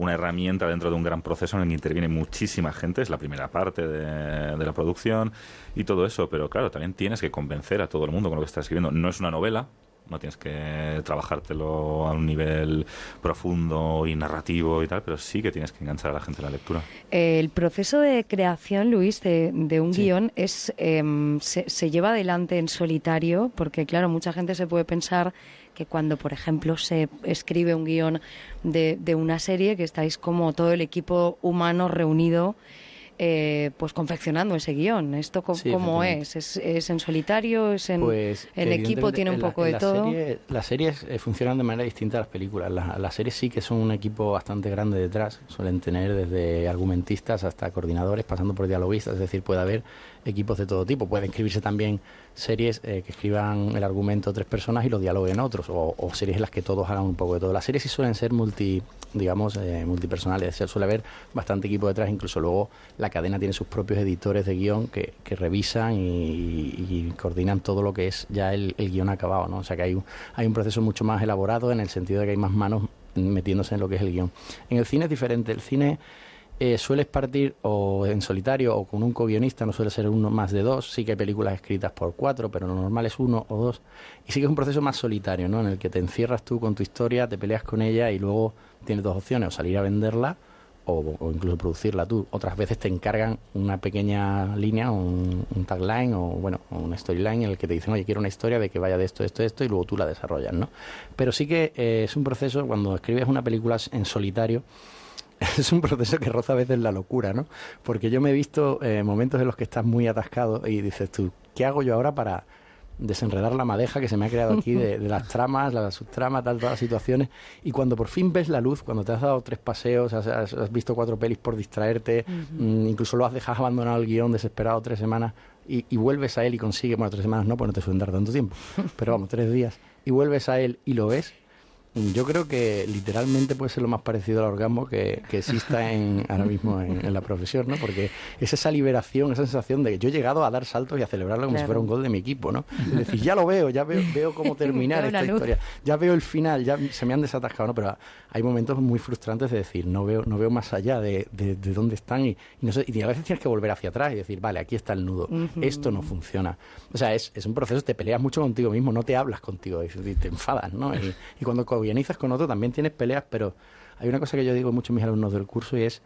una herramienta dentro de un gran proceso en el que interviene muchísima gente, es la primera parte de, de la producción y todo eso, pero claro, también tienes que convencer a todo el mundo con lo que estás escribiendo. No es una novela, no tienes que trabajártelo a un nivel profundo y narrativo y tal, pero sí que tienes que enganchar a la gente en la lectura. El proceso de creación, Luis, de, un guion es em, se, se, lleva adelante en solitario, porque claro, mucha gente se puede pensar que cuando, por ejemplo, se escribe un guion de, de una serie, que estáis como todo el equipo humano reunido eh, pues confeccionando ese guion. ¿Esto cómo es? es? en solitario? ¿Es en, pues, el equipo? ¿Tiene un poco de todo? las series eh, funcionan de manera distinta a las películas. Las, series sí que son un equipo bastante grande detrás. Suelen tener desde argumentistas hasta coordinadores, pasando por dialoguistas. Es decir, puede haber equipos de todo tipo. Pueden escribirse también series eh, que escriban el argumento tres personas y lo dialoguen otros, o, series en las que todos hagan un poco de todo. Las series sí suelen ser multi, digamos, eh, multipersonales, suele haber bastante equipo detrás, incluso luego la cadena tiene sus propios editores de guion que, que revisan y, coordinan todo lo que es ya el, el, guion acabado, ¿no? O sea que hay un, hay un proceso mucho más elaborado en el sentido de que hay más manos metiéndose en lo que es el guion. En el cine es diferente, el cine eh, sueles partir o en solitario o con un co-guionista, no suele ser uno más de dos, sí que hay películas escritas por cuatro, pero lo normal es uno o dos, y sí que es un proceso más solitario, ¿no? En el que te encierras tú con tu historia, te peleas con ella y luego tienes dos opciones, o salir a venderla o, incluso producirla tú. Otras veces te encargan una pequeña línea, un, un tagline o bueno, un storyline en el que te dicen, oye, quiero una historia de que vaya de esto, esto, esto, y luego tú la desarrollas, ¿no? Pero sí que eh, es un proceso, cuando escribes una película en solitario, es un proceso que roza a veces la locura, ¿no? Porque yo me he visto eh, momentos en los que estás muy atascado y dices tú, ¿qué hago yo ahora para desenredar la madeja que se me ha creado aquí de, las tramas, las subtramas, tal, todas las situaciones. Y cuando por fin ves la luz, cuando te has dado tres paseos, has, visto cuatro pelis por distraerte, mm, incluso lo has dejado abandonado el guion desesperado tres semanas y, y, vuelves a él y consigues, bueno, tres semanas no, pues no te suelen dar tanto tiempo, pero vamos, tres días, y vuelves a él y lo ves, yo creo que literalmente puede ser lo más parecido al orgasmo que, exista en, ahora mismo en, la profesión, ¿no? Porque es esa liberación, esa sensación de que yo he llegado a dar saltos y a celebrarlo como si fuera un gol de mi equipo, ¿no? Es decir, ya lo veo, ya veo, veo cómo terminar esta historia, ya veo el final, ya se me han desatascado, ¿no? Pero hay momentos muy frustrantes de decir, no veo, no veo más allá de, de, dónde están y, no sé, y a veces tienes que volver hacia atrás y decir, vale, aquí está el nudo, esto no funciona. O sea, es, es, un proceso, te peleas mucho contigo mismo, no te hablas contigo, y te enfadas, ¿no? Y, y cuando guionizas con otro también tienes peleas, pero hay una cosa que yo digo mucho a mis alumnos del curso y es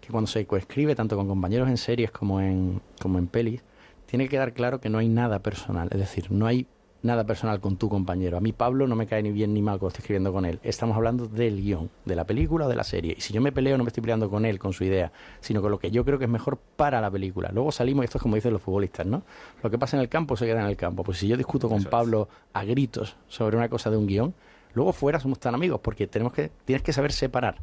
que cuando se coescribe tanto con compañeros en series como en, como en pelis, tiene que quedar claro que no hay nada personal, es decir, no hay nada personal con tu compañero. A mí Pablo no me cae ni bien ni mal cuando estoy escribiendo con él. Estamos hablando del guion, de la película o de la serie. Y si yo me peleo no me estoy peleando con él, con su idea, sino con lo que yo creo que es mejor para la película. Luego salimos, y esto es como dicen los futbolistas, ¿no? Lo que pasa en el campo se queda en el campo. Pues si yo discuto con Pablo a gritos sobre una cosa de un guion, Luego fuera somos tan amigos porque tenemos que, tienes que saber separar.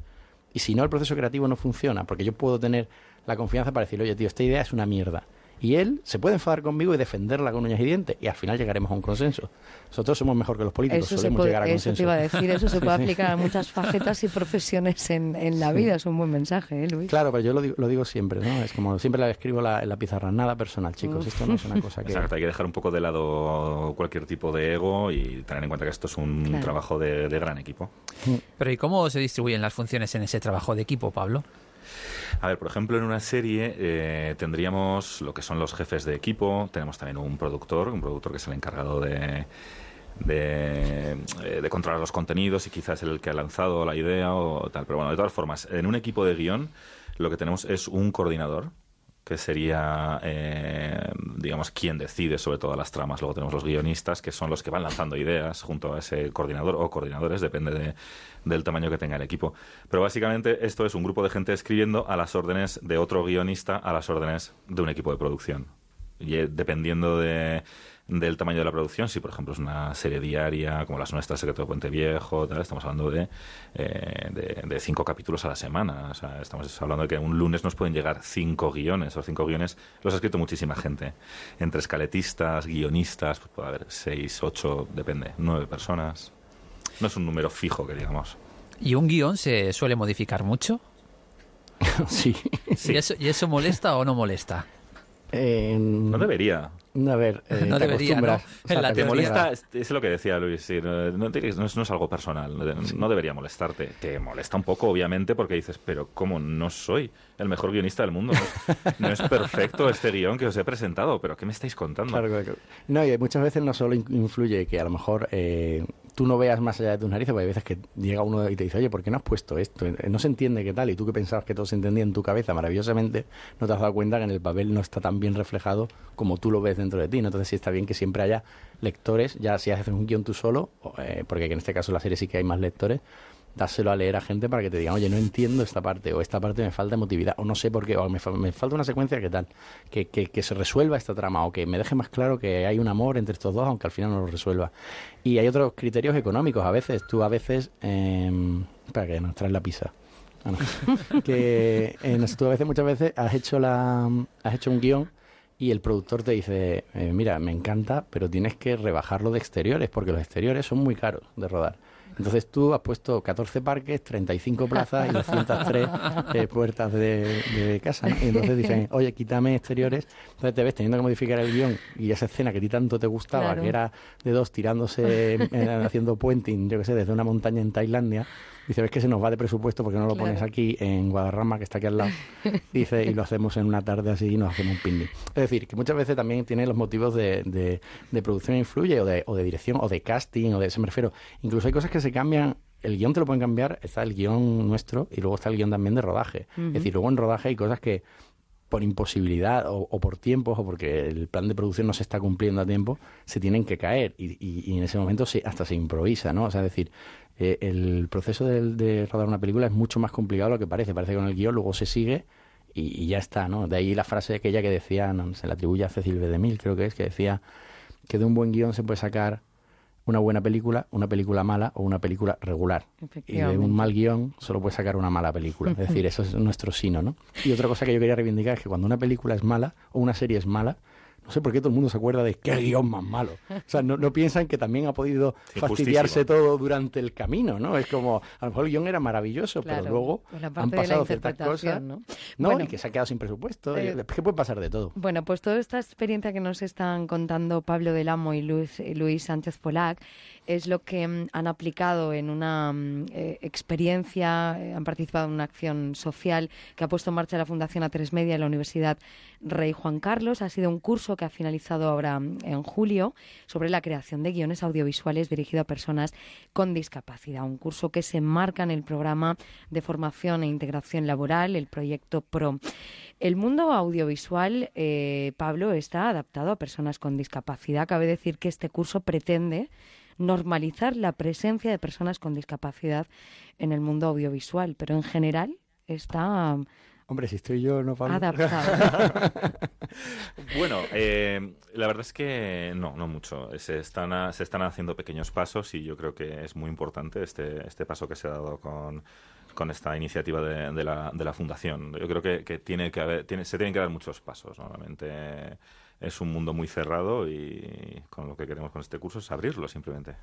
Y si no, el proceso creativo no funciona, porque yo puedo tener la confianza para decir, oye, tío, esta idea es una mierda y él se puede enfadar conmigo y defenderla con uñas y dientes y al final llegaremos a un consenso. Nosotros somos mejor que los políticos, eso solemos llegar a consenso. Eso te iba a decir, eso se puede aplicar a muchas facetas y profesiones en, en la vida, es un buen mensaje, ¿eh, Luis? Claro, pero yo lo digo, lo digo siempre, ¿no? Es como siempre la escribo en la pizarra, nada personal, chicos, esto no es una cosa que... Exacto, hay que dejar un poco de lado cualquier tipo de ego y tener en cuenta que esto es un trabajo de, de gran equipo. Pero ¿y cómo se distribuyen las funciones en ese trabajo de equipo, Pablo? A ver, por ejemplo, en una serie eh, tendríamos lo que son los jefes de equipo, tenemos también un productor, un productor que es el encargado de, de, eh, de, controlar los contenidos y quizás el que ha lanzado la idea o tal. Pero bueno, de todas formas, en un equipo de guion lo que tenemos es un coordinador que sería, eh, digamos, quien decide sobre todas las tramas. Luego tenemos los guionistas, que son los que van lanzando ideas junto a ese coordinador o coordinadores, depende de, del tamaño que tenga el equipo. Pero básicamente esto es un grupo de gente escribiendo a las órdenes de otro guionista, a las órdenes de un equipo de producción. Y eh, dependiendo de del tamaño de la producción. Si, por ejemplo, es una serie diaria, como las nuestras, Secreto de Puente Viejo, tal, estamos hablando de, eh, de, cinco capítulos a la semana. O sea, estamos hablando de que un lunes nos pueden llegar cinco guiones. Los cinco guiones los ha escrito muchísima gente. Entre escaletistas, guionistas, pues puede haber seis, ocho, depende, nueve personas. No es un número fijo, que digamos. ¿Y un guion se suele modificar mucho? sí. ¿Y, eso, ¿Y eso molesta o no molesta? Eh, no debería. A ver, eh, no debería, ¿no? te molesta, es lo que decía Luis, no, no, es algo personal, no debería molestarte. Te molesta un poco, obviamente, porque dices, pero ¿cómo no soy el mejor guionista del mundo? No es, perfecto este guion que os he presentado, pero ¿qué me estáis contando? Claro, claro. No, y muchas veces no solo influye que a lo mejor eh, tú no veas más allá de tus narices, porque hay veces que llega uno y te dice, oye, ¿por qué no has puesto esto? Eh, no se entiende qué tal, y tú que pensabas que todo se entendía en tu cabeza maravillosamente, no te has dado cuenta que en el papel no está tan bien reflejado como tú lo ves dentro de ti. Entonces sí está bien que siempre haya lectores, ya si haces un guion tú solo, eh, porque en este caso en la serie sí que hay más lectores, dáselo a leer a gente para que te digan, oye, no entiendo esta parte, o esta parte me falta emotividad, o no sé por qué, o me, falta una secuencia que tal, que, que, se resuelva esta trama, o que me deje más claro que hay un amor entre estos dos, aunque al final no lo resuelva. Y hay otros criterios económicos, a veces, tú a veces, eh, espera que nos traes la pizza. Ah, que eh, tú a veces, muchas veces, has hecho, la, has hecho un guion y el productor te dice, eh, mira, me encanta, pero tienes que rebajarlo de exteriores, porque los exteriores son muy caros de rodar. Entonces tú has puesto 14 parques, 35 plazas y 203 eh, puertas de, casa. Y entonces dicen, oye, quítame exteriores. Entonces te ves teniendo que modificar el guion y esa escena que a ti tanto te gustaba, que era de dos tirándose, eh, haciendo puenting, yo qué sé, desde una montaña en Tailandia Dice, ves que se nos va de presupuesto porque no lo pones aquí en Guadarrama, que está aquí al lado. Dice, y lo hacemos en una tarde así y nos hacemos un picnic. Es decir, que muchas veces también tiene los motivos de, de, producción influye, o de, o de dirección, o de casting, o de, se me refiero. Incluso hay cosas que se cambian el guion te lo pueden cambiar, está el guion nuestro y luego está el guion también de rodaje. Es decir, luego en rodaje hay cosas que por imposibilidad o, por tiempos o porque el plan de producción no se está cumpliendo a tiempo, se tienen que caer y, y, en ese momento se, hasta se improvisa, ¿no? O sea, es decir, eh, el proceso de, rodar una película es mucho más complicado de lo que parece. Parece que con el guion luego se sigue y, ya está, ¿no? De ahí la frase aquella que decía, se la atribuye a Cecil B. DeMille, creo que es, que decía que de un buen guion se puede sacar una buena película, una película mala o una película regular. Y de un mal guion solo puede sacar una mala película. Es decir, eso es nuestro sino, ¿no? Y otra cosa que yo quería reivindicar es que cuando una película es mala o una serie es mala, no sé por qué todo el mundo se acuerda de qué guion más malo. O sea, no, no piensan que también ha podido fastidiarse todo durante el camino, ¿no? Es como, a lo mejor el guion era maravilloso, pero luego pues han pasado ciertas cosas. ¿no? No, Bueno. y que se ha quedado sin presupuesto. Eh, es que puede pasar de todo. Bueno, pues toda esta experiencia que nos están contando Pablo del Amo y Luis, Luis Sánchez Polac es lo que mm, han aplicado en una mm, eh, experiencia, eh, han participado en una acción social que ha puesto en marcha la Fundación A3 Media en la Universidad Rey Juan Carlos. Ha sido un curso que ha finalizado ahora mm, en julio sobre la creación de guiones audiovisuales dirigido a personas con discapacidad. Un curso que se enmarca en el programa de formación e integración laboral, el proyecto PRO. El mundo audiovisual, eh, Pablo, está adaptado a personas con discapacidad. Cabe decir que este curso pretende normalizar la presencia de personas con discapacidad en el mundo audiovisual, pero en general está Hombre, si estoy yo, no Pablo. adaptado. Bueno, eh, la verdad es que no, no mucho. Se están, a- se están haciendo pequeños pasos y yo creo que es muy importante este, este paso que se ha dado con, con esta iniciativa de, de la, de la Fundación. Yo creo que, que tiene que haber, tiene, se tienen que dar muchos pasos. Normalmente es un mundo muy cerrado y con lo que queremos con este curso es abrirlo simplemente.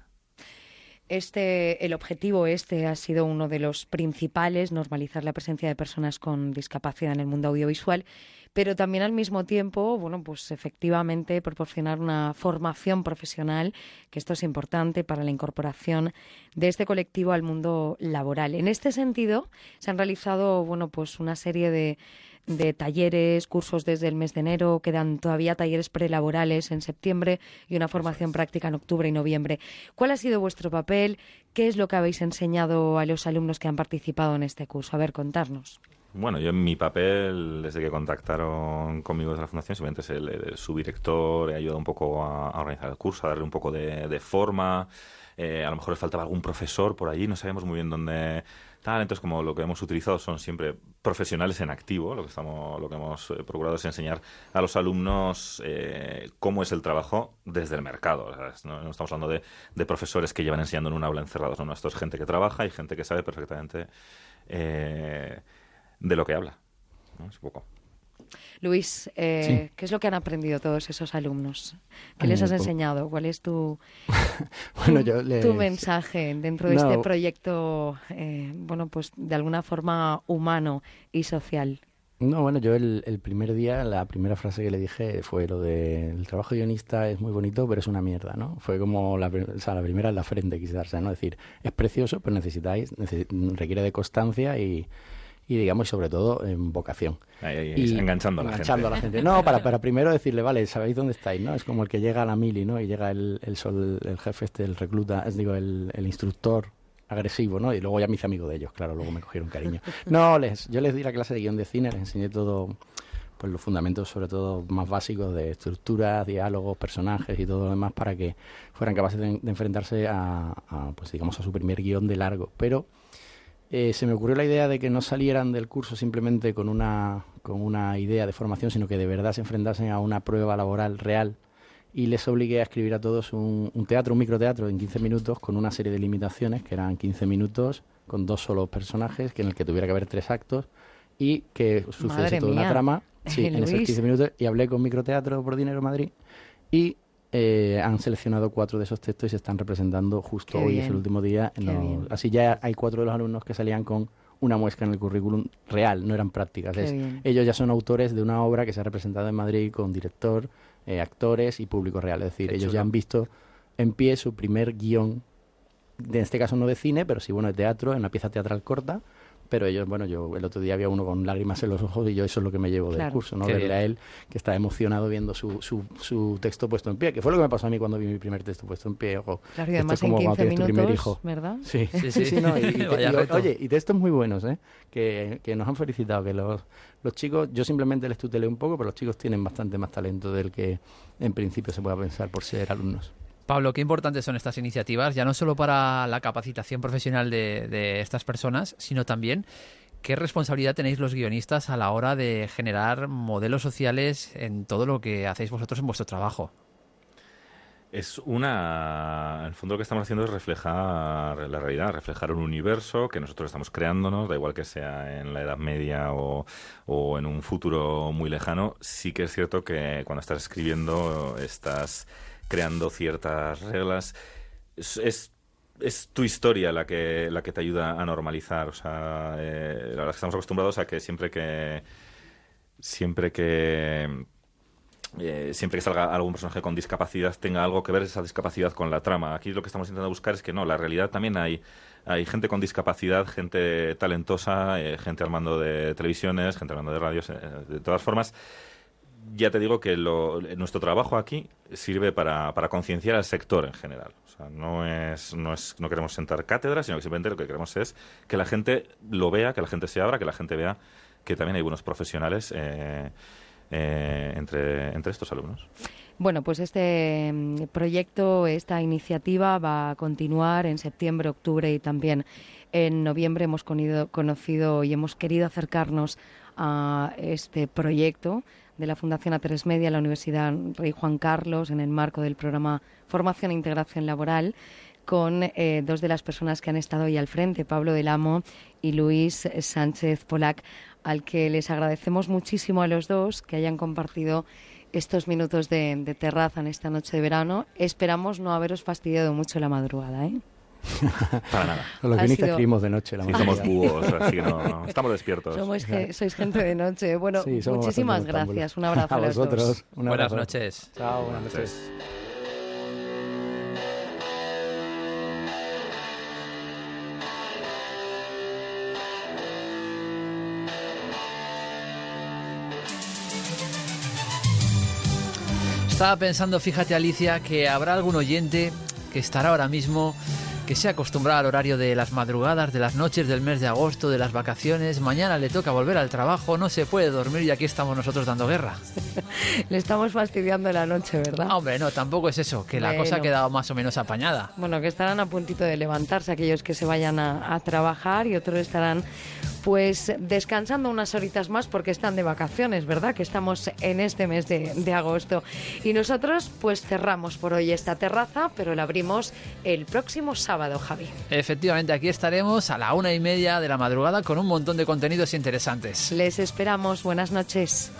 Este, el objetivo este ha sido uno de los principales, normalizar la presencia de personas con discapacidad en el mundo audiovisual, pero también al mismo tiempo, bueno, pues efectivamente proporcionar una formación profesional, que esto es importante para la incorporación de este colectivo al mundo laboral. En este sentido, se han realizado, bueno, pues una serie de de talleres, cursos desde el mes de enero, quedan todavía talleres prelaborales en septiembre y una formación práctica en octubre y noviembre. ¿Cuál ha sido vuestro papel? ¿Qué es lo que habéis enseñado a los alumnos que han participado en este curso? A ver, contarnos. Bueno, yo en mi papel, desde que contactaron conmigo desde la Fundación, simplemente es el, subdirector, he ayudado un poco a, organizar el curso, a darle un poco de, de forma. Eh, a lo mejor les faltaba algún profesor por allí, no sabemos muy bien dónde tal. Entonces, como lo que hemos utilizado son siempre profesionales en activo, lo que, estamos, lo que hemos eh, procurado es enseñar a los alumnos eh, cómo es el trabajo desde el mercado. No, estamos hablando de, de profesores que llevan enseñando en un aula encerrados, no, esto es gente que trabaja y gente que sabe perfectamente eh, de lo que habla. ¿no? Es un poco. Luis, eh, Sí. ¿qué es lo que han aprendido todos esos alumnos? ¿Qué les has enseñado? ¿Cuál es tu, Bueno, tu- yo les- tu mensaje dentro de No. este proyecto, eh, bueno, pues de alguna forma humano y social? No, bueno, yo el, el primer día, la primera frase que le dije fue lo de el trabajo guionista es muy bonito, pero es una mierda, ¿no? Fue como la, o sea, la primera en la frente, darse, ¿no? Es decir, es precioso, pero necesitáis, necesi- requiere de constancia y, y digamos, sobre todo, en vocación. Ahí, ahí, Y- enganchando a la enganchando gente. a la gente. No, para, para primero decirle, vale, sabéis dónde estáis, ¿no? Es como el que llega a la mili, ¿no? Y llega el, el, sol, el jefe este, el recluta, es digo, el, el instructor agresivo, ¿no? Y luego ya me hice amigo de ellos, claro, luego me cogieron cariño. No, les, yo les di la clase de guion de cine, les enseñé todo, pues los fundamentos sobre todo más básicos de estructuras, diálogos, personajes y todo lo demás para que fueran capaces de, de enfrentarse a, a, pues digamos, a su primer guion de largo. Pero eh, se me ocurrió la idea de que no salieran del curso simplemente con una, con una idea de formación, sino que de verdad se enfrentasen a una prueba laboral real y les obligué a escribir a todos un, un teatro, un microteatro en 15 minutos con una serie de limitaciones que eran 15 minutos con dos solos personajes, que en el que tuviera que haber tres actos y que sucediese toda mía. una trama sí, en esos Luis. 15 minutos y hablé con Microteatro por Dinero Madrid y eh, han seleccionado cuatro de esos textos y se están representando justo Qué hoy, bien. es el último día. No- así ya hay cuatro de los alumnos que salían con una muesca en el currículum real, no eran prácticas. Es- ellos ya son autores de una obra que se ha representado en Madrid con director, eh, actores y público real. Es decir, Qué ellos chulo. ya han visto en pie su primer guion, de- en este caso no de cine, pero sí bueno de teatro, en una pieza teatral corta. Pero ellos, bueno, yo el otro día había uno con lágrimas en los ojos y yo eso es lo que me llevo del curso, ¿no? Qué Verle bien. a él que está emocionado viendo su, su, su texto puesto en pie, que fue lo que me pasó a mí cuando vi mi primer texto puesto en pie. Ojo, Claro, y además en como cuando 15 tienes tu primer minutos, hijo. ¿verdad? Sí, Sí, sí, sí. no, y, y- y- oye, y textos muy buenos, ¿eh? Que, que nos han felicitado, que los, los chicos, yo simplemente les tutelé un poco, pero los chicos tienen bastante más talento del que en principio se pueda pensar por ser alumnos. Pablo, qué importantes son estas iniciativas, ya no solo para la capacitación profesional de, de estas personas, sino también qué responsabilidad tenéis los guionistas a la hora de generar modelos sociales en todo lo que hacéis vosotros en vuestro trabajo. Es una. En el fondo, lo que estamos haciendo es reflejar la realidad, reflejar un universo que nosotros estamos creándonos, da igual que sea en la Edad Media o, o en un futuro muy lejano. Sí que es cierto que cuando estás escribiendo, estás creando ciertas reglas. Es, es, tu historia la que, la que te ayuda a normalizar. O sea, eh, la verdad es que estamos acostumbrados a que siempre que. Siempre que eh, siempre que salga algún personaje con discapacidad tenga algo que ver esa discapacidad con la trama. Aquí lo que estamos intentando buscar es que no, la realidad también hay, hay gente con discapacidad, gente talentosa, eh, gente al mando de televisiones, gente al mando de radios, eh, de todas formas. Ya te digo que lo, nuestro trabajo aquí sirve para, para concienciar al sector en general. O sea, no, es, no, es, no queremos sentar cátedra, sino que simplemente lo que queremos es que la gente lo vea, que la gente se abra, que la gente vea que también hay buenos profesionales. Eh, eh, entre, entre estos alumnos. Bueno, pues este mm, proyecto, esta iniciativa va a continuar en septiembre, octubre y también en noviembre. Hemos conocido y hemos querido acercarnos a este proyecto de la Fundación A3 Media, la Universidad Rey Juan Carlos, en el marco del programa Formación e Integración Laboral, con eh, dos de las personas que han estado hoy al frente, Pablo del Amo y Luis Sánchez Polac al que les agradecemos muchísimo a los dos que hayan compartido estos minutos de, terraza en esta noche de verano. Esperamos no haberos fastidiado mucho la madrugada, ¿eh? Para nada. Los guionistas escribimos de noche. La sí, somos búhos, así que no, estamos despiertos. sois gente de noche. Bueno, muchísimas gracias. Un abrazo a, a vosotros. Buenas noches. Chao, buenas noches. Estaba pensando, fíjate Alicia, que habrá algún oyente que estará ahora mismo que se acostumbrado al horario de las madrugadas, de las noches del mes de agosto, de las vacaciones. Mañana le toca volver al trabajo, no se puede dormir y aquí estamos nosotros dando guerra. le estamos fastidiando la noche, ¿verdad? hombre, no, tampoco es eso, que la cosa ha quedado más o menos apañada. Bueno, que estarán a puntito de levantarse aquellos que se vayan a trabajar y otros estarán pues descansando unas horitas más porque están de vacaciones, ¿verdad? Que estamos en este mes de, de, agosto. Y nosotros pues cerramos por hoy esta terraza, pero la abrimos el próximo sábado, Javi. Efectivamente, aquí estaremos a la una y media de la madrugada con un montón de contenidos interesantes. Les esperamos. Buenas noches.